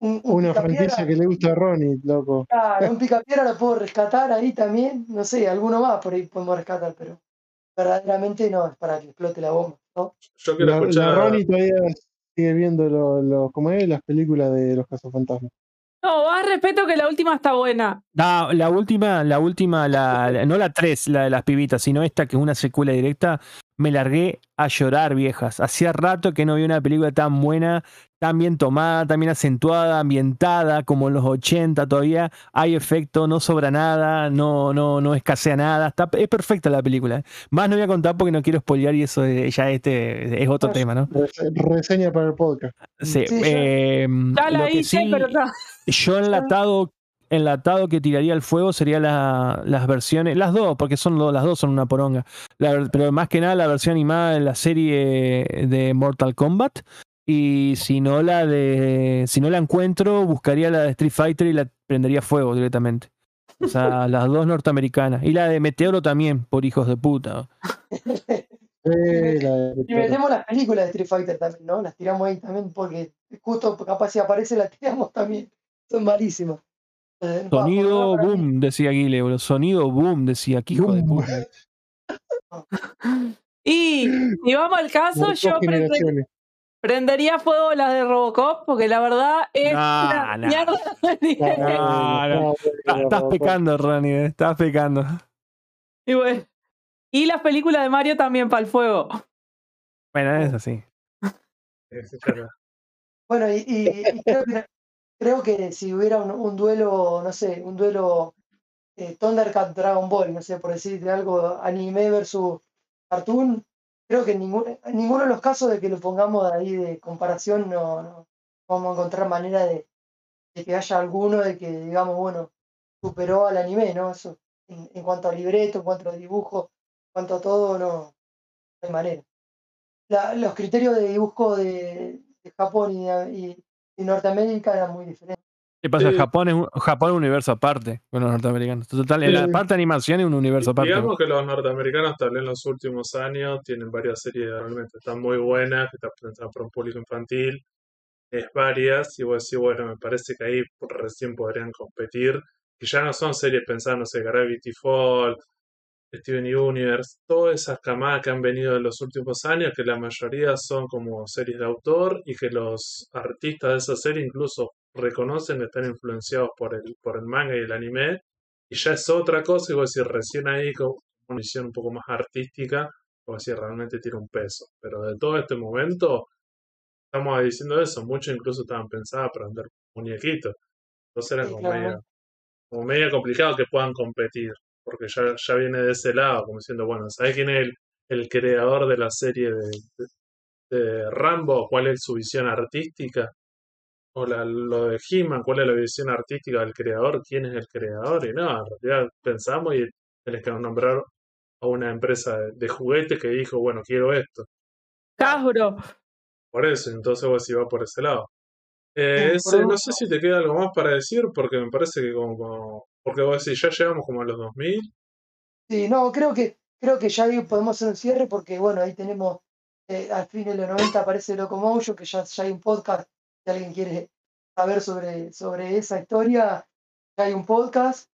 Un, un Una franquicia que le gusta a Ronnie, loco. claro, un (laughs) picapiedra lo puedo rescatar ahí también, no sé, alguno más por ahí podemos rescatar, pero verdaderamente no, es para que explote la bomba, ¿no? yo quiero La, la escuchar. Ronnie todavía sigue viendo lo, lo, ¿cómo es? las películas de los cazafantasmas. No, más respeto que la última está buena. No, la última, la última, la, la- no la 3, la de las pibitas, sino esta que es una secuela directa, me largué a llorar, viejas. Hacía rato que no vi una película tan buena, tan bien tomada, tan bien acentuada, ambientada, como en los 80 todavía. Hay efecto, no sobra nada, no, no, no escasea nada. Está, es perfecta la película. Más no voy a contar porque no quiero spoilear y eso es- ya este es otro tema, ¿no? Rese- Reseña para el podcast. Sí, Sí, eh, Ya la hice, sí, pero está. Yo enlatado, enlatado que tiraría al fuego sería la- las versiones, las dos, porque son las dos son una poronga. La pero más que nada la versión animada de la serie de Mortal Kombat. Y si no la de. Si no la encuentro, buscaría la de Street Fighter y la prendería fuego directamente. O sea, (laughs) las dos norteamericanas. Y la de Meteoro también, por hijos de puta. (laughs) La Y metemos las películas de Street Fighter también, ¿no? Las tiramos ahí también porque justo capaz si aparece las tiramos también. Son malísimas. Eh, Sonido boom, decía Guile, boludo. Sonido boom, decía. ¿Qué hijo de puta? (laughs) Y si vamos al caso, yo prende- prendería fuego las de Robocop, porque la verdad es una mierda. Estás, pecando, Ronnie, eh, estás pecando. y, bueno, y las películas de Mario también para el fuego. Bueno, es así. Bueno, y, y- y creo, que, creo que si hubiera un, duelo, no sé, un duelo eh, Thundercat Dragon Ball, no sé, por decirte algo, anime versus cartoon, creo que en, ningún, en ninguno de los casos de que lo pongamos ahí de comparación no, no vamos a encontrar manera de, de que haya alguno de que, digamos, bueno, superó al anime, ¿no? Eso, en, cuanto a libreto, en cuanto a dibujo, en cuanto a todo, no, hay manera. Los criterios de dibujo de, Japón y Norteamérica eran muy diferentes. ¿Qué pasa? Sí. Japón, es un, Japón es un universo aparte con los norteamericanos. Total, en la Sí. parte de animación es un universo aparte. Digamos que los norteamericanos, tal vez en los últimos años, tienen varias series que realmente están muy buenas, que están pensadas para un público infantil. Es varias, y vos decís, bueno, me parece que ahí recién podrían competir. Que ya no son series pensadas, no sé, Gravity Fall, Steven Universe, todas esas camadas que han venido en los últimos años, que la mayoría son como series de autor y que los artistas de esa serie incluso reconocen que están influenciados por el, por el manga y el anime, y ya es otra cosa, y vos decís, recién ahí con una visión un poco más artística, vos decís, realmente tiene un peso. Pero de todo este momento, estamos diciendo eso, muchos incluso estaban pensadas para vender muñequitos. Entonces era Sí, como medio, como medio complicado que puedan competir, porque ya, ya viene de ese lado, como diciendo, bueno, ¿sabés quién es el, el creador de la serie de, de- de Rambo? ¿Cuál es su visión artística? O la- lo de He-Man, ¿cuál es la visión artística del creador? ¿Quién es el creador? Y no, en realidad pensamos y tenés que nombrar a una empresa de, de juguetes que dijo, bueno, quiero esto. Hasbro. Por eso, entonces vos si va por ese lado. Eh, ese, no sé si te queda algo más para decir, porque me parece que como, como- porque vos decís, ya llegamos como a los 2000. Sí, no, creo que, creo que ya podemos hacer un cierre porque, bueno, ahí tenemos, eh, al fin de los 90 aparece Locomotion, que ya, ya hay un podcast, si alguien quiere saber sobre, sobre esa historia, ya hay un podcast,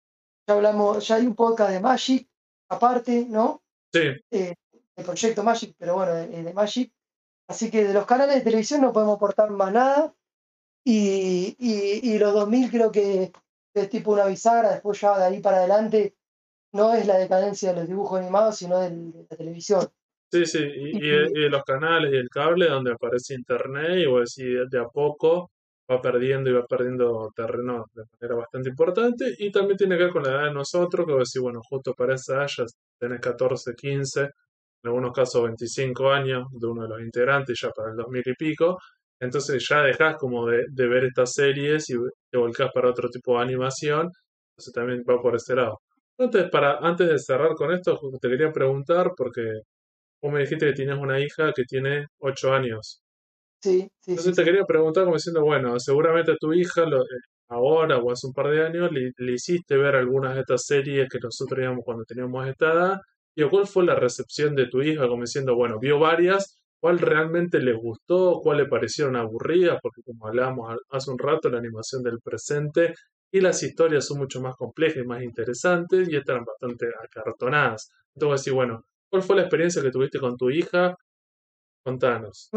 ya hablamos, ya hay un podcast de Magic, aparte, ¿no? Sí, Eh, el proyecto Magic, pero bueno, de, de Magic. Así que de los canales de televisión no podemos aportar más nada. Y, y, y los 2000 creo que es tipo una bisagra, después ya de ahí para adelante no es la decadencia de los dibujos animados, sino de la televisión. sí, sí. Y, y, los canales y el cable donde aparece internet y vos decís, de a poco va perdiendo y va perdiendo terreno de manera bastante importante. Y también tiene que ver con la edad de nosotros, que vos decís, bueno, justo para esa edad ya tenés 14, 15, en algunos casos 25 años de uno de los integrantes, ya para el 2000 y pico. Entonces ya dejás como de, de ver estas series y te volcás para otro tipo de animación. Entonces también va por ese lado. Entonces, para, antes de cerrar con esto, te quería preguntar, porque vos me dijiste que tienes una hija que tiene 8 años. Sí, sí, sí. Entonces te quería preguntar como diciendo, bueno, seguramente a tu hija lo- eh, ahora o hace un par de años le, le hiciste ver algunas de estas series que nosotros veíamos cuando teníamos esta edad. Y ¿cuál fue la recepción de tu hija? Como diciendo, bueno, vio varias, ¿cuál realmente le gustó? ¿Cuál le parecieron aburridas? Porque como hablábamos hace un rato, la animación del presente y las historias son mucho más complejas y más interesantes y eran bastante acartonadas. Entonces, sí, bueno, ¿cuál fue la experiencia que tuviste con tu hija? Contanos.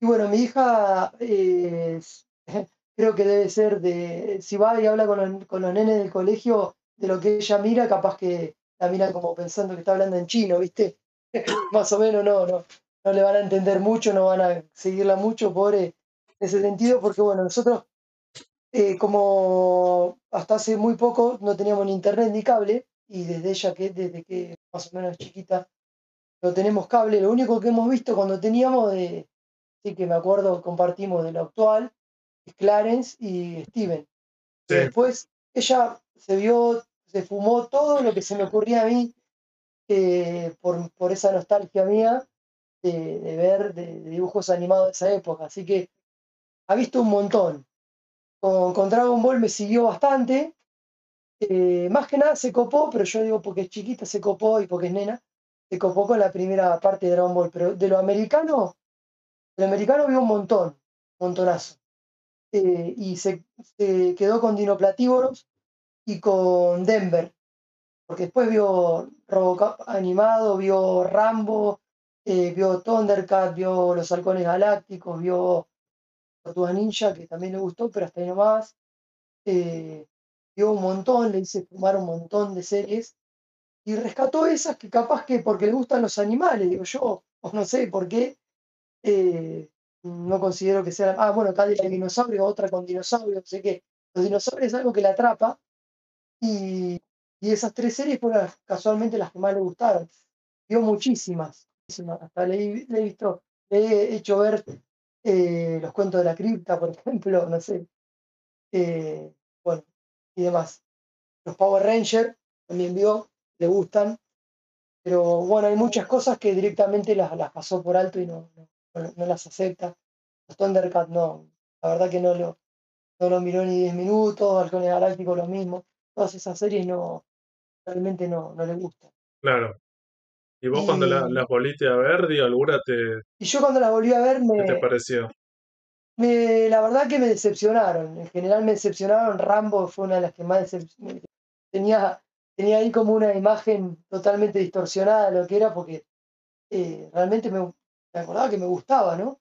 Y bueno, mi hija (laughs) creo que debe ser de, si va y habla con los, con los nenes del colegio, de lo que ella mira, capaz que la miran como pensando que está hablando en chino, ¿viste? (laughs) más o menos no, no, no le van a entender mucho, no van a seguirla mucho, pobre, en ese sentido, porque bueno, nosotros eh, como hasta hace muy poco no teníamos ni internet ni cable, y desde ella que desde que más o menos chiquita no tenemos cable, lo único que hemos visto cuando teníamos de, sí que me acuerdo, compartimos de lo actual, es Clarence y Steven. Sí. después ella se vio, se fumó todo lo que se me ocurría a mí eh, por, por esa nostalgia mía de, ver de, dibujos animados de esa época. Así que ha visto un montón. Con, Dragon Ball me siguió bastante. eh, más que nada se copó, pero yo digo porque es chiquita se copó y porque es nena, se copó con la primera parte de Dragon Ball. Pero de lo americano, de lo americano vio un montón, montonazo. Eh, y se, se quedó con Dinoplatívoros y con Denver. Porque después vio Robocop animado, vio Rambo, eh, vio Thundercat, vio Los Halcones Galácticos, vio Tortugas Ninja, que también le gustó, pero hasta ahí nomás. Eh, vio un montón, le hice fumar un montón de series. Y rescató esas que capaz que porque le gustan los animales, digo yo, (laughs) o no sé por qué. eh, no considero que sea. Ah, bueno, acá de dinosaurio, otra con dinosaurios, no sé qué. Los dinosaurios es algo que la atrapa. Y, y esas tres series fueron casualmente las que más le gustaron. Vio muchísimas, Hasta le, he- visto, le he hecho ver eh, los cuentos de la cripta, por (laughs) ejemplo, no sé. eh, bueno, y demás. Los Power Rangers también vio, le gustan. Pero bueno, hay muchas cosas que directamente las, las pasó por alto y no, no, no- las acepta. Los Thundercats no, la verdad que no lo, no lo miró ni 10 minutos, Halcones Galácticos lo mismo. Todas esas series no, realmente no, no le gustan. Claro. ¿Y vos cuando la- las volviste a ver, digo, alguna te, y yo cuando las volví a ver, qué te me, pareció? me, la verdad que me decepcionaron. En general me decepcionaron. Rambo fue una de las que más decep- me- tenía, tenía ahí como una imagen totalmente distorsionada de lo que era, porque eh, realmente me, me acordaba que me gustaba, ¿no?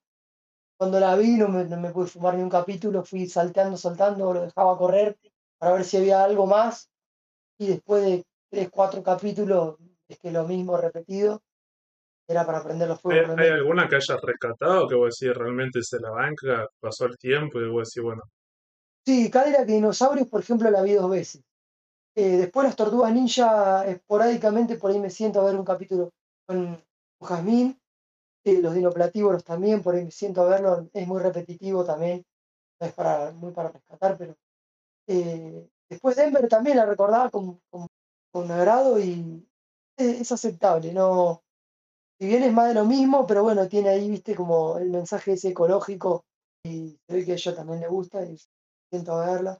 Cuando la vi no me, no me pude fumar ni un capítulo, fui salteando, saltando, lo dejaba correr para ver si había algo más. Y después de tres, cuatro capítulos, es que lo mismo repetido, era para prender los ¿Hay, fuegos hay realmente. alguna que hayas rescatado que vos decís realmente se la banca, pasó el tiempo y vos decís, bueno, Sí, Cadillac y Dinosaurios, por ejemplo, la vi dos veces. Eh, después las Tortugas Ninja, esporádicamente por ahí me siento a ver un capítulo con con Jazmín. Eh, los Dinoplatívoros también, por ahí me siento a verlo. Es muy repetitivo también, no es para, muy para rescatar, pero eh, después Denver también la recordaba con, con, con agrado y es, aceptable. No, si bien es más de lo mismo, pero bueno, tiene ahí, viste, como el mensaje ese ecológico y se que a ella también le gusta y siento verla.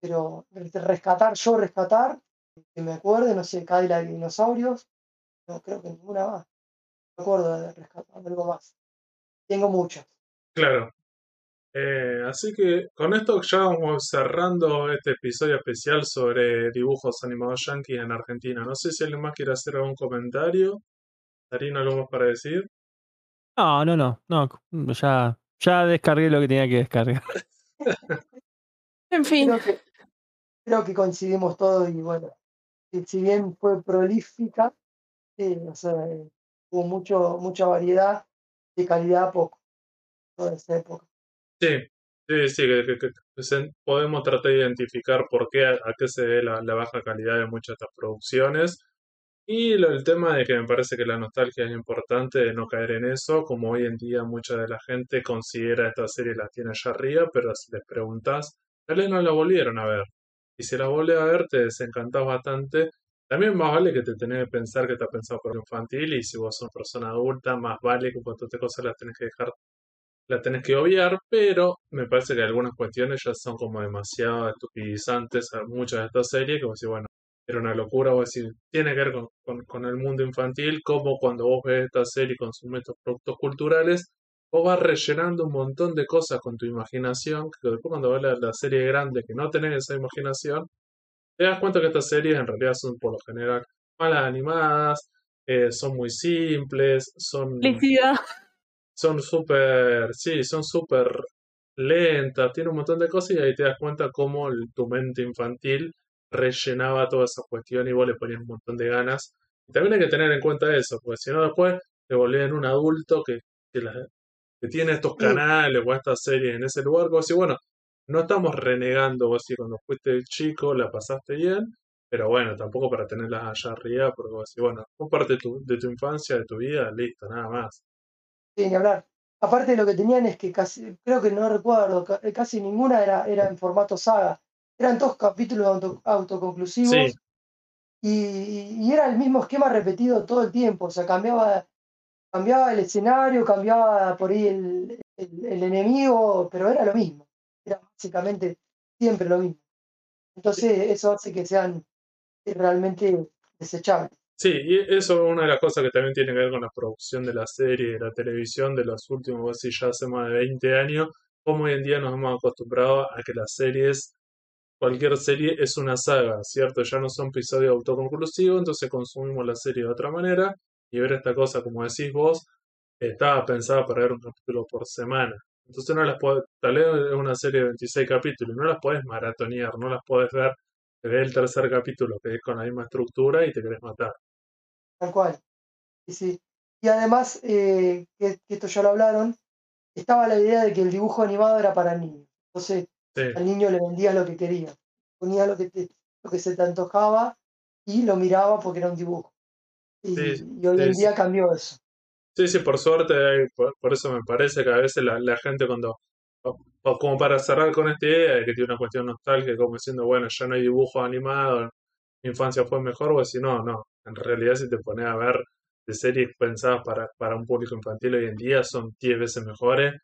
Pero re- rescatar, yo rescatar, que me acuerde, no sé, Cadillac y dinosaurios, no creo que ninguna más. Me acuerdo de rescatar algo más. Tengo muchas. claro. Eh, así que con esto ya vamos cerrando este episodio especial sobre dibujos animados yankees en Argentina. No sé si alguien más quiere hacer algún comentario. Darín, ¿algo más para decir? No, no, no, no. Ya, ya descargué lo que tenía que descargar. (laughs) En fin, Creo que, creo que coincidimos todos y bueno, si bien fue prolífica, eh, o sea, eh, hubo mucho, mucha variedad de calidad poco toda esa época. Sí, sí, sí, que, podemos tratar de identificar por qué, a, a qué se debe la, baja calidad de muchas de estas producciones. Y lo- el tema de que me parece que la nostalgia es importante de no caer en eso, como hoy en día mucha de la gente considera esta serie la tiene allá arriba, pero si les preguntas, tal vez no la volvieron a ver. Y si la volvés a ver, te desencantás bastante. También más vale que te tenés que pensar que está pensado por infantil, y si vos sos una persona adulta, más vale que de cosas las tenés que dejar la tenés que obviar, pero me parece que algunas cuestiones ya son como demasiado estupidizantes a muchas de estas series, como si, bueno, era una locura, o decir, tiene que ver con, con- el mundo infantil, como cuando vos ves esta serie y consumes estos productos culturales, vos vas rellenando un montón de cosas con tu imaginación, que después cuando ves la, la serie grande que no tenés esa imaginación, te das cuenta que estas series en realidad son por lo general malas animadas, eh, son muy simples, son. Son súper, sí, son súper lentas, tiene un montón de cosas y ahí te das cuenta cómo el- tu mente infantil rellenaba toda esa cuestión y vos le ponías un montón de ganas también hay que tener en cuenta eso, porque si no después te volvían un adulto que, que, la- que tiene estos canales o estas series en ese lugar, como si, bueno, no estamos renegando, vos si cuando fuiste chico la pasaste bien, pero bueno, tampoco para tenerlas allá arriba, porque vos decís, bueno, fue parte de tu, de tu infancia, de tu vida, listo, nada más. Ni hablar. Aparte lo que tenían es que casi, creo que no recuerdo, eh, casi ninguna era, era en formato saga. Eran todos capítulos auto- autoconclusivos Sí, y, y era el mismo esquema repetido todo el tiempo. O sea, cambiaba, cambiaba el escenario, cambiaba por ahí el, el- el enemigo, pero era lo mismo. Era básicamente siempre lo mismo. Entonces eso hace que sean realmente desechables. Sí, y eso es una de las cosas que también tiene que ver con la producción de la serie, de la televisión de los últimos, decís, ya hace más de 20 años, como hoy en día nos hemos acostumbrado a que las series, cualquier serie es una saga, ¿cierto? Ya no son episodios autoconclusivos, entonces consumimos la serie de otra manera y ver esta cosa, como decís vos, estaba pensada para ver un capítulo por semana. Entonces no las podés, tal vez es una serie de 26 capítulos, no las podés maratonear, no las podés ver, te ves el tercer capítulo que es con la misma estructura y te querés matar. Tal cual. Y, sí. y además, eh, que, que esto ya lo hablaron, estaba la idea de que el dibujo animado era para niños. Entonces Sí. al niño le vendías lo que quería, ponía lo que, te- lo que se te antojaba y lo miraba porque era un dibujo. Y, Sí, y hoy en día cambió eso. Sí, sí, por suerte, hay- por, por eso me parece que a veces la, la gente cuando, o- o como para cerrar con esta idea de que tiene una cuestión nostálgica, como diciendo, bueno, ya no hay dibujo animado, infancia fue mejor, o si no, no, en realidad si te pones a ver de series pensadas para, para un público infantil hoy en día son 10 veces mejores,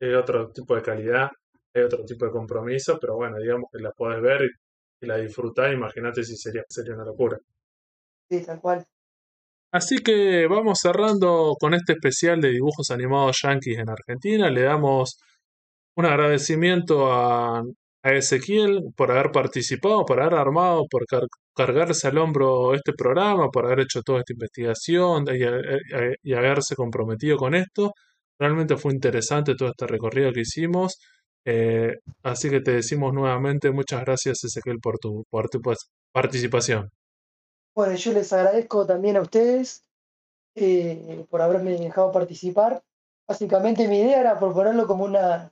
hay otro tipo de calidad, hay otro tipo de compromiso, pero bueno, digamos que la podés ver y, y la disfrutás, imagínate si sería, sería una locura. Sí, tal cual. Así que vamos cerrando con este especial de dibujos animados yankees en Argentina. Le damos un agradecimiento a, a Ezequiel por haber participado, por haber armado, por car- cargarse al hombro este programa, por haber hecho toda esta investigación y, a- y haberse comprometido con esto. Realmente fue interesante todo este recorrido que hicimos. Eh, así que te decimos nuevamente muchas gracias Ezequiel por tu, por tu participación. Bueno, yo les agradezco también a ustedes eh, por haberme dejado participar. Básicamente mi idea era proponerlo como una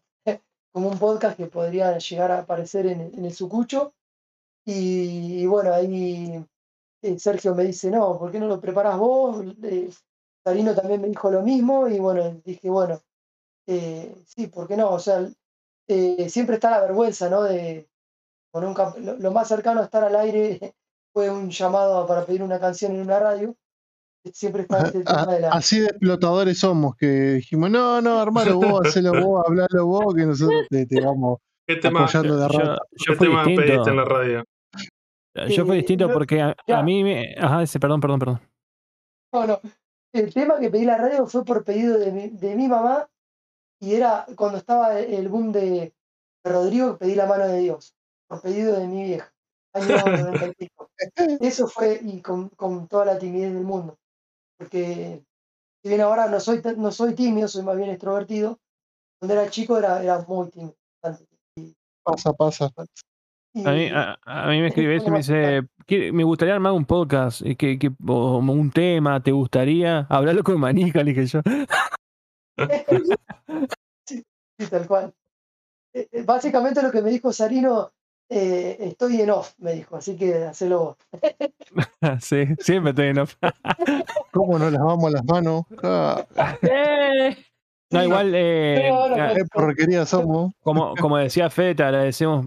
como un podcast que podría llegar a aparecer en, el- Sucucho. Y, bueno, ahí eh, Sergio me dice, no, ¿por qué no lo preparás vos? Eh, Sarino también me dijo lo mismo y bueno, dije, bueno, eh, sí, ¿por qué no? O sea, eh, siempre está la vergüenza, ¿no? De, un lo, lo más cercano a estar al aire (laughs) fue un llamado para pedir una canción en una radio. Siempre está este A- tema de la... Así de explotadores somos que dijimos, no, no, (laughs) hermano, vos, hacelo vos, hablalo vos, que nosotros te, te vamos ¿Qué tema, apoyando de Yo, rato. yo qué fui tema pediste en la radio? Yo fui Eh, distinto no- porque a, a mí me. Ajá, ese, perdón, perdón, perdón. No, no. El tema que pedí en la radio fue por pedido de mi, de mi mamá y era cuando estaba el boom de, Rodrigo, pedí la mano de Dios, por pedido de mi vieja, año (laughs) 90 y pico. Eso fue y con, con toda la timidez del mundo, porque si bien ahora no soy, tan- no soy tímido, soy más bien extrovertido, cuando era chico era, era muy tímido. Pasa, pasa. Y, A mí, a, a mí me escribe eso y me dice: "Quiere- Me gustaría armar un podcast, y que, que, o un tema, ¿te gustaría? Hablarlo con Manica, le dije yo. (laughs) sí, sí, tal cual. Eh, eh, Básicamente lo que me dijo Sarino, eh, estoy en off, me dijo, así que hacelo vos. (laughs) sí, siempre estoy en off. (laughs) ¿Cómo nos lavamos las manos? Ah, (laughs) Eh, No, igual, eh, ahora ah, qué porquería somos. como, como decía Fede, te agradecemos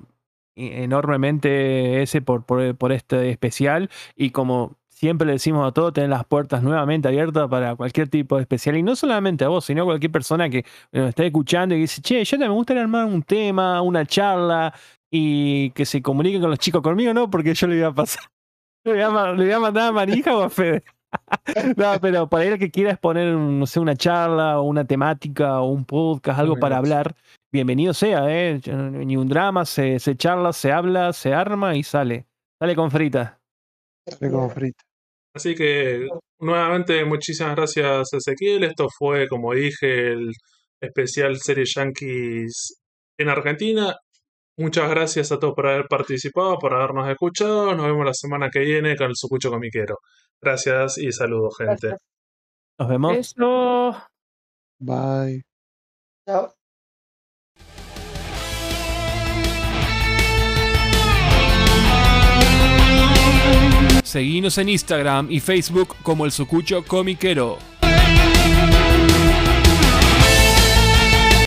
e- enormemente ese por, por, por este especial y como siempre le decimos a todos, tener las puertas nuevamente abiertas para cualquier tipo de especial y no solamente a vos, sino a cualquier persona que nos esté escuchando y que dice, che, yo también me gustaría armar un tema, una charla y que se comuniquen con los chicos conmigo, no, porque yo le iba a pasar. (laughs) Le voy a, le voy a mandar a Manija o a Fede. (laughs) No, pero para el que quiera exponer, no sé, una charla o una temática o un podcast, algo para hablar, bienvenido sea, ¿eh? Ni un drama, se, se charla, se habla, se arma y sale. Sale con frita. Sale como frito. Así que nuevamente muchísimas gracias Ezequiel. Esto fue, como dije, el especial Serie Yankees en Argentina. Muchas gracias a todos por haber participado, por habernos escuchado. Nos vemos la semana que viene con el Sucucho Comiquero. Gracias y saludos, gente. Gracias. Nos vemos. Eso. Bye. Chao. Seguinos en Instagram y Facebook como el Sucucho Comiquero.